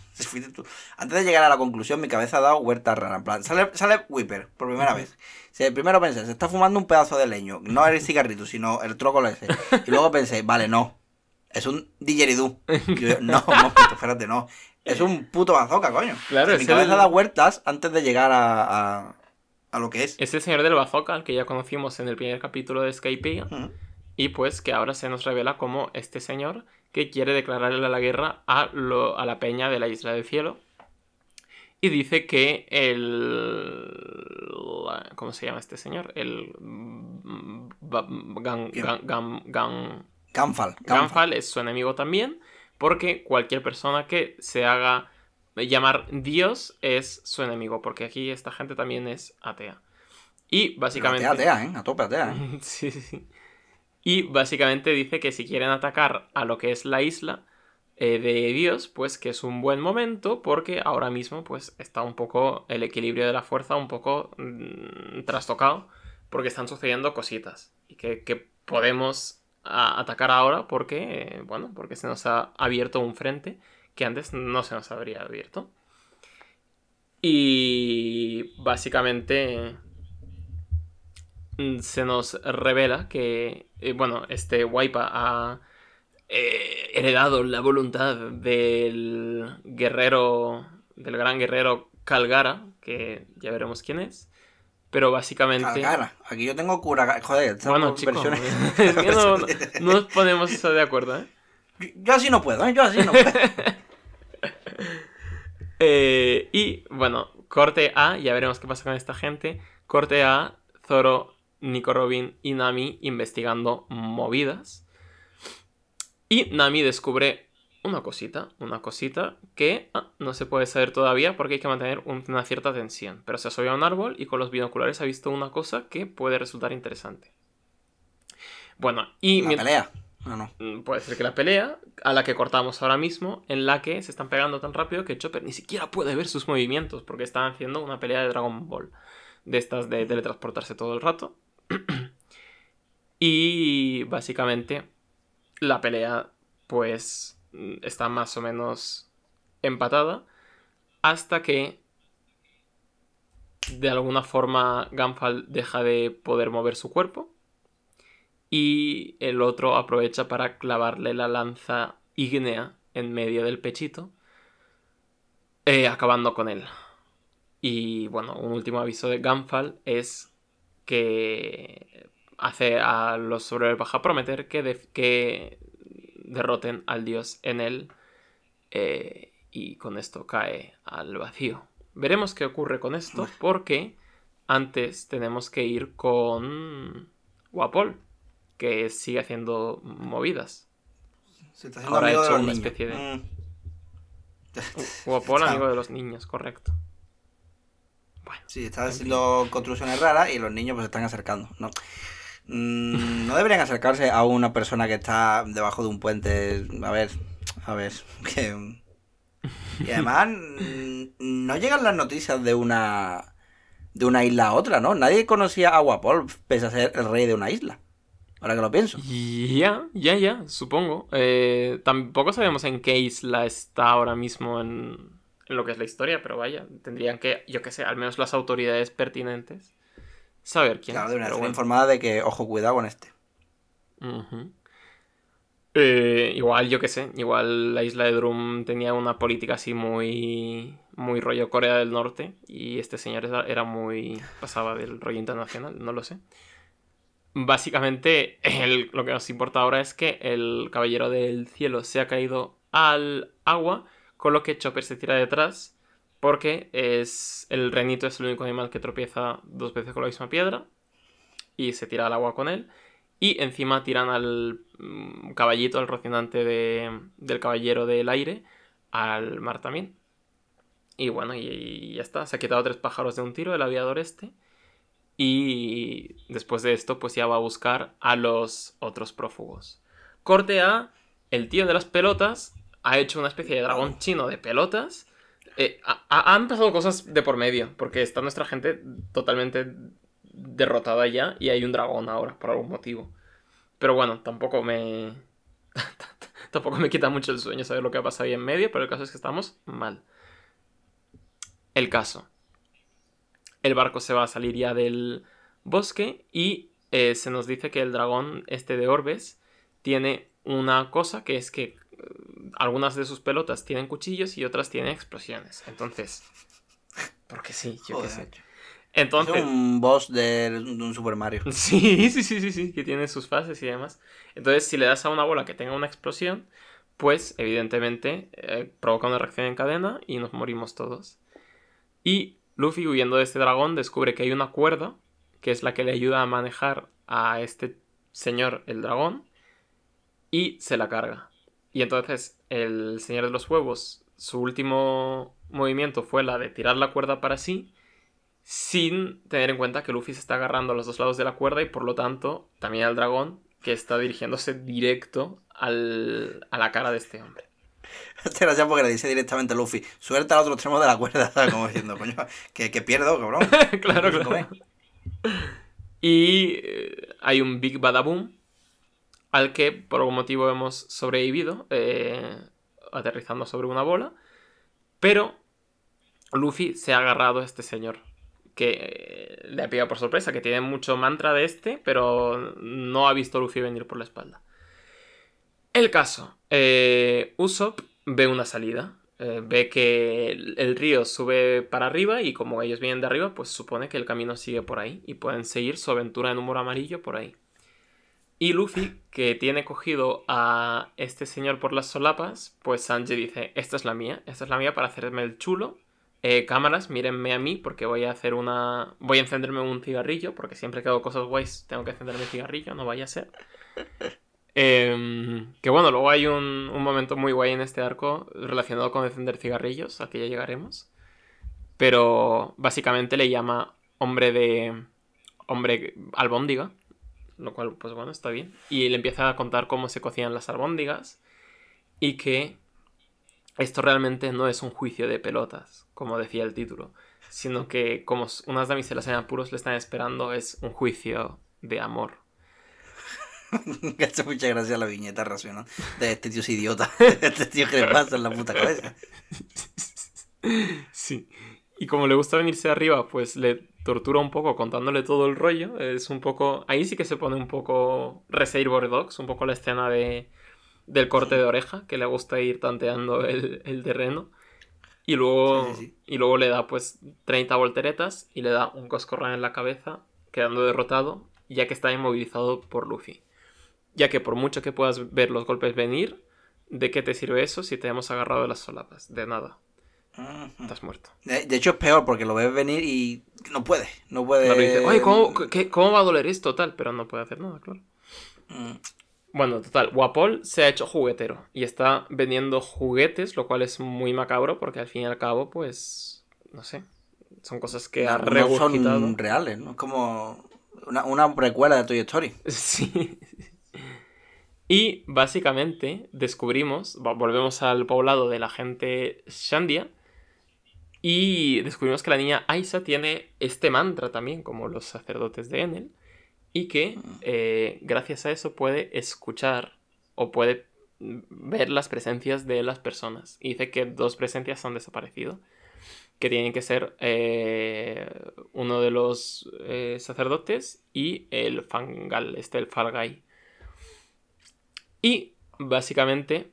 Antes de llegar a la conclusión, mi cabeza ha dado huerta rara. En plan, sale, sale Whipper por primera vez. Si primero pensé, se está fumando un pedazo de leño. No el cigarrito, sino el trócolo ese. Y luego pensé, vale, no. Es un didgeridoo. Yo, no, mosquito, espérate, no. Es un puto bazooka, coño. Claro, mi es cabeza el- da vueltas antes de llegar a, a, a lo que es. Es el señor del bazooka, al que ya conocimos en el primer capítulo de Skype. Ujú. Y pues que ahora se nos revela como este señor que quiere declararle la guerra a, lo- a la peña de la Isla del Cielo. Y dice que el... ¿Cómo se llama este señor? El... Gan, gan, gan, gan- Ganfal. Ganfal. Ganfal es su enemigo también, porque cualquier persona que se haga llamar Dios es su enemigo, porque aquí esta gente también es atea. Y básicamente... Atea, atea, ¿eh? A tope atea, ¿eh? sí, sí, sí. Y básicamente dice que si quieren atacar a lo que es la isla eh, de Dios, pues que es un buen momento porque ahora mismo pues está un poco el equilibrio de la fuerza un poco mm, trastocado porque están sucediendo cositas y que, que podemos atacar ahora porque, eh, bueno, porque se nos ha abierto un frente que antes no se nos habría abierto. Y básicamente mm, se nos revela que, eh, bueno, este Waipa ha eh, heredado la voluntad del guerrero, del gran guerrero Calgara, que ya veremos quién es. Pero básicamente... Calgara. Aquí yo tengo cura. Joder, Bueno, chicos, no- no nos ponemos eso de acuerdo, ¿eh? Yo, así no puedo, ¿eh? Yo así no puedo. Eh, y bueno, corte A, ya veremos qué pasa con esta gente. Corte A, Zoro, Nico Robin y Nami investigando movidas. Y Nami descubre una cosita, una cosita que ah, no se puede saber todavía porque hay que mantener un- una cierta tensión. Pero se ha subido a un árbol y con los binoculares ha visto una cosa que puede resultar interesante. Bueno, y mien- pelea. No. Mm, Puede ser que la pelea, a la que cortamos ahora mismo, en la que se están pegando tan rápido que Chopper ni siquiera puede ver sus movimientos, porque están haciendo una pelea de Dragon Ball, de estas de teletransportarse todo el rato. y básicamente la pelea, pues, mm, está más o menos empatada, hasta que de alguna forma Ganfal deja de poder mover su cuerpo y el otro aprovecha para clavarle la lanza ígnea en medio del pechito, eh, acabando con él. Y bueno, un último aviso de Ganfal es que hace a los sobre el baja prometer que, de- que derroten al dios en él eh, y con esto cae al vacío. Veremos qué ocurre con esto porque antes tenemos que ir con Guapol que sigue haciendo movidas. Se está haciendo Ahora ha hecho una niños. especie de- Mm. Guapol, Está- amigo de los niños, correcto. Bueno, Sí, está haciendo construcciones raras y los niños pues se están acercando. No, Mm, no deberían acercarse a una persona que está debajo de un puente. A ver, a ver. Que... Y además mm, no llegan las noticias de una de una isla a otra, ¿no? Nadie conocía a Guapol pese a ser el rey de una isla. Ahora que lo pienso. ya, ya, ya, supongo. Eh, tampoco sabemos en qué isla está ahora mismo en, en lo que es la historia, pero vaya, tendrían que, yo qué sé, al menos las autoridades pertinentes, saber quién Claro, es. estar bueno. informada de que, ojo, cuidado con este. Eh, igual, yo qué sé, igual la isla de Drum tenía una política así muy, muy rollo Corea del Norte y este señor era muy, pasaba del rollo internacional, no lo sé. Básicamente, lo que nos importa ahora es que el caballero del cielo se ha caído al agua, con lo que Chopper se tira detrás, porque es el renito es el único animal que tropieza dos veces con la misma piedra y se tira al agua con él. Y encima tiran al mm, caballito, al rocinante de- del caballero del aire, al mar también. Y bueno, y, y ya está. Se ha quitado tres pájaros de un tiro el aviador este. Y después de esto, pues ya va a buscar a los otros prófugos. Corte A, el tío de las pelotas ha hecho una especie de dragón chino de pelotas. Eh, ha- ha- han pasado cosas de por medio, porque está nuestra gente totalmente derrotada ya y hay un dragón ahora, por algún motivo. Pero bueno, tampoco me... tampoco me quita mucho el sueño saber lo que ha pasado ahí en medio, pero el caso es que estamos mal. El caso. El barco se va a salir ya del bosque y eh, se nos dice que el dragón este de Orbes tiene una cosa que es que eh, algunas de sus pelotas tienen cuchillos y otras tienen explosiones. Entonces... Porque sí, yo qué sé. Entonces... Es un boss de, de un Super Mario. Sí, sí, sí, sí, sí, que tiene sus fases y demás. Entonces, si le das a una bola que tenga una explosión, pues evidentemente eh, provoca una reacción en cadena y nos morimos todos. Y Luffy, huyendo de este dragón, descubre que hay una cuerda, que es la que le ayuda a manejar a este señor, el dragón, y se la carga. Y entonces el señor de los huevos su último movimiento fue la de tirar la cuerda para sí, sin tener en cuenta que Luffy se está agarrando a los dos lados de la cuerda y por lo tanto también al dragón que está dirigiéndose directo a la cara de este hombre. Este gracias porque le dice directamente a Luffy, suelta al otro extremo de la cuerda, ¿sabes? Como diciendo, coño, que, que pierdo, cabrón. claro, claro. B. Y eh, hay un Big Badaboom al que por algún motivo hemos sobrevivido, eh, aterrizando sobre una bola. Pero Luffy se ha agarrado a este señor, que eh, le ha pillado por sorpresa, que tiene mucho mantra de este, pero no ha visto a Luffy venir por la espalda. El caso, eh, Usopp ve una salida. eh, ve que el, río sube para arriba y como ellos vienen de arriba, pues supone que el camino sigue por ahí y pueden seguir su aventura en un muro amarillo por ahí. Y Luffy, que tiene cogido a este señor por las solapas, pues Sanji dice, esta es la mía, esta es la mía para hacerme el chulo. Eh, cámaras, mírenme a mí porque voy a hacer una... Voy a encenderme un cigarrillo, porque siempre que hago cosas guays tengo que encenderme el cigarrillo, no vaya a ser. Em, que bueno, luego hay un, un momento muy guay en este arco relacionado con encender cigarrillos, al que ya llegaremos. Pero básicamente le llama hombre de... hombre albóndiga, lo cual pues bueno, está bien. Y le empieza a contar cómo se cocían las albóndigas y que esto realmente no es un juicio de pelotas, como decía el título, sino que como unas damiselas en apuros le están esperando es un juicio de amor. Me hace mucha gracia la viñeta racional de este tío es idiota. Este tío que le pasa en la puta cabeza. Sí. Y como le gusta venirse arriba, pues le tortura un poco contándole todo el rollo. Es un poco. Ahí sí que se pone un poco Reservoir Dogs, un poco la escena de del corte de oreja, que le gusta ir tanteando el, el terreno. Y luego, Sí, sí, sí. y luego le da pues 30 volteretas y le da un coscorrón en la cabeza, quedando derrotado, ya que está inmovilizado por Luffy. Ya que por mucho que puedas ver los golpes venir, ¿de qué te sirve eso si te hemos agarrado de las solapas? De nada, Ujú. estás muerto. De, de hecho es peor porque lo ves venir y no puede. No puede. Claro, dice, "Oye, ¿cómo, qué- ¿cómo va a doler esto? Tal, pero no puede hacer nada, claro. Mm. Bueno, total, Wapol se ha hecho juguetero y está vendiendo juguetes, lo cual es muy macabro porque al fin y al cabo, pues, no sé, son cosas que ha No son reales, ¿no? Es como una, una precuela de Toy Story. Sí. Y básicamente descubrimos, vo- volvemos al poblado de la gente Shandia y descubrimos que la niña Aisa tiene este mantra también, como los sacerdotes de Enel, y que eh, gracias a eso puede escuchar o puede ver las presencias de las personas. Y dice que dos presencias han desaparecido, que tienen que ser eh, uno de los eh, sacerdotes y el Fangal, este el Falgai. Y básicamente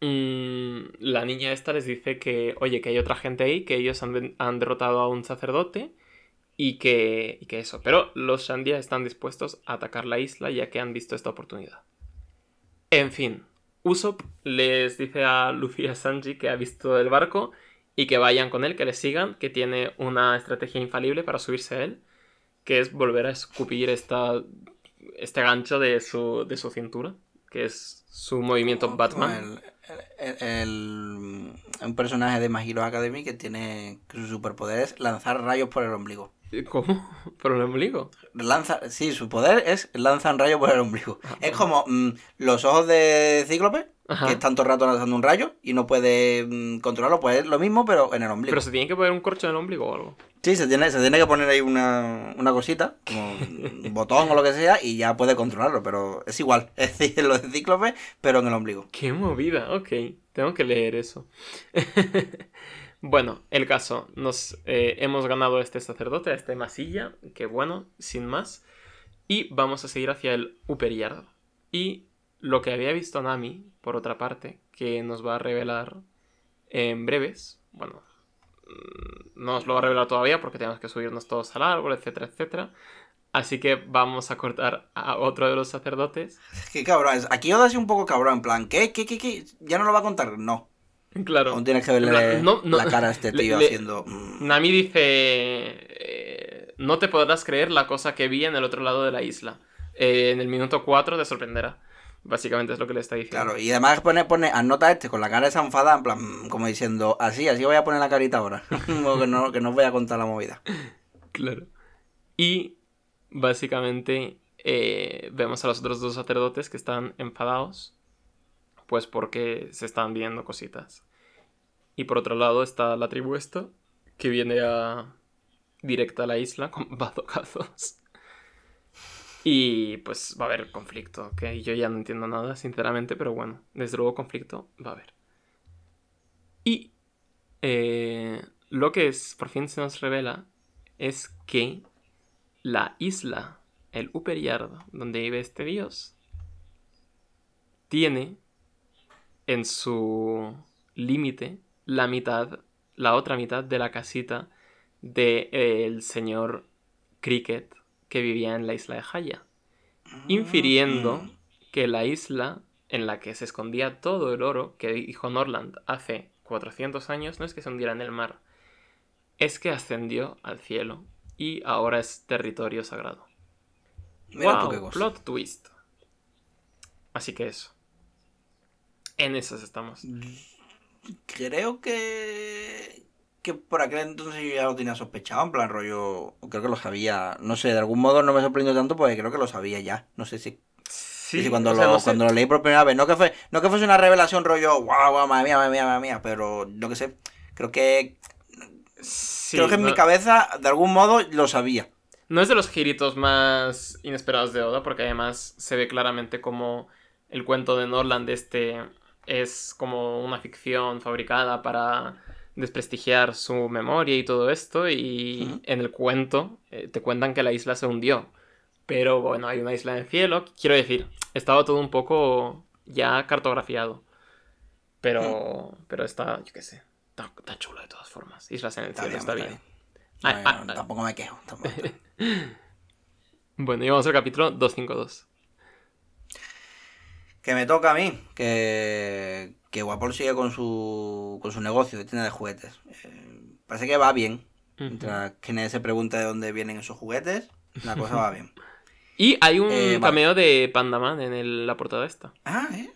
mm, la niña esta les dice que, oye, que hay otra gente ahí, que ellos han, han derrotado a un sacerdote y que, y que eso. Pero los Shandia están dispuestos a atacar la isla ya que han visto esta oportunidad. En fin, Usopp les dice a Luffy y a Sanji que ha visto el barco y que vayan con él, que le sigan, que tiene una estrategia infalible para subirse a él, que es volver a escupir esta, este gancho de su, de su cintura, que es su movimiento Batman. el- el- el- un personaje de My Hero Academy que tiene que su superpoder es lanzar rayos por el ombligo. ¿Cómo? ¿Por el ombligo? Lanza, sí, su poder es lanzar rayos por el ombligo. Es como mm, los ojos de Cíclope, Ajá. que están todo el rato lanzando un rayo y no puede mm, controlarlo, pues es lo mismo, pero en el ombligo. Pero se tiene que poner un corcho en el ombligo o algo. Sí, se tiene, se tiene que poner ahí una, una cosita, como un botón o lo que sea, y ya puede controlarlo, pero es igual. Es decir, lo de Cíclope, pero en el ombligo. Qué movida, ok. Tengo que leer eso. Bueno, el caso. Nos eh, hemos ganado a este sacerdote, a este masilla. Que bueno, sin más. Y vamos a seguir hacia el Upper Yard. Y lo que había visto Nami, por otra parte, que nos va a revelar en breves. Bueno, mm, no os lo va a revelar todavía porque tenemos que subirnos todos al árbol, etcétera, etcétera. Así que vamos a cortar a otro de los sacerdotes. Qué cabrón. Aquí Oda es un poco cabrón, en plan, ¿qué? ¿Qué? ¿Qué? qué? ¿Ya no lo va a contar? No. Claro. Aún tienes que verle no, no. la cara a este tío le- haciendo. mm, Nami dice, eh, no te podrás creer la cosa que vi en el otro lado de la isla. Eh, en el minuto 4 te sorprenderá. Básicamente es lo que le está diciendo. Claro, y además pone, pone, anota este con la cara desenfadada, en plan, mm, como diciendo, así, así voy a poner la carita ahora. Como que no, que no os voy a contar la movida. Claro. Y básicamente eh, vemos a los otros dos sacerdotes que están enfadados, pues porque se están viendo cositas. Y por otro lado está la tribu esta, que viene directa a la isla con bazocazos. Y pues va a haber conflicto, que yo ya no entiendo nada, sinceramente, pero bueno, desde luego conflicto va a haber. Y eh, lo que por fin se nos revela es que la isla, el Upper Yard, donde vive este dios, tiene en su límite la mitad, la otra mitad de la casita del señor Cricket que vivía en la isla de Haya, infiriendo que la isla en la que se escondía todo el oro que dijo Norland hace 400 años no es que se hundiera en el mar, es que ascendió al cielo y ahora es territorio sagrado. Mira Wow, plot twist. Así que eso. En esas estamos. Creo que. Que por aquel entonces yo ya lo tenía sospechado, en plan rollo. Creo que lo sabía. No sé, de algún modo no me sorprendió tanto porque creo que lo sabía ya. No sé si. Sí, cuando, o sea, lo, no sé- cuando lo leí por primera vez. No que, fue, no que fuese una revelación rollo. Wow, wow, madre mía, madre mía, madre mía. Pero no que sé. Creo que. sí, creo que en mi cabeza, de algún modo, lo sabía. No es de los giritos más inesperados de Oda, porque además se ve claramente como el cuento de Norland este es como una ficción fabricada para desprestigiar su memoria y todo esto, y en el cuento eh, te cuentan que la isla se hundió. Pero bueno, hay una isla en el cielo, quiero decir, estaba todo un poco ya cartografiado. Pero, pero está, yo qué sé, está, está chulo de todas formas. Islas en el Está cielo, bien, está bien. bien. Ah, No, ah, no, ah. tampoco me quejo. tampoco. Bueno, y vamos al capítulo 252. Que me toca a mí, que, que Guapol sigue con su, con su negocio de tienda de juguetes. Eh, parece que va bien. Mientras que nadie se pregunta de dónde vienen esos juguetes, la cosa va bien. Y hay un Eh, vale. cameo de Pandaman en el- la portada esta. Ah, ¿eh?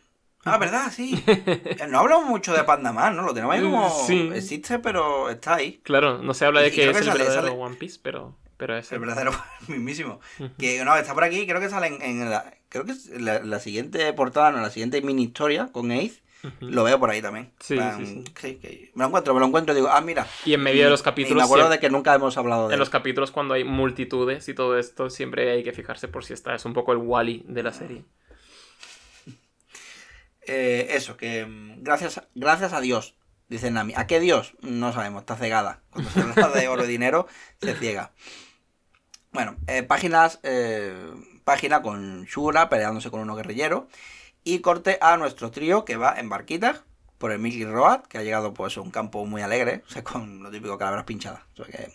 Ah, ¿verdad? Sí. No hablamos mucho de Pandaman, ¿no? Lo tenemos ahí como... Sí. Existe, pero está ahí. Claro, no se habla de Y que es el verdadero sale- One Piece, pero, pero es El el verdadero mismísimo. Que no, está por aquí, creo que sale en, en la... Creo que es la, la siguiente portada, no, la siguiente mini historia con Ace. Lo veo por ahí también. Sí, plan, sí, sí. que me lo encuentro, me lo encuentro y digo, ah, mira. Y en medio de los Y capítulos, me acuerdo siempre- de que nunca hemos hablado de en él. los capítulos cuando hay multitudes y todo esto, siempre hay que fijarse por si está. Es un poco el Wally de la serie. Eh, eso, que mm, gracias, gracias a Dios, dice Nami. ¿A qué Dios? No sabemos, está cegada. Cuando se habla de oro y dinero, se ciega. Bueno, eh, páginas, eh, página con Shura peleándose con unos guerrilleros. Y corte a nuestro trío que va en barquitas por el Mickey Road, que ha llegado pues a un campo muy alegre, o sea, con lo típico calaveras pinchadas. O sea que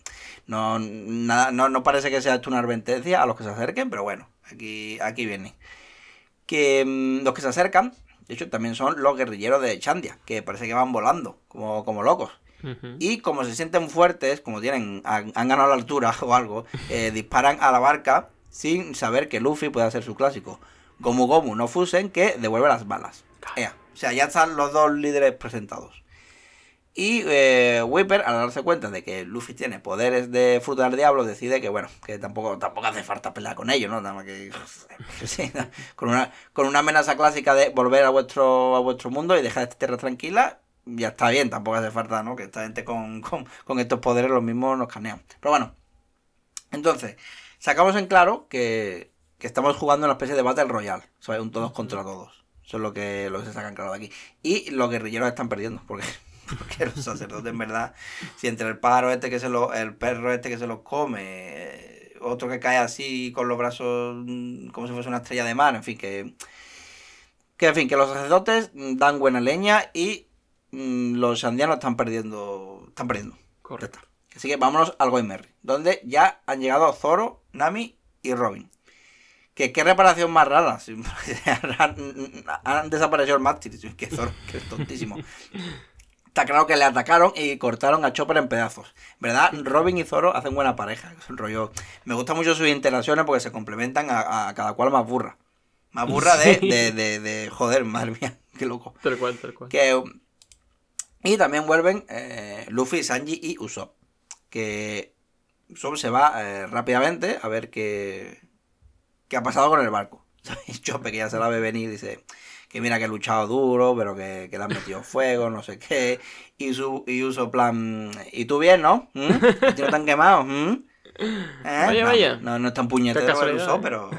no, nada, no, no parece que sea esto una advertencia a los que se acerquen, pero bueno, aquí, aquí viene. Que mm, los que se acercan, de hecho, también son los guerrilleros de Chandia, que parece que van volando, como, como locos. Y como se sienten fuertes, como tienen, han, han ganado la altura o algo, eh, disparan a la barca sin saber que Luffy puede hacer su clásico. Gomu Gomu no Fusen, que devuelve las balas. Ea, O sea, ya están los dos líderes presentados. Y eh, Whipper, al darse cuenta de que Luffy tiene poderes de fruta del diablo, decide que, bueno, que tampoco, tampoco hace falta pelear con ellos, ¿no? Nada más que. sí, ¿no? con, una, con una amenaza clásica de volver a vuestro, a vuestro mundo y dejar esta tierra tranquila, ya está bien, tampoco hace falta, ¿no? Que esta gente con, con, con estos poderes los mismos nos canean. Pero bueno, entonces, sacamos en claro que, que estamos jugando una especie de Battle Royale, ¿sabes? Un todos contra todos. Eso es lo que, lo que se saca en claro de aquí. Y los guerrilleros están perdiendo, porque, porque los sacerdotes, en verdad, si entre el pájaro este que se lo, el perro este que se los come, otro que cae así con los brazos mm, como si fuese una estrella de mar, en fin, que. Que en fin, que los sacerdotes mm, dan buena leña y mm, los andianos están perdiendo. Están perdiendo. Correcto. Así que vámonos al Goimerry, donde ya han llegado Zoro, Nami y Robin. Que qué reparación más rara. han, han desaparecido el mástil. Que Zoro, que es tontísimo. Está claro que le atacaron y cortaron a Chopper en pedazos. ¿Verdad? Robin y Zoro hacen buena pareja. Es un rollo. Me gustan mucho sus interacciones porque se complementan a, a cada cual más burra. Más burra de, Sí. de, de, de- Joder, madre mía, qué loco. Tal cual, tal cual. Que, y también vuelven eh, Luffy, Sanji y Usopp. Que Usopp se va eh, rápidamente a ver qué, qué ha pasado con el barco. Chope, que ya se la ve venir, dice que mira que he luchado duro, pero que, que le han metido fuego, no sé qué. Y, su, y Usopp plan, ¿y tú bien, no? ¿Mm? ¿A ti no te han quemado? ¿Mm? ¿Eh? Vaya, no, vaya. No, no es tan puñetero ¿eh? pero...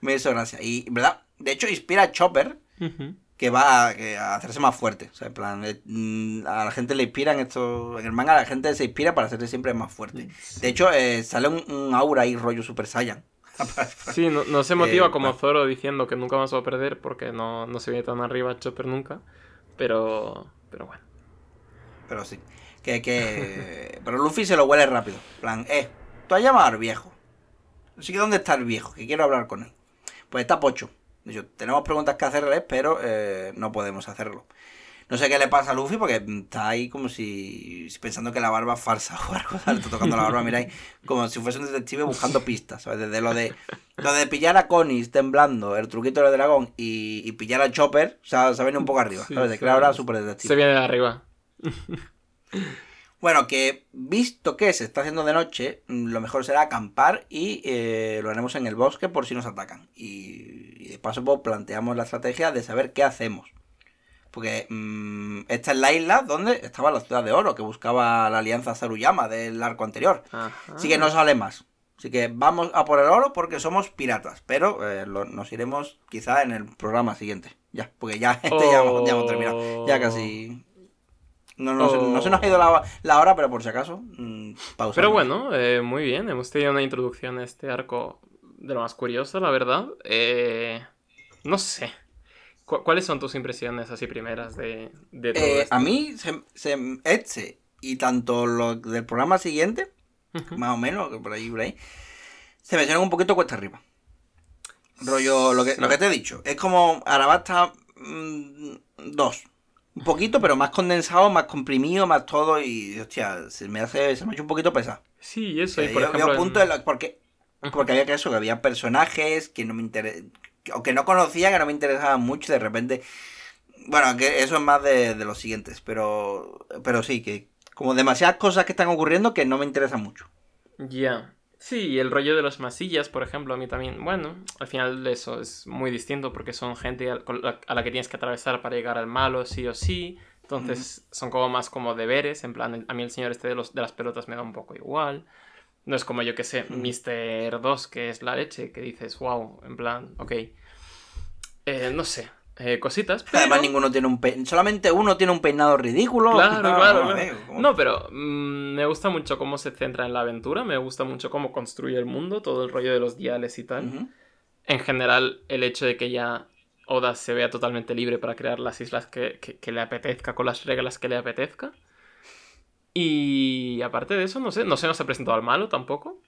me hizo gracia. Y, ¿verdad? De hecho, inspira a Chopper Ujú. Que va a, que a hacerse más fuerte. O sea, en plan, eh, mm, a la gente le inspiran esto. En el manga la gente se inspira para hacerse siempre más fuerte. De hecho, eh, sale un, un aura ahí rollo Super Saiyan. Sí, no, no se motiva Eh, como bueno. Zoro diciendo que nunca más va a perder porque no, no se viene tan arriba Chopper nunca. Pero, pero bueno. Pero sí. Que, que... Pero Luffy se lo huele rápido. En plan, eh, tú has llamado al viejo. Así que ¿dónde está el viejo? Que quiero hablar con él. Pues está Pocho. Hecho, tenemos preguntas que hacerle, pero eh, no podemos hacerlo. No sé qué le pasa a Luffy porque está ahí como si pensando que la barba es falsa o algo. ¿sabes? Está tocando la barba, mira ahí, como si fuese un detective buscando pistas. ¿sabes? Desde lo de, lo de pillar a Conis temblando, el truquito del dragón y, y pillar a Chopper, o sea, se viene un poco arriba. ¿sabes? De que ahora super detective. Se viene de arriba. Bueno, que visto que se está haciendo de noche, lo mejor será acampar y eh, lo haremos en el bosque por si nos atacan. Y, y de paso pues, planteamos la estrategia de saber qué hacemos. Porque mm, esta es la isla donde estaba la ciudad de oro, que buscaba la alianza Saruyama del arco anterior. Ajá. Así que no sale más. Así que vamos a por el oro porque somos piratas. Pero eh, lo- nos iremos quizá en el programa siguiente. Ya, porque ya, este ya, hemos- ya hemos terminado. Ya casi. No, no, se, no se nos ha ido la, la hora, pero por si acaso, mm, pausamos. Pero bueno, eh, muy bien. Hemos tenido una introducción a este arco de lo más curioso, la verdad. Eh, no sé. ¿Cu- ¿Cuáles son tus impresiones así primeras de, de todo Eh, esto? a mí, se, se, este y tanto lo del programa siguiente, más o menos, que por ahí, por ahí, se me hicieron un poquito cuesta arriba. Rollo, lo que, lo que te he dicho. Es como Arabasta 2. Un poquito, pero más condensado, más comprimido, más todo. Y, hostia, se me hace, se me ha hecho un poquito pesado. Sí, eso. Y por ejemplo, en- la- porque, porque había que eso, que había personajes que no me interesaban, o que no conocía, que no me interesaban mucho, y de repente. Bueno, que eso es más de, de los siguientes, pero, pero sí, que como demasiadas cosas que están ocurriendo que no me interesan mucho. Ya. Sí, y el rollo de los masillas, por ejemplo, a mí también. Bueno, al final eso es muy distinto porque son gente a la, que tienes que atravesar para llegar al malo, sí o sí. Entonces son como más como deberes. En plan, a mí el señor este de, los, de las pelotas me da un poco igual. No es como yo que sé, Mr. 2, que es la leche, que dices, wow, en plan, ok. Eh, no sé, eh, cositas. Pero... Además, ninguno tiene un pe- solamente uno tiene un peinado ridículo. Claro, No, claro, no, claro. ¿cómo? No, pero mm, me gusta mucho cómo se centra en la aventura, me gusta mucho cómo construye el mundo, todo el rollo de los diales y tal. En general, el hecho de que ya Oda se vea totalmente libre para crear las islas que, que- que le apetezca, con las reglas que le apetezca. Y aparte de eso, no sé, no se nos ha presentado al malo tampoco.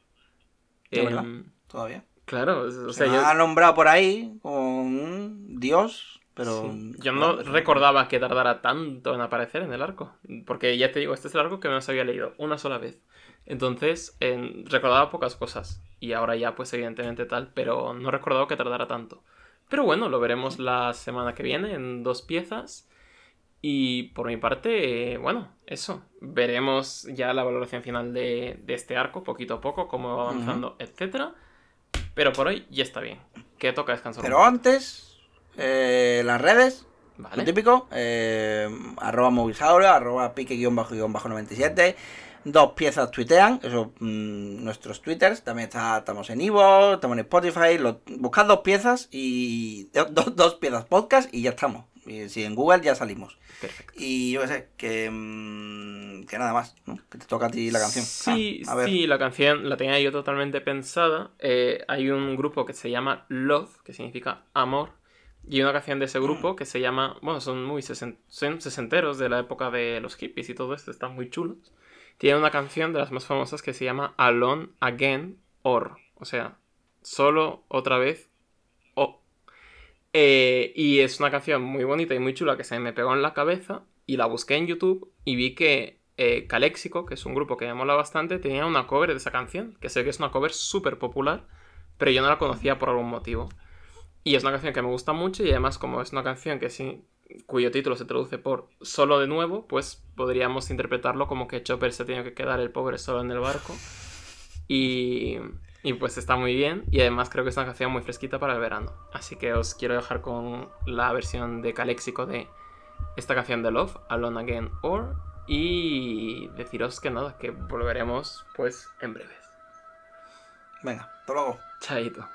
Verdad. Em, Todavía. Claro, o Se sea, yo, ha nombrado por ahí como un dios, pero... Sí. Yo no recordaba que tardara tanto en aparecer en el arco. Porque ya te digo, este es el arco que menos había leído una sola vez. Entonces, en- recordaba pocas cosas. Y ahora ya, pues evidentemente tal, pero no recordaba que tardara tanto. Pero bueno, lo veremos la semana que viene en dos piezas. Y por mi parte, eh, bueno, eso. Veremos ya la valoración final de, de este arco, poquito a poco, cómo va avanzando, etcétera. Pero por hoy ya está bien. Que toca descansar. Pero antes, eh, las redes, Vale. lo típico, eh, arroba movisauro, arroba pique-97, dos piezas tuitean, eso, mm, nuestros twitters, también está, estamos en Ivo, estamos en Spotify, lo- buscad dos piezas y do- do- dos piezas podcast y ya estamos. Si en Google ya salimos. Perfecto. Y yo qué sé, que, mm, que nada más, ¿no? Que te toca a ti la canción. Sí, Ah, a ver. sí, la canción la tenía yo totalmente pensada. Eh, hay un grupo que se llama Love, que significa amor. Y una canción de ese grupo que se llama. Bueno, son muy sesen- son sesenteros de la época de los hippies y todo esto, están muy chulos. Tiene una canción de las más famosas que se llama Alone Again or. O sea, solo otra vez. Eh, y es una canción muy bonita y muy chula que se me pegó en la cabeza y la busqué en YouTube y vi que eh, que es un grupo que me mola bastante, tenía una cover de esa canción, que sé que es una cover súper popular, pero yo no la conocía por algún motivo. Y es una canción que me gusta mucho y además como es una canción que sí, cuyo título se traduce por solo de nuevo, pues podríamos interpretarlo como que Chopper se tiene que quedar el pobre solo en el barco. Y y pues está muy bien. Y además creo que es una canción muy fresquita para el verano. Así que os quiero dejar con la versión de Caléxico de esta canción de Love, Alone Again Or. Y deciros que nada, que volveremos pues en breves. Venga, hasta luego. Chaito.